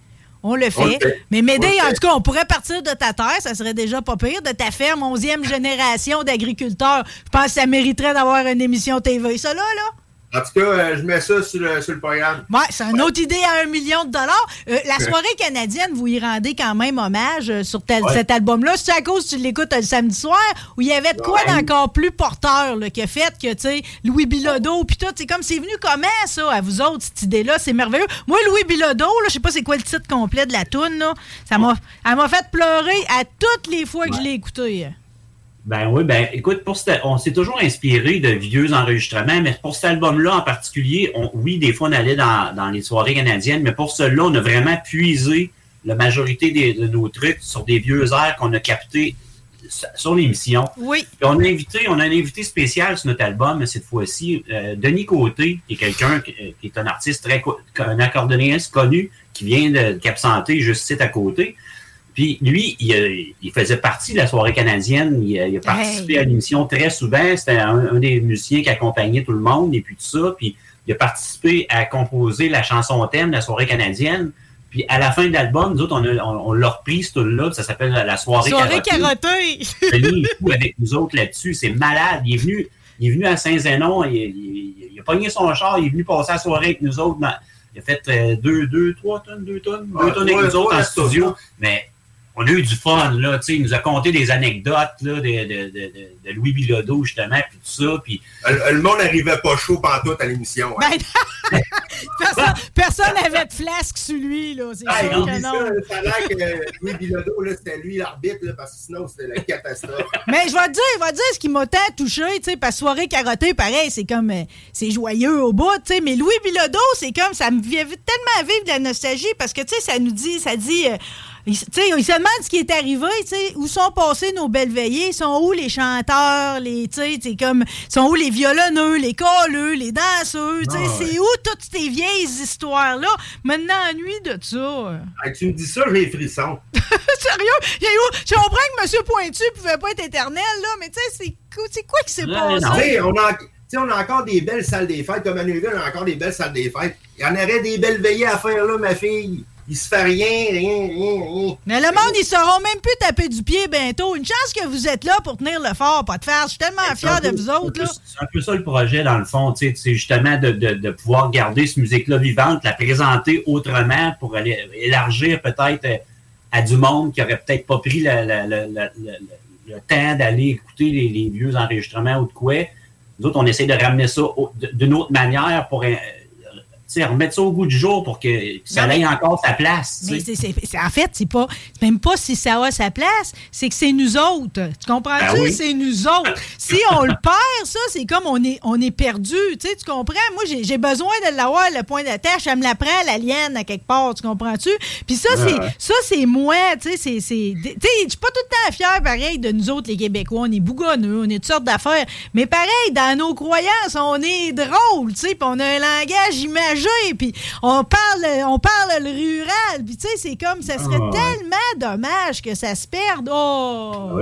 On le fait. Mais m'aider, en tout cas, on pourrait partir de ta terre, ça serait déjà pas pire, de ta ferme, 11e génération d'agriculteurs. Je pense que ça mériterait d'avoir une émission TV, ça là, là.
En tout cas, euh, je mets ça sur le, sur le programme.
Ouais, c'est une autre idée à un million de dollars. Euh, la soirée canadienne, vous y rendez quand même hommage euh, sur tel-
Ouais.
cet album-là. C'est à cause que tu l'écoutes le samedi soir où il y avait de quoi
Ouais.
d'encore plus porteur là, qui a fait que, tu sais, Louis Bilodeau, puis tout, c'est comme c'est venu comment, ça, à vous autres, cette idée-là? C'est merveilleux. Moi, Louis Bilodeau, je sais pas c'est quoi le titre complet de la toune, là. Ça m'a, elle m'a fait pleurer à toutes les fois que je l'ai écouté.
Ben oui, ben écoute, pour cet- on s'est toujours inspiré de vieux enregistrements, mais pour cet album-là en particulier, on- oui, des fois on allait dans, dans les soirées canadiennes, mais pour celui-là, on a vraiment puisé la majorité des- de nos trucs sur des vieux airs qu'on a captés sur l'émission.
Oui.
Puis on a invité, on a un invité spécial sur notre album cette fois-ci, euh, Denis Côté, qui est quelqu'un qui, euh, qui est un artiste très, un accordéoniste connu, qui vient de Cap Santé, juste à côté. Puis lui, il, a- il faisait partie de la soirée canadienne. Il, a- il a participé
Hey.
à l'émission très souvent. C'était un, un des musiciens qui accompagnait tout le monde et puis tout ça. Puis il a participé à composer la chanson thème de la soirée canadienne. Puis à la fin de l'album, nous autres, on, a- on, on l'a repris ce là Ça s'appelle la, soirée,
Soirée
carottée.
carottée!
Denis est avec nous autres là-dessus. C'est malade. Il est venu, il est venu à Saint-Zénon. Il, il- il a pogné son char. Il est venu passer la soirée avec nous autres dans, Il a fait euh, deux, deux, trois tonnes, deux tonnes,
Ah,
deux tonnes avec
ouais,
nous autres
ouais,
en studio. Mais on a eu du fun, là. Tu sais, il nous a conté des anecdotes, là, de, de, de, de- Louis Bilodeau, justement, puis tout ça. Puis
Le, le monde n'arrivait pas chaud pantoute à l'émission. hein.
Ben, personne, personne n'avait de flasque sur lui, là. C'est
Ah,
sûr
non,
que
mais
non.
ça, ça a l'air que Louis Bilodeau, là, c'était lui l'arbitre, là, parce que sinon, c'était la catastrophe.
Mais je vais te dire, je vais te dire ce qui m'a tant touché, tu sais, parce que soirée carottée, pareil, c'est comme, euh, c'est joyeux au bout, tu sais, mais Louis Bilodeau, c'est comme, ça me vient tellement vivre de la nostalgie, parce que, tu sais, ça nous dit, ça dit, euh, il, tu sais, il se demande ce qui est arrivé, tu sais, où sont passés nos belles veillées, sont où les chanteurs, les, tu sais, c'est comme, sont où les violonneux, les colleux, les danseux, tu sais,
Ah, ouais.
c'est où toutes ces vieilles histoires-là? Maintenant, ennui de ça.
Ah, tu me dis ça, j'ai les frissons.
Sérieux? Je comprends que M. Pointu pouvait pas être éternel, là, mais tu sais, c'est quoi- c'est quoi qui s'est passé?
on a, tu sais, on a encore des belles salles des fêtes. Comme à on a encore des belles salles des fêtes. Il y en aurait des belles veillées à faire, là, ma fille. Il se fait rien, rien, rien, rien.
Mais le monde, ils sauront même plus taper du pied bientôt. Une chance que vous êtes là pour tenir le fort, pas de faire. Je suis tellement fier de vous autres.
C'est un peu ça le projet, dans le fond. tu sais, C'est justement de, de- de pouvoir garder cette musique-là vivante, la présenter autrement pour aller élargir peut-être euh, à du monde qui aurait peut-être pas pris le, le- le- le- le- le temps d'aller écouter les, les vieux enregistrements ou de quoi. Nous autres, on essaie de ramener ça d'une autre manière pour euh, remettre ça au goût du jour pour que ça ait encore sa place.
Mais
sais.
c'est- c'est- c'est- en fait, c'est pas même pas si ça a sa place, c'est que c'est nous autres. Tu comprends-tu?
Ben oui.
C'est nous autres. Si on le perd, ça, c'est comme on est, on est perdu. Tu sais, tu comprends? Moi, j'ai j'ai besoin de l'avoir, le point d'attache. Elle me la prend, la lienne, à quelque part. Tu comprends-tu? Puis ça, c'est
ouais.
ça, c'est moi. Tu sais, c'est- c'est. Tu sais, je suis pas tout le temps fier, pareil, de nous autres, les Québécois. On est bougonneux, on est toutes sortes d'affaires. Mais pareil, dans nos croyances, on est drôle, tu sais, puis on a un langage imagé, puis on parle, on parle le rural, puis tu sais, c'est comme, ça serait
Ah, ouais.
tellement dommage que ça se perde. Oh!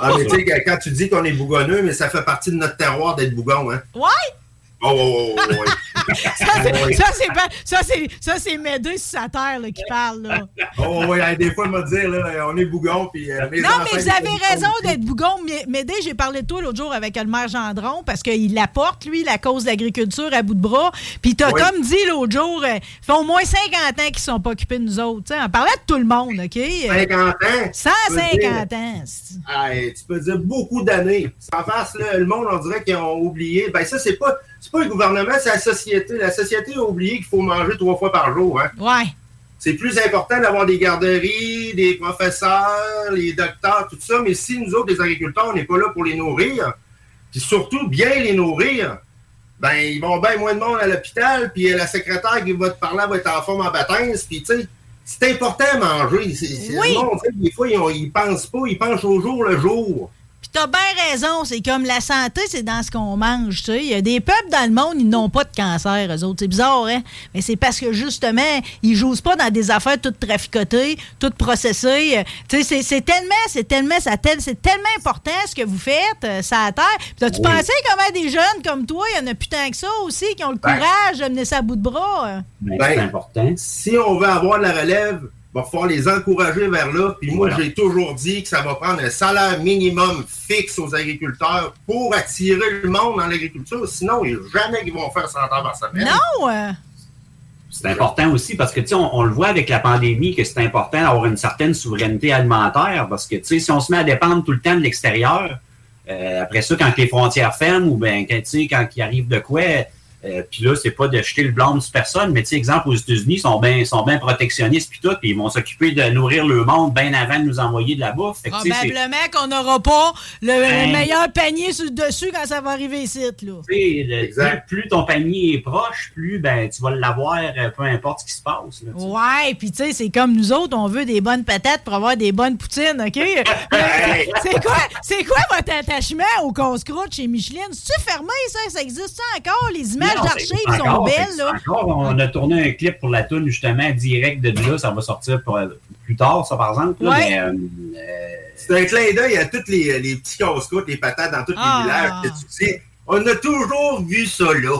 Ah, mais tu sais, quand tu dis qu'on est bougonneux, mais ça fait partie de notre terroir d'être bougon, hein.
Ouais!
Oh, oh, oh, oh.
Ça, c'est- ça, c'est pas- ça, c'est ça, c'est Médée sur sa terre là, qui parle. Là.
Oh, ouais, hey, des fois, il m'a dire, là, on est bougon, puis euh,
Non, mais vous avez raison d'être bougon. Médée, j'ai parlé de toi l'autre jour avec le maire Gendron parce qu'il apporte, lui, la cause de l'agriculture à bout de bras. Puis t'as
Oui.
comme dit l'autre jour, euh, ça fait au moins 50 ans qu'ils sont pas occupés de nous autres. On parlait de tout le monde, OK?
50 ans?
150 ans.
Hey, tu peux dire beaucoup d'années. En face, là, le monde, on dirait qu'ils ont oublié. Ben, ça, c'est pas, pas le gouvernement, c'est la société. La société a oublié qu'il faut manger trois fois par jour. Hein.
Ouais.
C'est plus important d'avoir des garderies, des professeurs, les docteurs, tout ça. Mais si nous autres, les agriculteurs, on n'est pas là pour les nourrir, puis surtout bien les nourrir, ben, ils vont bien moins de monde à l'hôpital, puis la secrétaire qui va te parler va être en forme en baptême, puis tu sais, c'est important à manger. C'est,
Oui.
des fois, ils, ils pensent pas, ils pensent au jour le jour.
Puis t'as bien raison, c'est comme la santé, c'est dans ce qu'on mange, tu sais. Il y a des peuples dans le monde, ils n'ont pas de cancer, eux autres. C'est bizarre, hein? Mais c'est parce que, justement, ils jouent pas dans des affaires toutes traficotées, toutes processées. Euh, Tu sais, c'est- c'est tellement, c'est tellement, ça tel- c'est tellement important ce que vous faites, euh, ça à terre. Puis t'as-tu
Oui.
pensé comment des jeunes comme toi, il y en a plus tant que ça aussi, qui ont le
Ben.
courage de mener ça à bout de bras? euh?
Ben, Si on veut avoir la relève, va falloir les encourager vers là. Puis moi,
Voilà.
j'ai toujours dit que ça va prendre un salaire minimum fixe aux agriculteurs pour attirer le monde dans l'agriculture. Sinon, il n'y a jamais qu'ils vont faire 100 heures par semaine.
Non! euh,
C'est important aussi parce que, tu sais, on, on le voit avec la pandémie que c'est important d'avoir une certaine souveraineté alimentaire parce que, tu sais, si on se met à dépendre tout le temps de l'extérieur, euh, après ça, quand les frontières ferment ou bien, quand, tu sais, quand il arrive de quoi, euh, puis là, c'est pas de jeter le blâme sur personne, mais tu sais, exemple, aux États-Unis, ils sont bien sont bien protectionnistes puis tout, puis ils vont s'occuper de nourrir le monde bien avant de nous envoyer de la bouffe. Fait que,
Probablement qu'on n'aura pas le, le
Ben.
meilleur panier sur le dessus quand ça va arriver ici, là.
tu sais, le- plus, plus ton panier est proche, plus ben, tu vas l'avoir, euh, peu importe ce qui se passe. là.
Ouais, puis tu sais, c'est comme nous autres, on veut des bonnes patates pour avoir des bonnes poutines, OK? c'est quoi, c'est quoi votre attachement au casse-croûte chez Micheline? C'est-tu fermé, ça? Ça existe encore? Les images D'archives
c'est
sont
encore,
belles, là.
encore, on a tourné un clip pour la tune justement direct de là. Ça va sortir pour, euh, plus tard, ça, par exemple. là,
Ouais.
mais, euh,
C'est un clin d'œil à tous les, les petits casse-croûtes, les patates dans tous
Ah.
les villages. que tu dis, on a toujours vu ça là.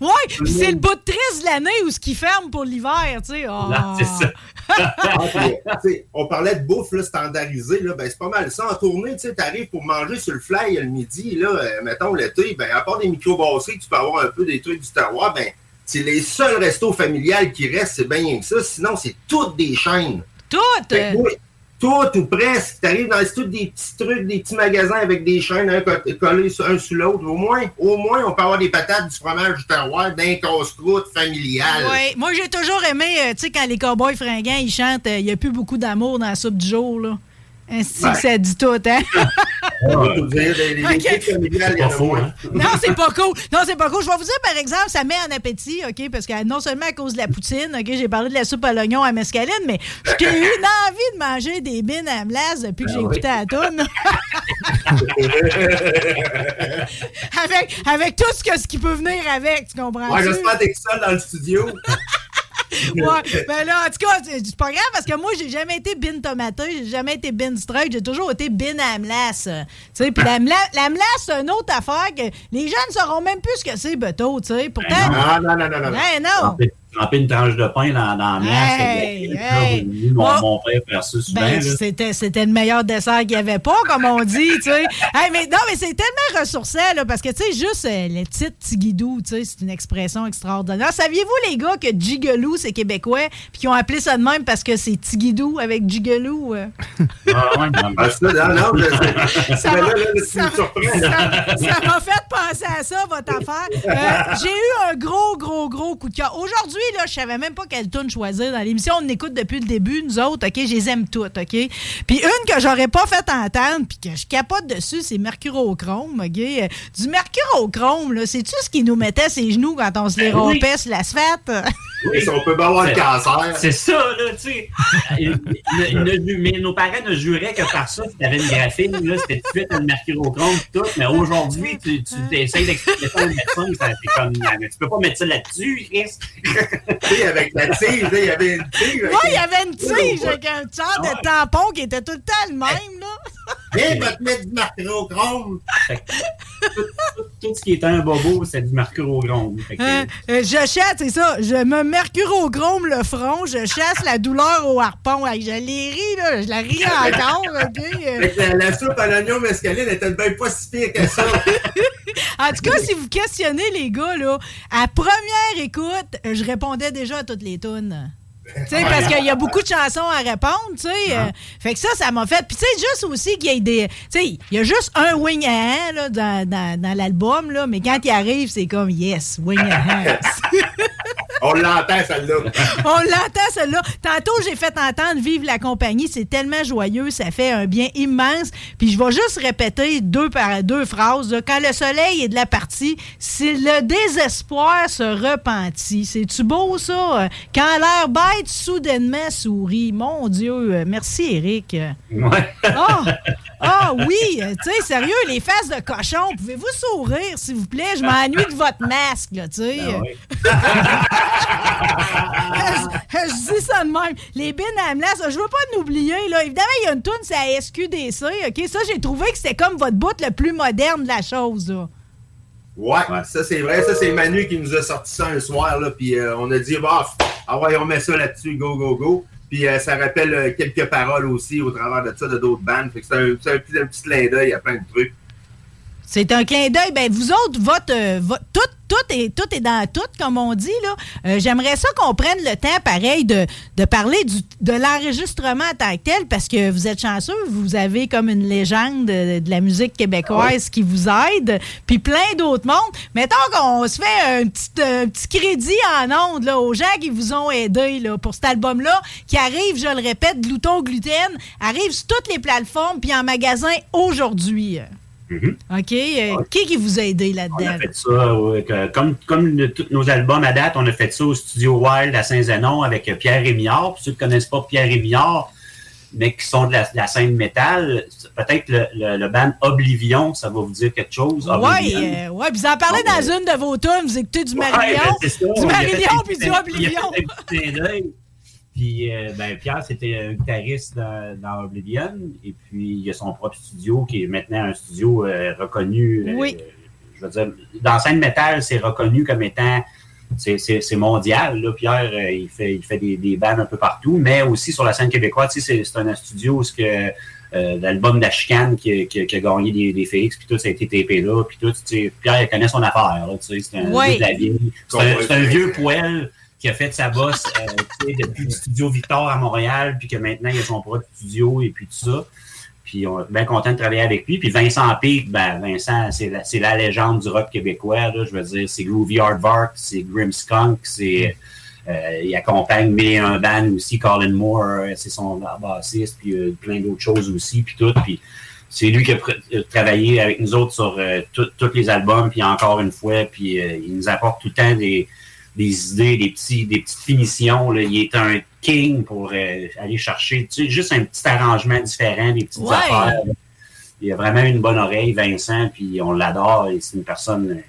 Ouais, puis c'est le bout de triste de l'année où ce qui ferme pour l'hiver, tu sais. Ah.
C'est ça. Ah, puis, sais, on parlait de bouffe là, standardisée, là, ben, c'est pas mal ça. En tournée, tu arrives pour manger sur le fly le midi, là, euh, mettons l'été, ben, à part des microbrasseries que tu peux avoir un peu des trucs du terroir, ben, c'est les seuls restos familiales qui restent, c'est bien que ça. Sinon, c'est toutes des chaînes.
Toutes!
Moi, Toutes ou presque. T'arrives dans c'est tous des petits trucs, des petits magasins avec des chaînes un co- collés un sur l'autre. Au moins, au moins, on peut avoir des patates, du fromage, du terroir, d'un casse-croûte familial.
Oui, moi j'ai toujours aimé, euh, tu sais, quand les cowboys fringants, ils chantent euh, Il n'y a plus beaucoup d'amour dans la soupe du jour, là. Ainsi
Ouais.
que ça dit tout, hein?
Moins.
Non, c'est pas cool. Non, c'est pas cool. Je vais vous dire, par exemple, ça met en appétit, OK? Parce que non seulement à cause de la poutine, OK, j'ai parlé de la soupe à l'oignon à mescaline, mais j'ai eu une envie de manger des bines à melasse depuis que j'ai
Ah oui.
écouté la toune. avec, avec tout ce, que, ce qui peut venir avec, tu comprends?
Ouais, j'espère que t'es seul dans le studio.
Ouais, ben là, en tout cas, c'est pas grave parce que moi, j'ai jamais été bin tomatée, j'ai jamais été bin strike, j'ai toujours été bin à melasse. Tu sais, puis la, mela- la melasse, c'est une autre affaire que les jeunes ne sauront même plus ce que c'est, beto, tu sais. Pourtant.
Ah, non, non, non, non.
Ben non.
Tremper, une tranche de pain dans, dans la.
Hey, hey.
Mon,
Moi-
mon père fait ça souvent.
Ben, c'était, c'était le meilleur dessert qu'il n'y avait pas, comme on dit, tu sais. Hey, mais non, mais c'est tellement ressourçant, là, parce que, tu sais, juste euh, le titre Tigidou, tu sais, c'est une expression extraordinaire. Saviez-vous, les gars, que Jigelou, c'est québécois, puis qu'ils ont appelé ça de même parce que c'est Tigidou avec Jigelou? euh?
Ah, ouais, non,
Ah, non, non,
ça- ça m'a fait penser à ça, votre affaire. Euh, j'ai eu un gros, gros, gros coup de cœur. Aujourd'hui, là, je savais même pas quelle tune choisir. Dans l'émission, on écoute depuis le début, nous autres, OK? Je les aime toutes, OK? Puis une que j'aurais pas fait entendre, puis que je capote dessus, c'est Mercurochrome, OK? Du Mercurochrome, là, c'est-tu ce qui nous mettait ses genoux quand on se les
Ben oui.
rompait sur l'asphalte?
Oui, si on peut pas avoir le cancer.
C'est ça, là, tu sais. Mais nos parents ne juraient que par ça, si t'avais une graphine, là, c'était tout de suite un mercurochrome et tout. Mais aujourd'hui, tu, tu essaies d'expliquer ça au médecin, ça, c'est comme, mais tu peux pas mettre ça là-dessus, Chris.
Avec la tige, là, il y avait une tige. avec
Moi, il y avait une tige avec un genre de tampon qui était tout le temps le même, là.
Viens, va te mettre du mercurochrome.
Tout ce qui était un bobo, c'est du mercurochrome.
Hein, euh, je chasse, c'est ça. Je me mercurochrome le front, je chasse la douleur au harpon. Je l'ai ri, là. Je la ris encore? Euh,
Fait que la, la soupe à l'oignon mescaline était bien pas si pire que ça.
En tout cas, si vous questionnez les gars, là, à première écoute, euh, je répondais déjà à toutes les tunes. Tu sais, parce qu'il y a beaucoup de chansons à répondre, tu sais. euh, fait que ça, ça m'a fait. Puis, tu sais, juste aussi qu'il y ait des. Tu sais, il y a juste un wing à là, dans, dans, dans l'album, là, mais quand il arrive, c'est comme yes, wing à
On l'entend, celle-là.
On l'entend, celle-là. Tantôt, j'ai fait entendre Vive la compagnie. C'est tellement joyeux. Ça fait un bien immense. Puis je vais juste répéter deux par deux phrases. là. Quand le soleil est de la partie, c'est le désespoir se repentit. C'est-tu beau, ça? Quand l'air bête soudainement sourit. Mon Dieu. Merci, Eric.
Ouais.
Ah! Ah oui! Tu sais, sérieux, les faces de cochon, pouvez-vous sourire, s'il vous plaît? Je m'ennuie de votre masque, là, tu sais. je, dis ça de même. Les bines à je veux pas nous oublier, là. Évidemment, il y a une toune, c'est à SQDC, OK? Ça, j'ai trouvé que c'était comme votre bout le plus moderne de la chose.
Ouais, ça c'est vrai. Ça c'est Manu qui nous a sorti ça un soir, là, puis euh, on a dit, bah, ah ouais, on met ça là-dessus, go, go, go. Puis euh, ça rappelle euh, quelques paroles aussi au travers de ça de d'autres bandes. C'est un, un petit, un petit clin d'œil à plein de trucs.
C'est un clin d'œil. Ben, vous autres, votre, euh, votre- tout, tout, est, tout est dans tout, comme on dit. là. Euh, J'aimerais ça qu'on prenne le temps, pareil, de, de parler du, de l'enregistrement en tant que tel, parce que vous êtes chanceux, vous avez comme une légende de, de la musique québécoise qui vous aide, puis plein d'autres mondes. Mettons qu'on se fait un petit, un petit crédit en ondes là, aux gens qui vous ont aidé là, pour cet album-là, qui arrive, je le répète, Glouton Gluten, arrive sur toutes les plateformes, puis en magasin aujourd'hui. OK? Euh, Qui qui vous a aidé
On
là-dedans?
a fait ça, ouais, que- comme, comme tous nos albums à date, on a fait ça au studio Wild à Saint-Zénon avec euh, Pierre Rémillard. Pour ceux qui ne connaissent pas Pierre Rémillard, mais qui sont de la, de la scène métal, peut-être le, le, le band Oblivion, ça va vous dire quelque chose.
Oui, euh, ouais, puis vous en parlez dans une de vos tunes, vous écoutez du Marillion, du Marillion puis du Oblivion.
Puis, euh, ben, Pierre, c'était un guitariste dans, dans Oblivion. Et puis, il a son propre studio qui est maintenant un studio euh, reconnu. euh,
Oui.
je veux dire, dans scène métal, c'est reconnu comme étant. C'est mondial. Là. Pierre, euh, il fait, il fait des, des bands un peu partout, mais aussi sur la scène québécoise, tu sais, c'est c'est un studio où ce que, euh, l'album de la chicane qui, qui- qui a gagné des, des Félix, puis tout, ça a été tapé là, puis tout, Pierre, il connaît son affaire, là, tu sais, c'est un, un vieux poêle qui a fait sa bosse euh, depuis le studio Victor à Montréal, puis que maintenant, il a son propre studio et puis tout ça. Puis on est bien content de travailler avec lui. Puis Vincent Pic, ben Vincent, c'est la, la légende du rock québécois. Là, je veux dire, c'est Groovy Hardvark, c'est Grim Skunk, c'est euh, il accompagne mais un band aussi, Colin Moore, c'est son bassiste, puis euh, plein d'autres choses aussi, puis tout. Puis c'est lui qui a travaillé avec nous autres sur euh, tous les albums, puis encore une fois, puis il nous apporte tout le temps des, des idées, des, petits, des petites finitions. Là. Il est un king pour euh, aller chercher tu sais, juste un petit arrangement différent, des petites
Ouais.
affaires. Il a vraiment une bonne oreille, Vincent, puis on l'adore. et C'est une personne.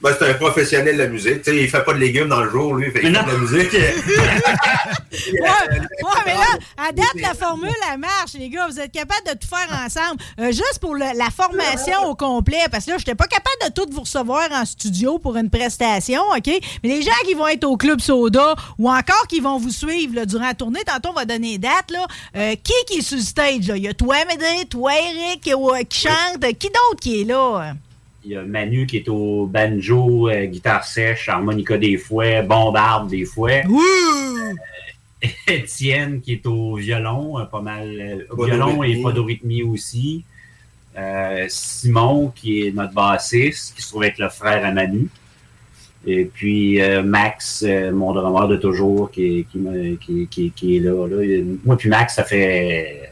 Ben, c'est un professionnel de la musique. Tu sais, il fait pas de légumes dans le jour, lui. Fait qu'il fait de la musique.
Ouais, ouais, mais là, à date, la formule, elle marche, les gars. Vous êtes capables de tout faire ensemble. Euh, juste pour le- la formation au complet, parce que là, je n'étais pas capable de tout vous recevoir en studio pour une prestation, OK? Mais les gens qui vont être au Club Soda ou encore qui vont vous suivre là, durant la tournée, tantôt, on va donner les dates, là. Euh, qui qui est sur le stage, là? Il y a toi, Médé, toi, Eric, euh, qui chante? Qui d'autre qui est là?
Il y a Manu qui est au banjo, euh, guitare sèche, harmonica des fouets, bombarde des fouets. Euh, Étienne qui est au violon, euh, pas mal. euh, au violon et
Podorythmie.
aussi. Euh, Simon qui est notre bassiste, qui se trouve être le frère à Manu. Et puis euh, Max, euh, mon drummer de toujours, qui est, qui, me- qui- qui- qui est là, là. Et Moi puis Max, ça fait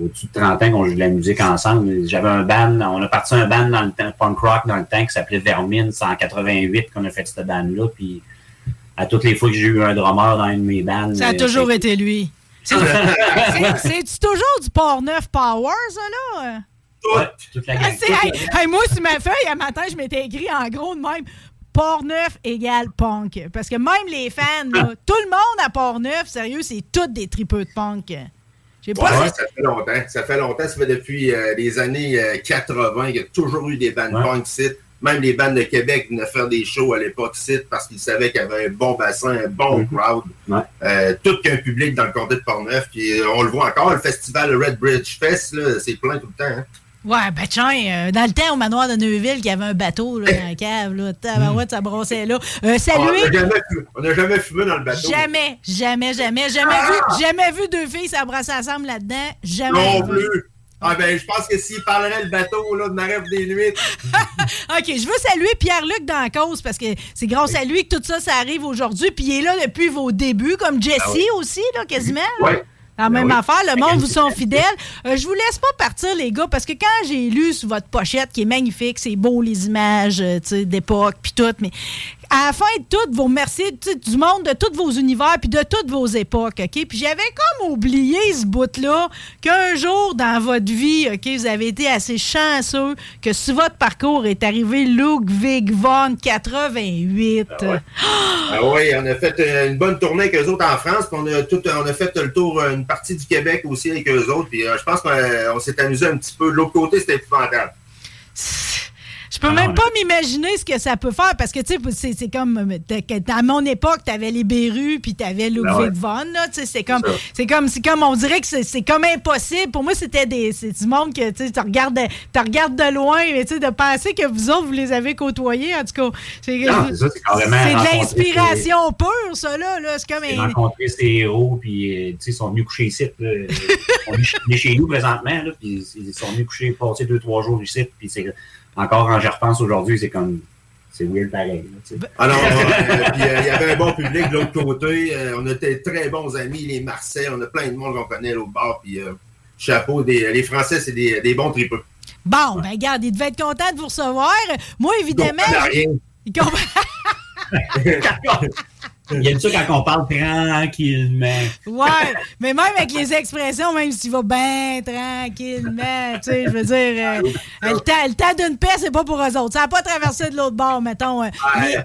au-dessus de 30 ans qu'on joue de la musique ensemble. J'avais un band, on a parti un band dans le temps, punk rock dans le temps qui s'appelait Vermine, c'est en 88 qu'on a fait cette band-là. Puis à toutes les fois que j'ai eu un drummer dans une de mes bandes.
Ça a
euh,
toujours été lui. C'est- c'est- C'est-tu toujours du Port-Neuf Power, ça, là?
Ouais, toute la
Ah,
gang. toute
hey,
la-
hey, moi, sur ma feuille, à matin, je m'étais écrit en gros de même. Port-Neuf égale punk. Parce que même les fans, là, tout le monde à Port-Neuf, sérieux, c'est tous des tripeux de punk. J'ai pas
Ouais, ça fait longtemps. Ça fait longtemps. Ça fait depuis euh, les années euh, 80 qu'il y a toujours eu des bandes
Ouais.
punk ici. Même les bandes de Québec venaient faire des shows à l'époque ici parce qu'ils savaient qu'il y avait un bon bassin, un bon
Mhm.
crowd. Euh, tout qu'un public dans le comté de Portneuf. Puis euh, on le voit encore, le festival Red Bridge Fest, là, c'est plein tout le temps. hein.
Ouais, ben tiens, euh, dans le temps, au manoir de Neuville, qu'il y avait un bateau là, dans la cave, là, tabarouette, ça brossait là. Euh,
Ah,
saluer...
on n'a jamais, jamais fumé dans le bateau.
Jamais, jamais, jamais, jamais vu, jamais vu deux filles s'abrasser ensemble là-dedans. Jamais.
Non
vu.
plus. Ah ben, je pense que s'il parlerait le bateau là, de ma rêve des nuits.
OK, je veux saluer Pierre-Luc dans la cause parce que c'est grâce à lui que tout ça, ça arrive aujourd'hui. Puis il est là depuis vos débuts, comme Jessie
Ah oui.
aussi, là, quasiment.
Ouais.
La même
oui.
affaire, le monde vous sont fidèles. Euh, je vous laisse pas partir, les gars, parce que quand j'ai lu sur votre pochette, qui est magnifique, c'est beau les images euh, d'époque, puis tout, mais à la fin de tout, vous remerciez du monde de tous vos univers, puis de toutes vos époques, OK? Puis j'avais comme oublié ce bout-là, qu'un jour dans votre vie, OK, vous avez été assez chanceux que sur votre parcours est arrivé Ludwig von 88.
Ah oui, on a fait euh, une bonne tournée avec eux autres en France, puis on a, tout, on a fait le tour, euh, une partie du Québec aussi avec eux autres, euh, je pense qu'on on s'est amusé un petit peu. De l'autre côté, c'était épouvantable.
Je peux même pas m'imaginer ce que ça peut faire parce que, tu sais, c'est- comme. euh, À mon époque, t'avais les Berus puis t'avais Ludwig
Ah ouais.
von, là. Tu sais, c'est comme. comme, c'est comme. On dirait que c'est comme impossible. Pour moi, c'était des. C'est du monde que, tu sais, tu regardes, de- tu regardes de loin, mais tu sais, de penser que vous autres, vous les avez côtoyés, en tout cas. C'est
Non, c'est ça, c'est carrément
c'est de l'inspiration pure, ça, là. là. C'est comme.
J'ai
un-
rencontré ces héros, puis euh, tu sais, ils sont venus coucher ici. là. Ils sont venus venus chez nous présentement, là, puis ils sont venus coucher, passer deux, trois jours ici, puis c'est encore quand j'y repense aujourd'hui, c'est comme. C'est weird pareil. là,
euh, il y avait un bon public de l'autre côté. euh, on était très bons amis, les Marseillais. On a plein de monde qu'on connaît l'autre bord. Puis, euh, chapeau, des, les Français, c'est des, des bons tripeux.
Bon, ben, regarde, ils devaient être contents de vous recevoir. Moi, évidemment.
Ils comprennent rien.
Ils comprennent-
Il aime ça quand on parle tranquillement.
Ouais, mais même avec les expressions, même s'il va bien tranquillement, tu sais, je veux dire, euh, le temps, le temps d'une paix, c'est pas pour eux autres. Ça n'a pas traversé de l'autre bord, mettons. euh, mais-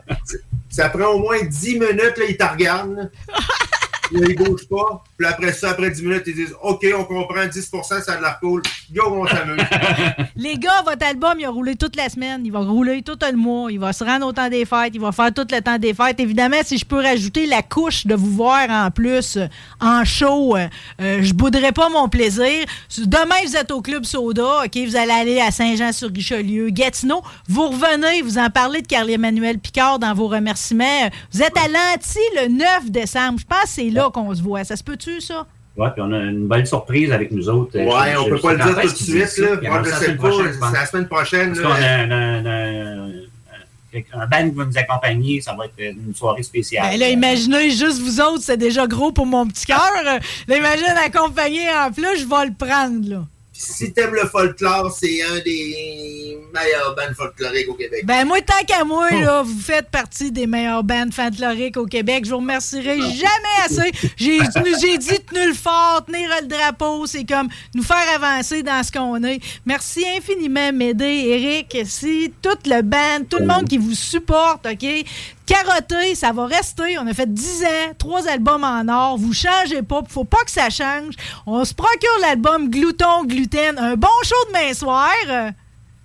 ça prend au moins 10 minutes, là, ils te regardent. ils bougent pas. Puis après ça, après 10 minutes, ils disent OK, on comprend, 10% ça de l'air cool. Go, on s'amuse.
Les gars, votre album, il a roulé toute la semaine. Il va rouler tout le mois. Il va se rendre au temps des fêtes. Il va faire tout le temps des fêtes. Évidemment, si je peux rajouter la couche de vous voir en plus en show, euh, euh, je bouderai pas mon plaisir. Demain, vous êtes au Club Soda. OK, vous allez aller à Saint-Jean-sur-Richelieu. Gatineau, vous revenez, vous en parlez de Carl-Emmanuel Picard dans vos remerciements. Vous êtes à Lanty le 9 décembre. Je pense que c'est là qu'on se voit. Ça se peut-tu, ça?
Ouais, puis on a une belle surprise avec nous autres.
Ouais,
Je-
on
je-
peut pas le dire tout de suite. Là.
On
pas. C'est la semaine prochaine.
Parce
là.
qu'on a un, un, un- un- un band qui va nous accompagner, ça va être une soirée spéciale.
Ben là, imaginez, juste vous autres, c'est déjà gros pour mon petit cœur. Là, imagine accompagner en plus, je vais le prendre, là.
Si t'aimes le folklore, c'est un des meilleurs bands folkloriques au Québec.
Ben moi, tant qu'à moi, là, vous faites partie des meilleures bandes folkloriques au Québec. Je vous remercierai jamais assez. J'ai j'ai dit tenir le fort, tenir le drapeau. C'est comme nous faire avancer dans ce qu'on est. Merci infiniment, Médée, Eric. Si toute le band, tout le monde qui vous supporte, OK? Carotté, ça va rester. On a fait 10 ans, trois albums en or. Vous changez pas. Faut pas que ça change. On se procure l'album Glouton Gluten. Un bon show demain soir.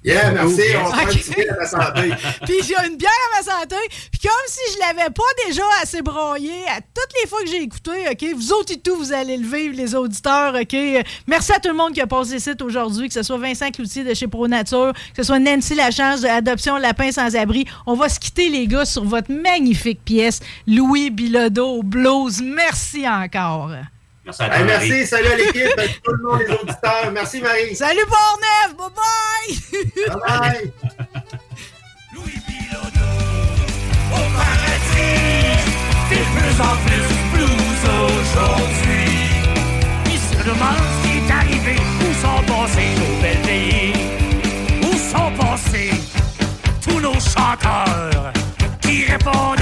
Yeah, merci. On va
Ok.
faire un petit peu à ta santé.
Puis j'ai une bière à ma santé. Puis comme si je l'avais pas déjà assez broyé à toutes les fois que j'ai écouté, OK? Vous autres et tout, vous allez le vivre, les auditeurs, OK? Merci à tout le monde qui a passé ici aujourd'hui, que ce soit Vincent Cloutier de chez Pro Nature, que ce soit Nancy Lachance de Adoption Lapin Sans Abri. On va se quitter, les gars, sur votre magnifique pièce, Louis Bilodeau Blues. Merci encore.
Merci à
Hey, merci, salut à l'équipe, à tout le monde, les auditeurs. Merci, Marie.
Salut, Portneuf! Bye-bye!
Bye-bye!
C'est de plus en plus blues aujourd'hui. Ils se demandent ce qui est arrivé, où sont passés nos belles veillées, où sont passés tous nos chanteurs qui répondaient